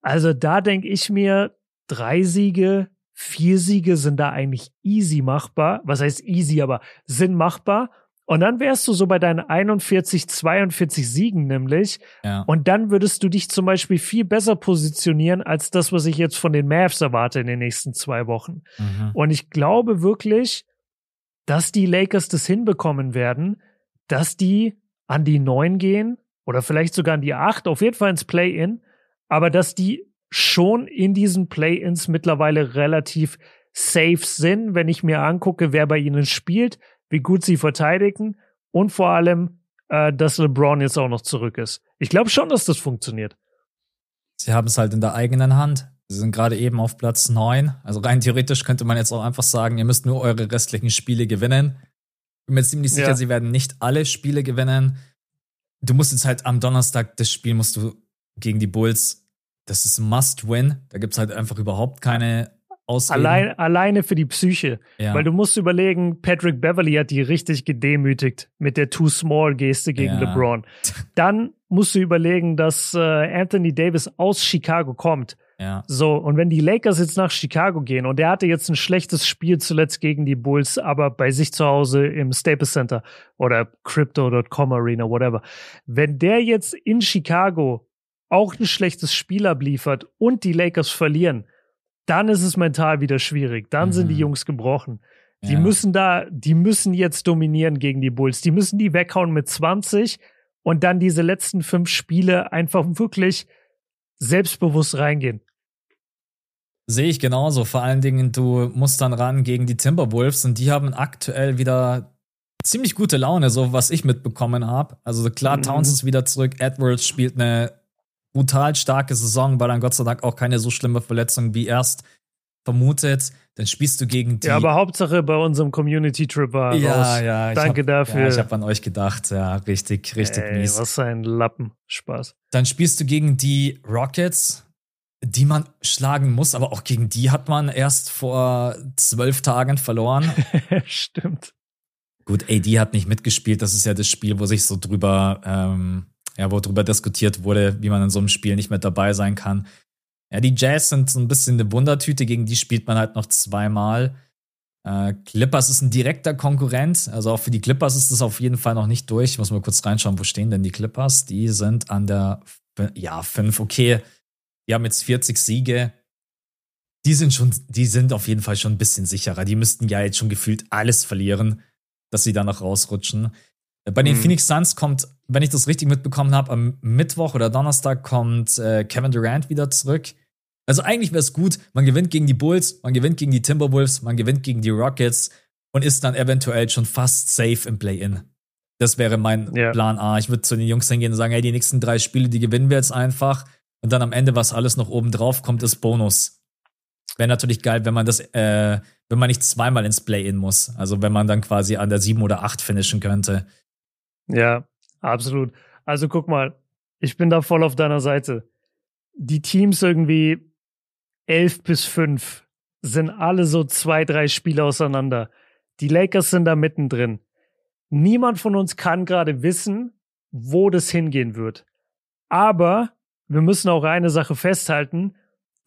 Also da denke ich mir, drei Siege, vier Siege sind da eigentlich easy machbar. Was heißt easy, aber sind machbar. Und dann wärst du so bei deinen 41, 42 Siegen nämlich. Ja. Und dann würdest du dich zum Beispiel viel besser positionieren als das, was ich jetzt von den Mavs erwarte in den nächsten zwei Wochen. Mhm. Und ich glaube wirklich, dass die Lakers das hinbekommen werden, dass die an die neun gehen oder vielleicht sogar an die acht, auf jeden Fall ins Play-In, aber dass die schon in diesen Play-Ins mittlerweile relativ safe sind, wenn ich mir angucke, wer bei ihnen spielt, wie gut sie verteidigen und vor allem, äh, dass LeBron jetzt auch noch zurück ist. Ich glaube schon, dass das funktioniert. Sie haben es halt in der eigenen Hand. Sie sind gerade eben auf Platz neun. Also rein theoretisch könnte man jetzt auch einfach sagen, ihr müsst nur eure restlichen Spiele gewinnen bin mir ziemlich sicher, ja. sie werden nicht alle Spiele gewinnen. Du musst jetzt halt am Donnerstag, das Spiel musst du gegen die Bulls, das ist Must-Win. Da gibt es halt einfach überhaupt keine Ausreden. Allein, alleine für die Psyche. Ja. Weil du musst überlegen, Patrick Beverly hat die richtig gedemütigt mit der Too-Small-Geste gegen ja. LeBron. Dann musst du überlegen, dass äh, Anthony Davis aus Chicago kommt ja. So, und wenn die Lakers jetzt nach Chicago gehen und er hatte jetzt ein schlechtes Spiel zuletzt gegen die Bulls, aber bei sich zu Hause im Staples Center oder Crypto.com Arena, whatever. Wenn der jetzt in Chicago auch ein schlechtes Spiel abliefert und die Lakers verlieren, dann ist es mental wieder schwierig. Dann mhm. sind die mhm. Jungs gebrochen. Die ja. müssen da, die müssen jetzt dominieren gegen die Bulls. Die müssen die weghauen mit 20 und dann diese letzten fünf Spiele einfach wirklich selbstbewusst reingehen. Sehe ich genauso. Vor allen Dingen, du musst dann ran gegen die Timberwolves und die haben aktuell wieder ziemlich gute Laune, so was ich mitbekommen habe. Also klar, mhm. Towns ist wieder zurück, Edwards spielt eine brutal starke Saison, weil dann Gott sei Dank auch keine so schlimme Verletzung wie erst vermutet. Dann spielst du gegen die. Ja, aber Hauptsache bei unserem Community-Trip war Ja, raus. ja. Danke hab, dafür. Ja, ich habe an euch gedacht. Ja, richtig, richtig Ey, mies. Was ein Lappen. Spaß. Dann spielst du gegen die Rockets die man schlagen muss, aber auch gegen die hat man erst vor zwölf Tagen verloren. Stimmt. Gut, AD hat nicht mitgespielt. Das ist ja das Spiel, wo sich so drüber, ähm, ja, wo drüber diskutiert wurde, wie man in so einem Spiel nicht mehr dabei sein kann. Ja, die Jazz sind so ein bisschen eine Wundertüte, gegen die spielt man halt noch zweimal. Äh, Clippers ist ein direkter Konkurrent, also auch für die Clippers ist das auf jeden Fall noch nicht durch. Ich muss mal kurz reinschauen, wo stehen denn die Clippers? Die sind an der, ja, fünf, okay die haben jetzt 40 Siege. Die sind schon, die sind auf jeden Fall schon ein bisschen sicherer. Die müssten ja jetzt schon gefühlt alles verlieren, dass sie da noch rausrutschen. Bei den mhm. Phoenix Suns kommt, wenn ich das richtig mitbekommen habe, am Mittwoch oder Donnerstag kommt äh, Kevin Durant wieder zurück. Also eigentlich wäre es gut, man gewinnt gegen die Bulls, man gewinnt gegen die Timberwolves, man gewinnt gegen die Rockets und ist dann eventuell schon fast safe im Play-In. Das wäre mein ja. Plan A. Ich würde zu den Jungs hingehen und sagen, hey, die nächsten drei Spiele, die gewinnen wir jetzt einfach. Und dann am Ende, was alles noch oben drauf kommt, ist Bonus. Wäre natürlich geil, wenn man das, äh, wenn man nicht zweimal ins Play-In muss. Also wenn man dann quasi an der sieben oder acht finishen könnte. Ja, absolut. Also guck mal, ich bin da voll auf deiner Seite. Die Teams irgendwie elf bis fünf sind alle so zwei, drei Spiele auseinander. Die Lakers sind da mittendrin. Niemand von uns kann gerade wissen, wo das hingehen wird. Aber wir müssen auch eine Sache festhalten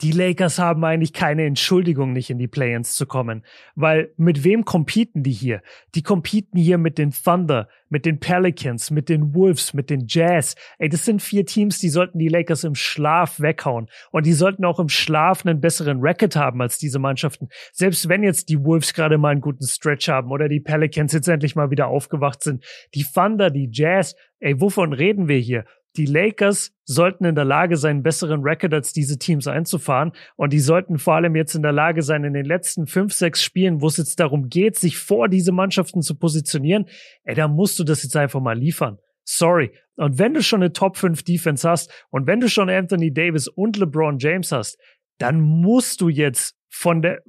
die Lakers haben eigentlich keine Entschuldigung, nicht in die Play-ins zu kommen. Weil mit wem competen die hier? Die competen hier mit den Thunder, mit den Pelicans, mit den Wolves, mit den Jazz. Ey, das sind vier Teams, die sollten die Lakers im Schlaf weghauen. Und die sollten auch im Schlaf einen besseren Record haben als diese Mannschaften. Selbst wenn jetzt die Wolves gerade mal einen guten Stretch haben oder die Pelicans jetzt endlich mal wieder aufgewacht sind. Die Thunder, die Jazz, ey, wovon reden wir hier? Die Lakers sollten in der Lage sein, einen besseren Record als diese Teams einzufahren. Und die sollten vor allem jetzt in der Lage sein, in den letzten fünf, sechs Spielen, wo es jetzt darum geht, sich vor diese Mannschaften zu positionieren, ey, da musst du das jetzt einfach mal liefern. Sorry. Und wenn du schon eine Top 5 Defense hast und wenn du schon Anthony Davis und LeBron James hast, dann musst du jetzt von der,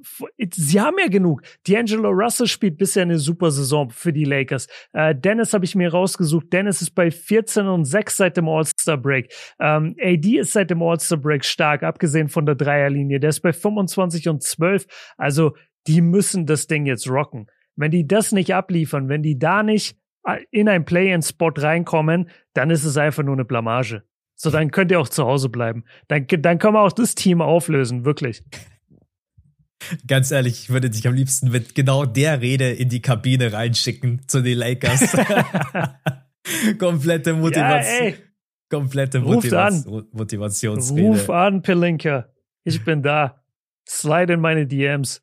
sie haben ja genug. D'Angelo Russell spielt bisher eine super Saison für die Lakers. Äh, Dennis habe ich mir rausgesucht. Dennis ist bei 14 und 6 seit dem All-Star Break. Ähm, AD ist seit dem All-Star Break stark, abgesehen von der Dreierlinie. Der ist bei 25 und 12. Also, die müssen das Ding jetzt rocken. Wenn die das nicht abliefern, wenn die da nicht äh, in ein Play-in-Spot reinkommen, dann ist es einfach nur eine Blamage. So, dann könnt ihr auch zu Hause bleiben. Dann, dann können wir auch das Team auflösen, wirklich. Ganz ehrlich, ich würde dich am liebsten mit genau der Rede in die Kabine reinschicken zu den Lakers. komplette Motivation. Ja, komplette Motivation, Motivationsrede. Ruf an, Pelinka. Ich bin da. Slide in meine DMs.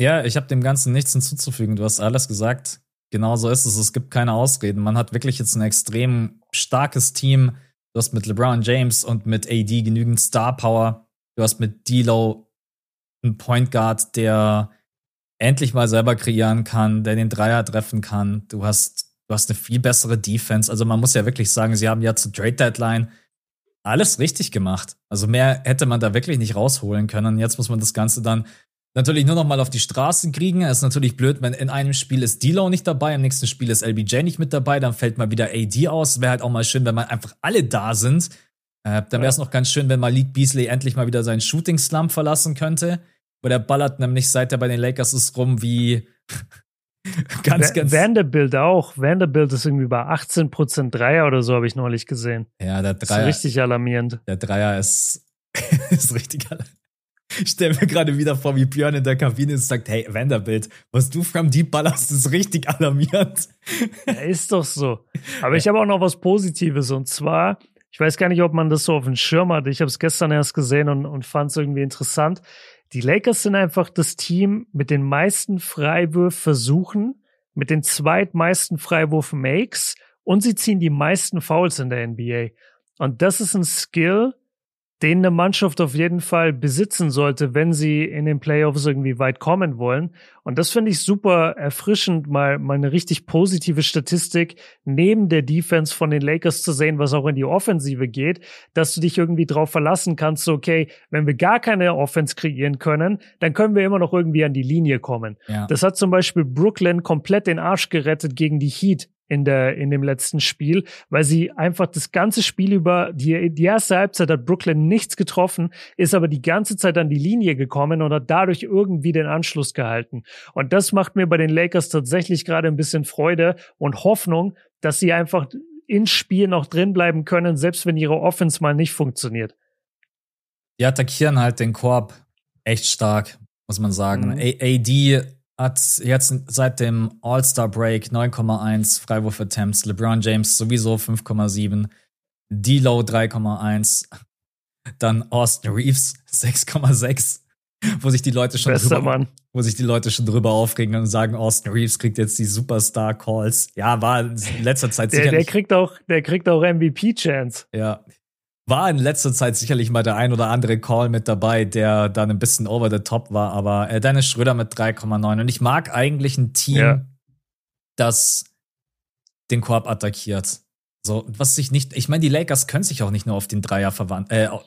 Ja, ich habe dem Ganzen nichts hinzuzufügen. Du hast alles gesagt. Genau so ist es. Es gibt keine Ausreden. Man hat wirklich jetzt ein extrem starkes Team. Du hast mit LeBron James und mit AD genügend Star Power. Du hast mit D'Lo einen Point Guard, der endlich mal selber kreieren kann, der den Dreier treffen kann. Du hast, du hast eine viel bessere Defense. Also man muss ja wirklich sagen, sie haben ja zur Trade Deadline alles richtig gemacht. Also mehr hätte man da wirklich nicht rausholen können. Jetzt muss man das Ganze dann natürlich nur noch mal auf die Straßen kriegen. Es ist natürlich blöd, wenn in einem Spiel ist D'Lo nicht dabei, im nächsten Spiel ist LBJ nicht mit dabei, dann fällt mal wieder AD aus. Wäre halt auch mal schön, wenn man einfach alle da sind. Äh, dann wäre es ja. noch ganz schön, wenn Malik Beasley endlich mal wieder seinen Shooting Slump verlassen könnte. Weil der ballert nämlich seit er bei den Lakers ist rum wie ganz, ganz. Vanderbilt auch. Vanderbilt ist irgendwie bei 18% Dreier oder so, habe ich neulich gesehen. Ja, der Dreier. ist richtig alarmierend. Der Dreier ist, ist richtig alarmierend. Ich stelle mir gerade wieder vor, wie Björn in der Kabine ist und sagt, hey, Vanderbilt, was du from Deep ballerst, ist richtig alarmierend. Ja, ist doch so. Aber ich habe auch noch was Positives und zwar, ich weiß gar nicht, ob man das so auf dem Schirm hat. Ich habe es gestern erst gesehen und, und fand es irgendwie interessant. Die Lakers sind einfach das Team mit den meisten Freiwürfversuchen, mit den zweitmeisten Freiwurf-Makes und sie ziehen die meisten Fouls in der NBA. Und das ist ein Skill, den eine Mannschaft auf jeden Fall besitzen sollte, wenn sie in den Playoffs irgendwie weit kommen wollen. Und das finde ich super erfrischend, mal, mal eine richtig positive Statistik neben der Defense von den Lakers zu sehen, was auch in die Offensive geht, dass du dich irgendwie drauf verlassen kannst, so, okay, wenn wir gar keine Offense kreieren können, dann können wir immer noch irgendwie an die Linie kommen. Ja. Das hat zum Beispiel Brooklyn komplett den Arsch gerettet gegen die Heat in der in dem letzten Spiel, weil sie einfach das ganze Spiel über die die erste Halbzeit hat Brooklyn nichts getroffen, ist aber die ganze Zeit an die Linie gekommen und hat dadurch irgendwie den Anschluss gehalten. Und das macht mir bei den Lakers tatsächlich gerade ein bisschen Freude und Hoffnung, dass sie einfach ins Spiel noch drin bleiben können, selbst wenn ihre Offense mal nicht funktioniert. Die attackieren halt den Korb echt stark, muss man sagen. Mhm. AD hat jetzt seit dem All-Star-Break 9,1 Freiwurf-Attempts, LeBron James sowieso 5,7, D-Low 3,1, dann Austin Reeves 6,6, wo sich die Leute schon Bester drüber, Mann. wo sich die Leute schon drüber aufregen und sagen, Austin Reeves kriegt jetzt die Superstar-Calls. Ja, war in letzter Zeit der, der kriegt auch, der kriegt auch MVP-Chance. Ja. War in letzter Zeit sicherlich mal der ein oder andere Call mit dabei, der dann ein bisschen over the top war, aber äh, Dennis Schröder mit 3,9. Und ich mag eigentlich ein Team, ja. das den Korb attackiert. So, was sich nicht, ich meine, die Lakers können sich auch nicht nur auf den Dreier verwandeln, äh,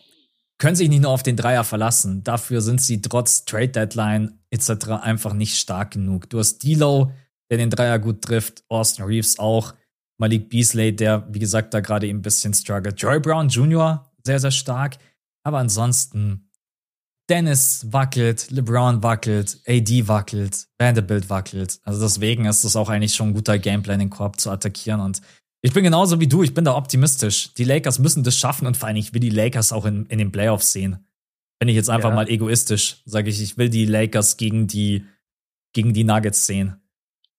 können sich nicht nur auf den Dreier verlassen. Dafür sind sie trotz Trade Deadline etc. einfach nicht stark genug. Du hast D'Lo, der den Dreier gut trifft, Austin Reeves auch, Malik Beasley, der, wie gesagt, da gerade eben ein bisschen struggelt. Joy Brown Jr., sehr, sehr stark. Aber ansonsten, Dennis wackelt, LeBron wackelt, AD wackelt, Vanderbilt wackelt. Also deswegen ist es auch eigentlich schon ein guter Gameplan, den Korb zu attackieren. Und ich bin genauso wie du, ich bin da optimistisch. Die Lakers müssen das schaffen und vor allem, ich will die Lakers auch in, in den Playoffs sehen. Bin ich jetzt einfach ja. mal egoistisch, sage ich, ich will die Lakers gegen die, gegen die Nuggets sehen.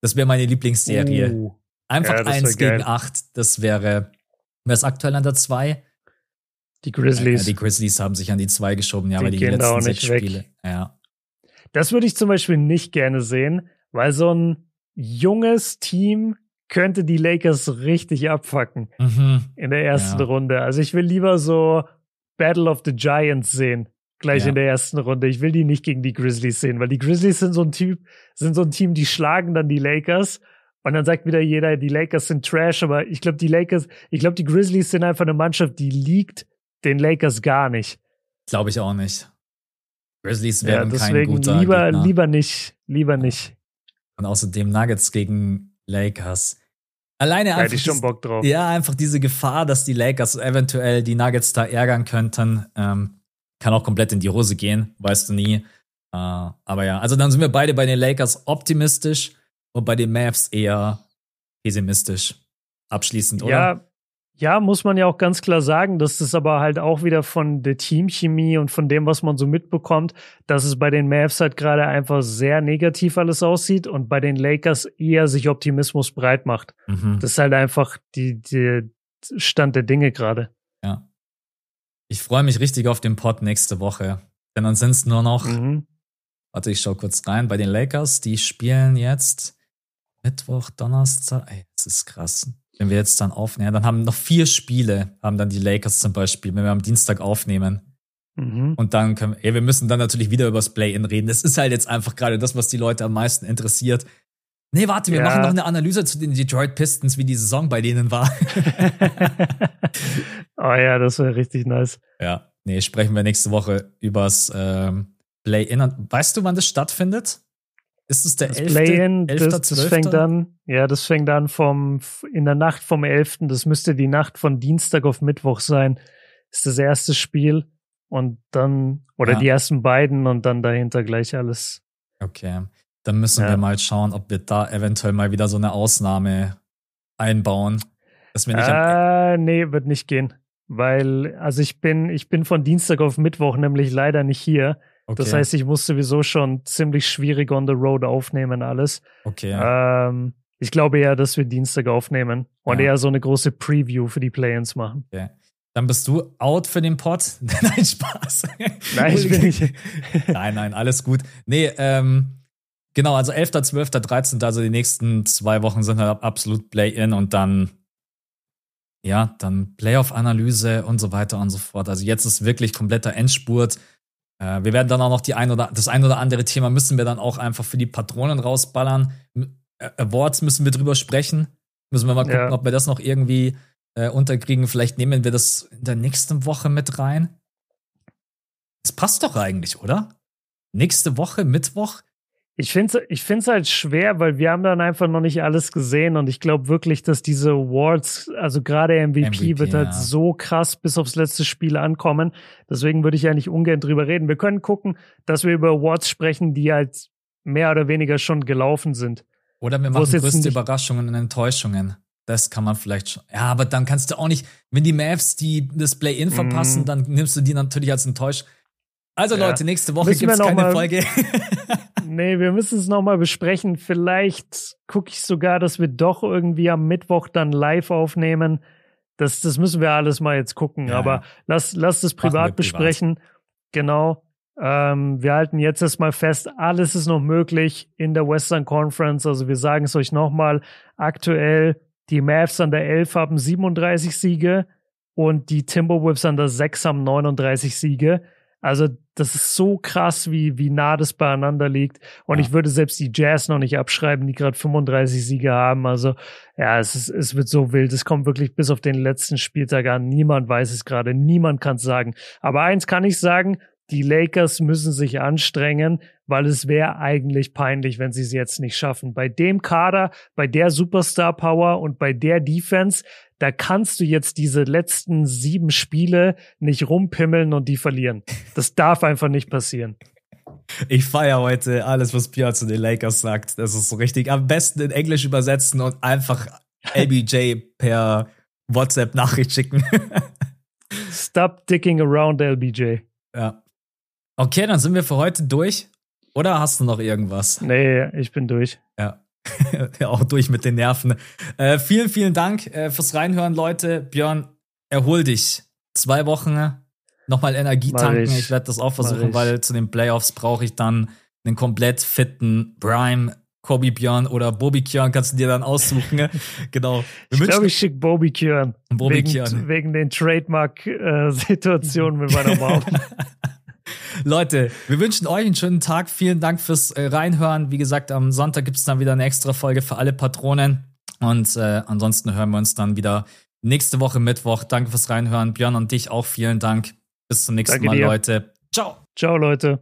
Das wäre meine Lieblingsserie. Uh. Einfach ja, eins gegen acht, das wäre, wer ist aktuell an der zwei? Die Grizzlies. Ja, die Grizzlies haben sich an die zwei geschoben, ja, die aber die letzten sechs Spiele. Ja. Das würde ich zum Beispiel nicht gerne sehen, weil so ein junges Team könnte die Lakers richtig abfacken mhm. in der ersten ja. Runde. Also ich will lieber so Battle of the Giants sehen, gleich ja. in der ersten Runde. Ich will die nicht gegen die Grizzlies sehen, weil die Grizzlies sind so ein Typ, sind so ein Team, die schlagen dann die Lakers und dann sagt wieder jeder, die Lakers sind Trash, aber ich glaube, die Lakers, ich glaube, die Grizzlies sind einfach eine Mannschaft, die liegt den Lakers gar nicht. Glaube ich auch nicht. Grizzlies werden ja, kein guter lieber, Gegner. lieber nicht, lieber nicht. Und außerdem Nuggets gegen Lakers. Alleine einfach. Hätte ich schon Bock drauf. Ja, einfach diese Gefahr, dass die Lakers eventuell die Nuggets da ärgern könnten, ähm, kann auch komplett in die Hose gehen, weißt du nie. Äh, aber ja, also dann sind wir beide bei den Lakers optimistisch und bei den Mavs eher pessimistisch. Abschließend, oder? Ja, ja, muss man ja auch ganz klar sagen, dass das aber halt auch wieder von der Teamchemie und von dem, was man so mitbekommt, dass es bei den Mavs halt gerade einfach sehr negativ alles aussieht und bei den Lakers eher sich Optimismus breit macht. Mhm. Das ist halt einfach die, die Stand der Dinge gerade. Ja. Ich freue mich richtig auf den Pod nächste Woche. Denn dann sind es nur noch, mhm. warte, ich schau kurz rein, bei den Lakers, die spielen jetzt Mittwoch, Donnerstag, ey, das ist krass. Wenn wir jetzt dann aufnehmen, dann haben noch vier Spiele, haben dann die Lakers zum Beispiel, wenn wir am Dienstag aufnehmen. Mhm. Und dann können ey, wir müssen dann natürlich wieder über das Play-In reden. Das ist halt jetzt einfach gerade das, was die Leute am meisten interessiert. Nee, warte, wir ja. machen noch eine Analyse zu den Detroit Pistons, wie die Saison bei denen war. oh ja, das wäre richtig nice. Ja, nee, sprechen wir nächste Woche übers ähm, Play-In. Weißt du, wann das stattfindet? Ist es der das 11. Play-in, das, das fängt an, ja, das fängt an vom, in der Nacht vom 11. Das müsste die Nacht von Dienstag auf Mittwoch sein. Ist das erste Spiel und dann, oder ja. die ersten beiden und dann dahinter gleich alles. Okay. Dann müssen ja. wir mal schauen, ob wir da eventuell mal wieder so eine Ausnahme einbauen. Dass wir nicht äh, nee, wird nicht gehen. Weil, also ich bin, ich bin von Dienstag auf Mittwoch nämlich leider nicht hier. Okay. Das heißt, ich muss sowieso schon ziemlich schwierig on the road aufnehmen, alles. Okay. Ähm, ich glaube eher, dass wir Dienstag aufnehmen und ja. eher so eine große Preview für die Play-ins machen. Okay. Dann bist du out für den Pod? nein, Spaß. Nein, ich bin nicht. nein, nein, alles gut. Nee, ähm, genau, also 11., 12., 13., also die nächsten zwei Wochen sind halt absolut Play-In und dann, ja, dann Playoff-Analyse und so weiter und so fort. Also jetzt ist wirklich kompletter Endspurt. Äh, wir werden dann auch noch die ein oder, das ein oder andere Thema müssen wir dann auch einfach für die Patronen rausballern. Äh, Awards müssen wir drüber sprechen. Müssen wir mal gucken, ja. ob wir das noch irgendwie äh, unterkriegen. Vielleicht nehmen wir das in der nächsten Woche mit rein. Das passt doch eigentlich, oder? Nächste Woche, Mittwoch, ich finde es ich find's halt schwer, weil wir haben dann einfach noch nicht alles gesehen und ich glaube wirklich, dass diese Awards, also gerade MVP, MVP, wird halt ja. so krass bis aufs letzte Spiel ankommen. Deswegen würde ich eigentlich ungern drüber reden. Wir können gucken, dass wir über Awards sprechen, die halt mehr oder weniger schon gelaufen sind. Oder wir machen größte Überraschungen und Enttäuschungen. Das kann man vielleicht schon. Ja, aber dann kannst du auch nicht, wenn die Mavs die das Play-In verpassen, mm. dann nimmst du die natürlich als enttäuscht. Also ja. Leute, nächste Woche gibt es keine Folge. nee, wir müssen es nochmal besprechen. Vielleicht gucke ich sogar, dass wir doch irgendwie am Mittwoch dann live aufnehmen. Das, das müssen wir alles mal jetzt gucken. Ja, Aber lass, lass das privat besprechen. Privat. Genau. Ähm, wir halten jetzt erstmal fest, alles ist noch möglich in der Western Conference. Also wir sagen es euch nochmal. Aktuell, die Mavs an der 11 haben 37 Siege. und die Timberwolves an der 6 haben 39 Siege. Also das ist so krass, wie, wie nah das beieinander liegt. Und ja. ich würde selbst die Jazz noch nicht abschreiben, die gerade 35 Siege haben. Also ja, es, ist, es wird so wild. Es kommt wirklich bis auf den letzten Spieltag an. Niemand weiß es gerade. Niemand kann es sagen. Aber eins kann ich sagen, die Lakers müssen sich anstrengen, weil es wäre eigentlich peinlich, wenn sie es jetzt nicht schaffen. Bei dem Kader, bei der Superstar Power und bei der Defense, da kannst du jetzt diese letzten sieben Spiele nicht rumpimmeln und die verlieren. Das darf einfach nicht passieren. Ich feiere heute alles, was Björn zu den Lakers sagt. Das ist so richtig. Am besten in Englisch übersetzen und einfach LBJ per WhatsApp-Nachricht schicken. Stop dicking around, LBJ. Ja. Okay, dann sind wir für heute durch. Oder hast du noch irgendwas? Nee, ich bin durch. Ja. ja auch durch mit den Nerven. Äh, vielen, vielen Dank äh, fürs Reinhören, Leute. Björn, erhol dich. Zwei Wochen nochmal Energie tanken. Ich, ich werde das auch versuchen, weil zu den Playoffs brauche ich dann einen komplett fitten Prime Kobi Björn oder Bobby Kjörn kannst du dir dann aussuchen. genau. Wir ich glaube, ich schicke Bobby Kjörn. Bobby wegen, Kjörn. Wegen den Trademark-Situationen äh, mit meiner Mom. Leute, wir wünschen euch einen schönen Tag. Vielen Dank fürs äh, Reinhören. Wie gesagt, am Sonntag gibt es dann wieder eine extra Folge für alle Patronen. Und äh, ansonsten hören wir uns dann wieder nächste Woche Mittwoch. Danke fürs Reinhören. Björn und dich auch vielen Dank. Bis zum nächsten Danke Mal, dir. Leute. Ciao. Ciao, Leute.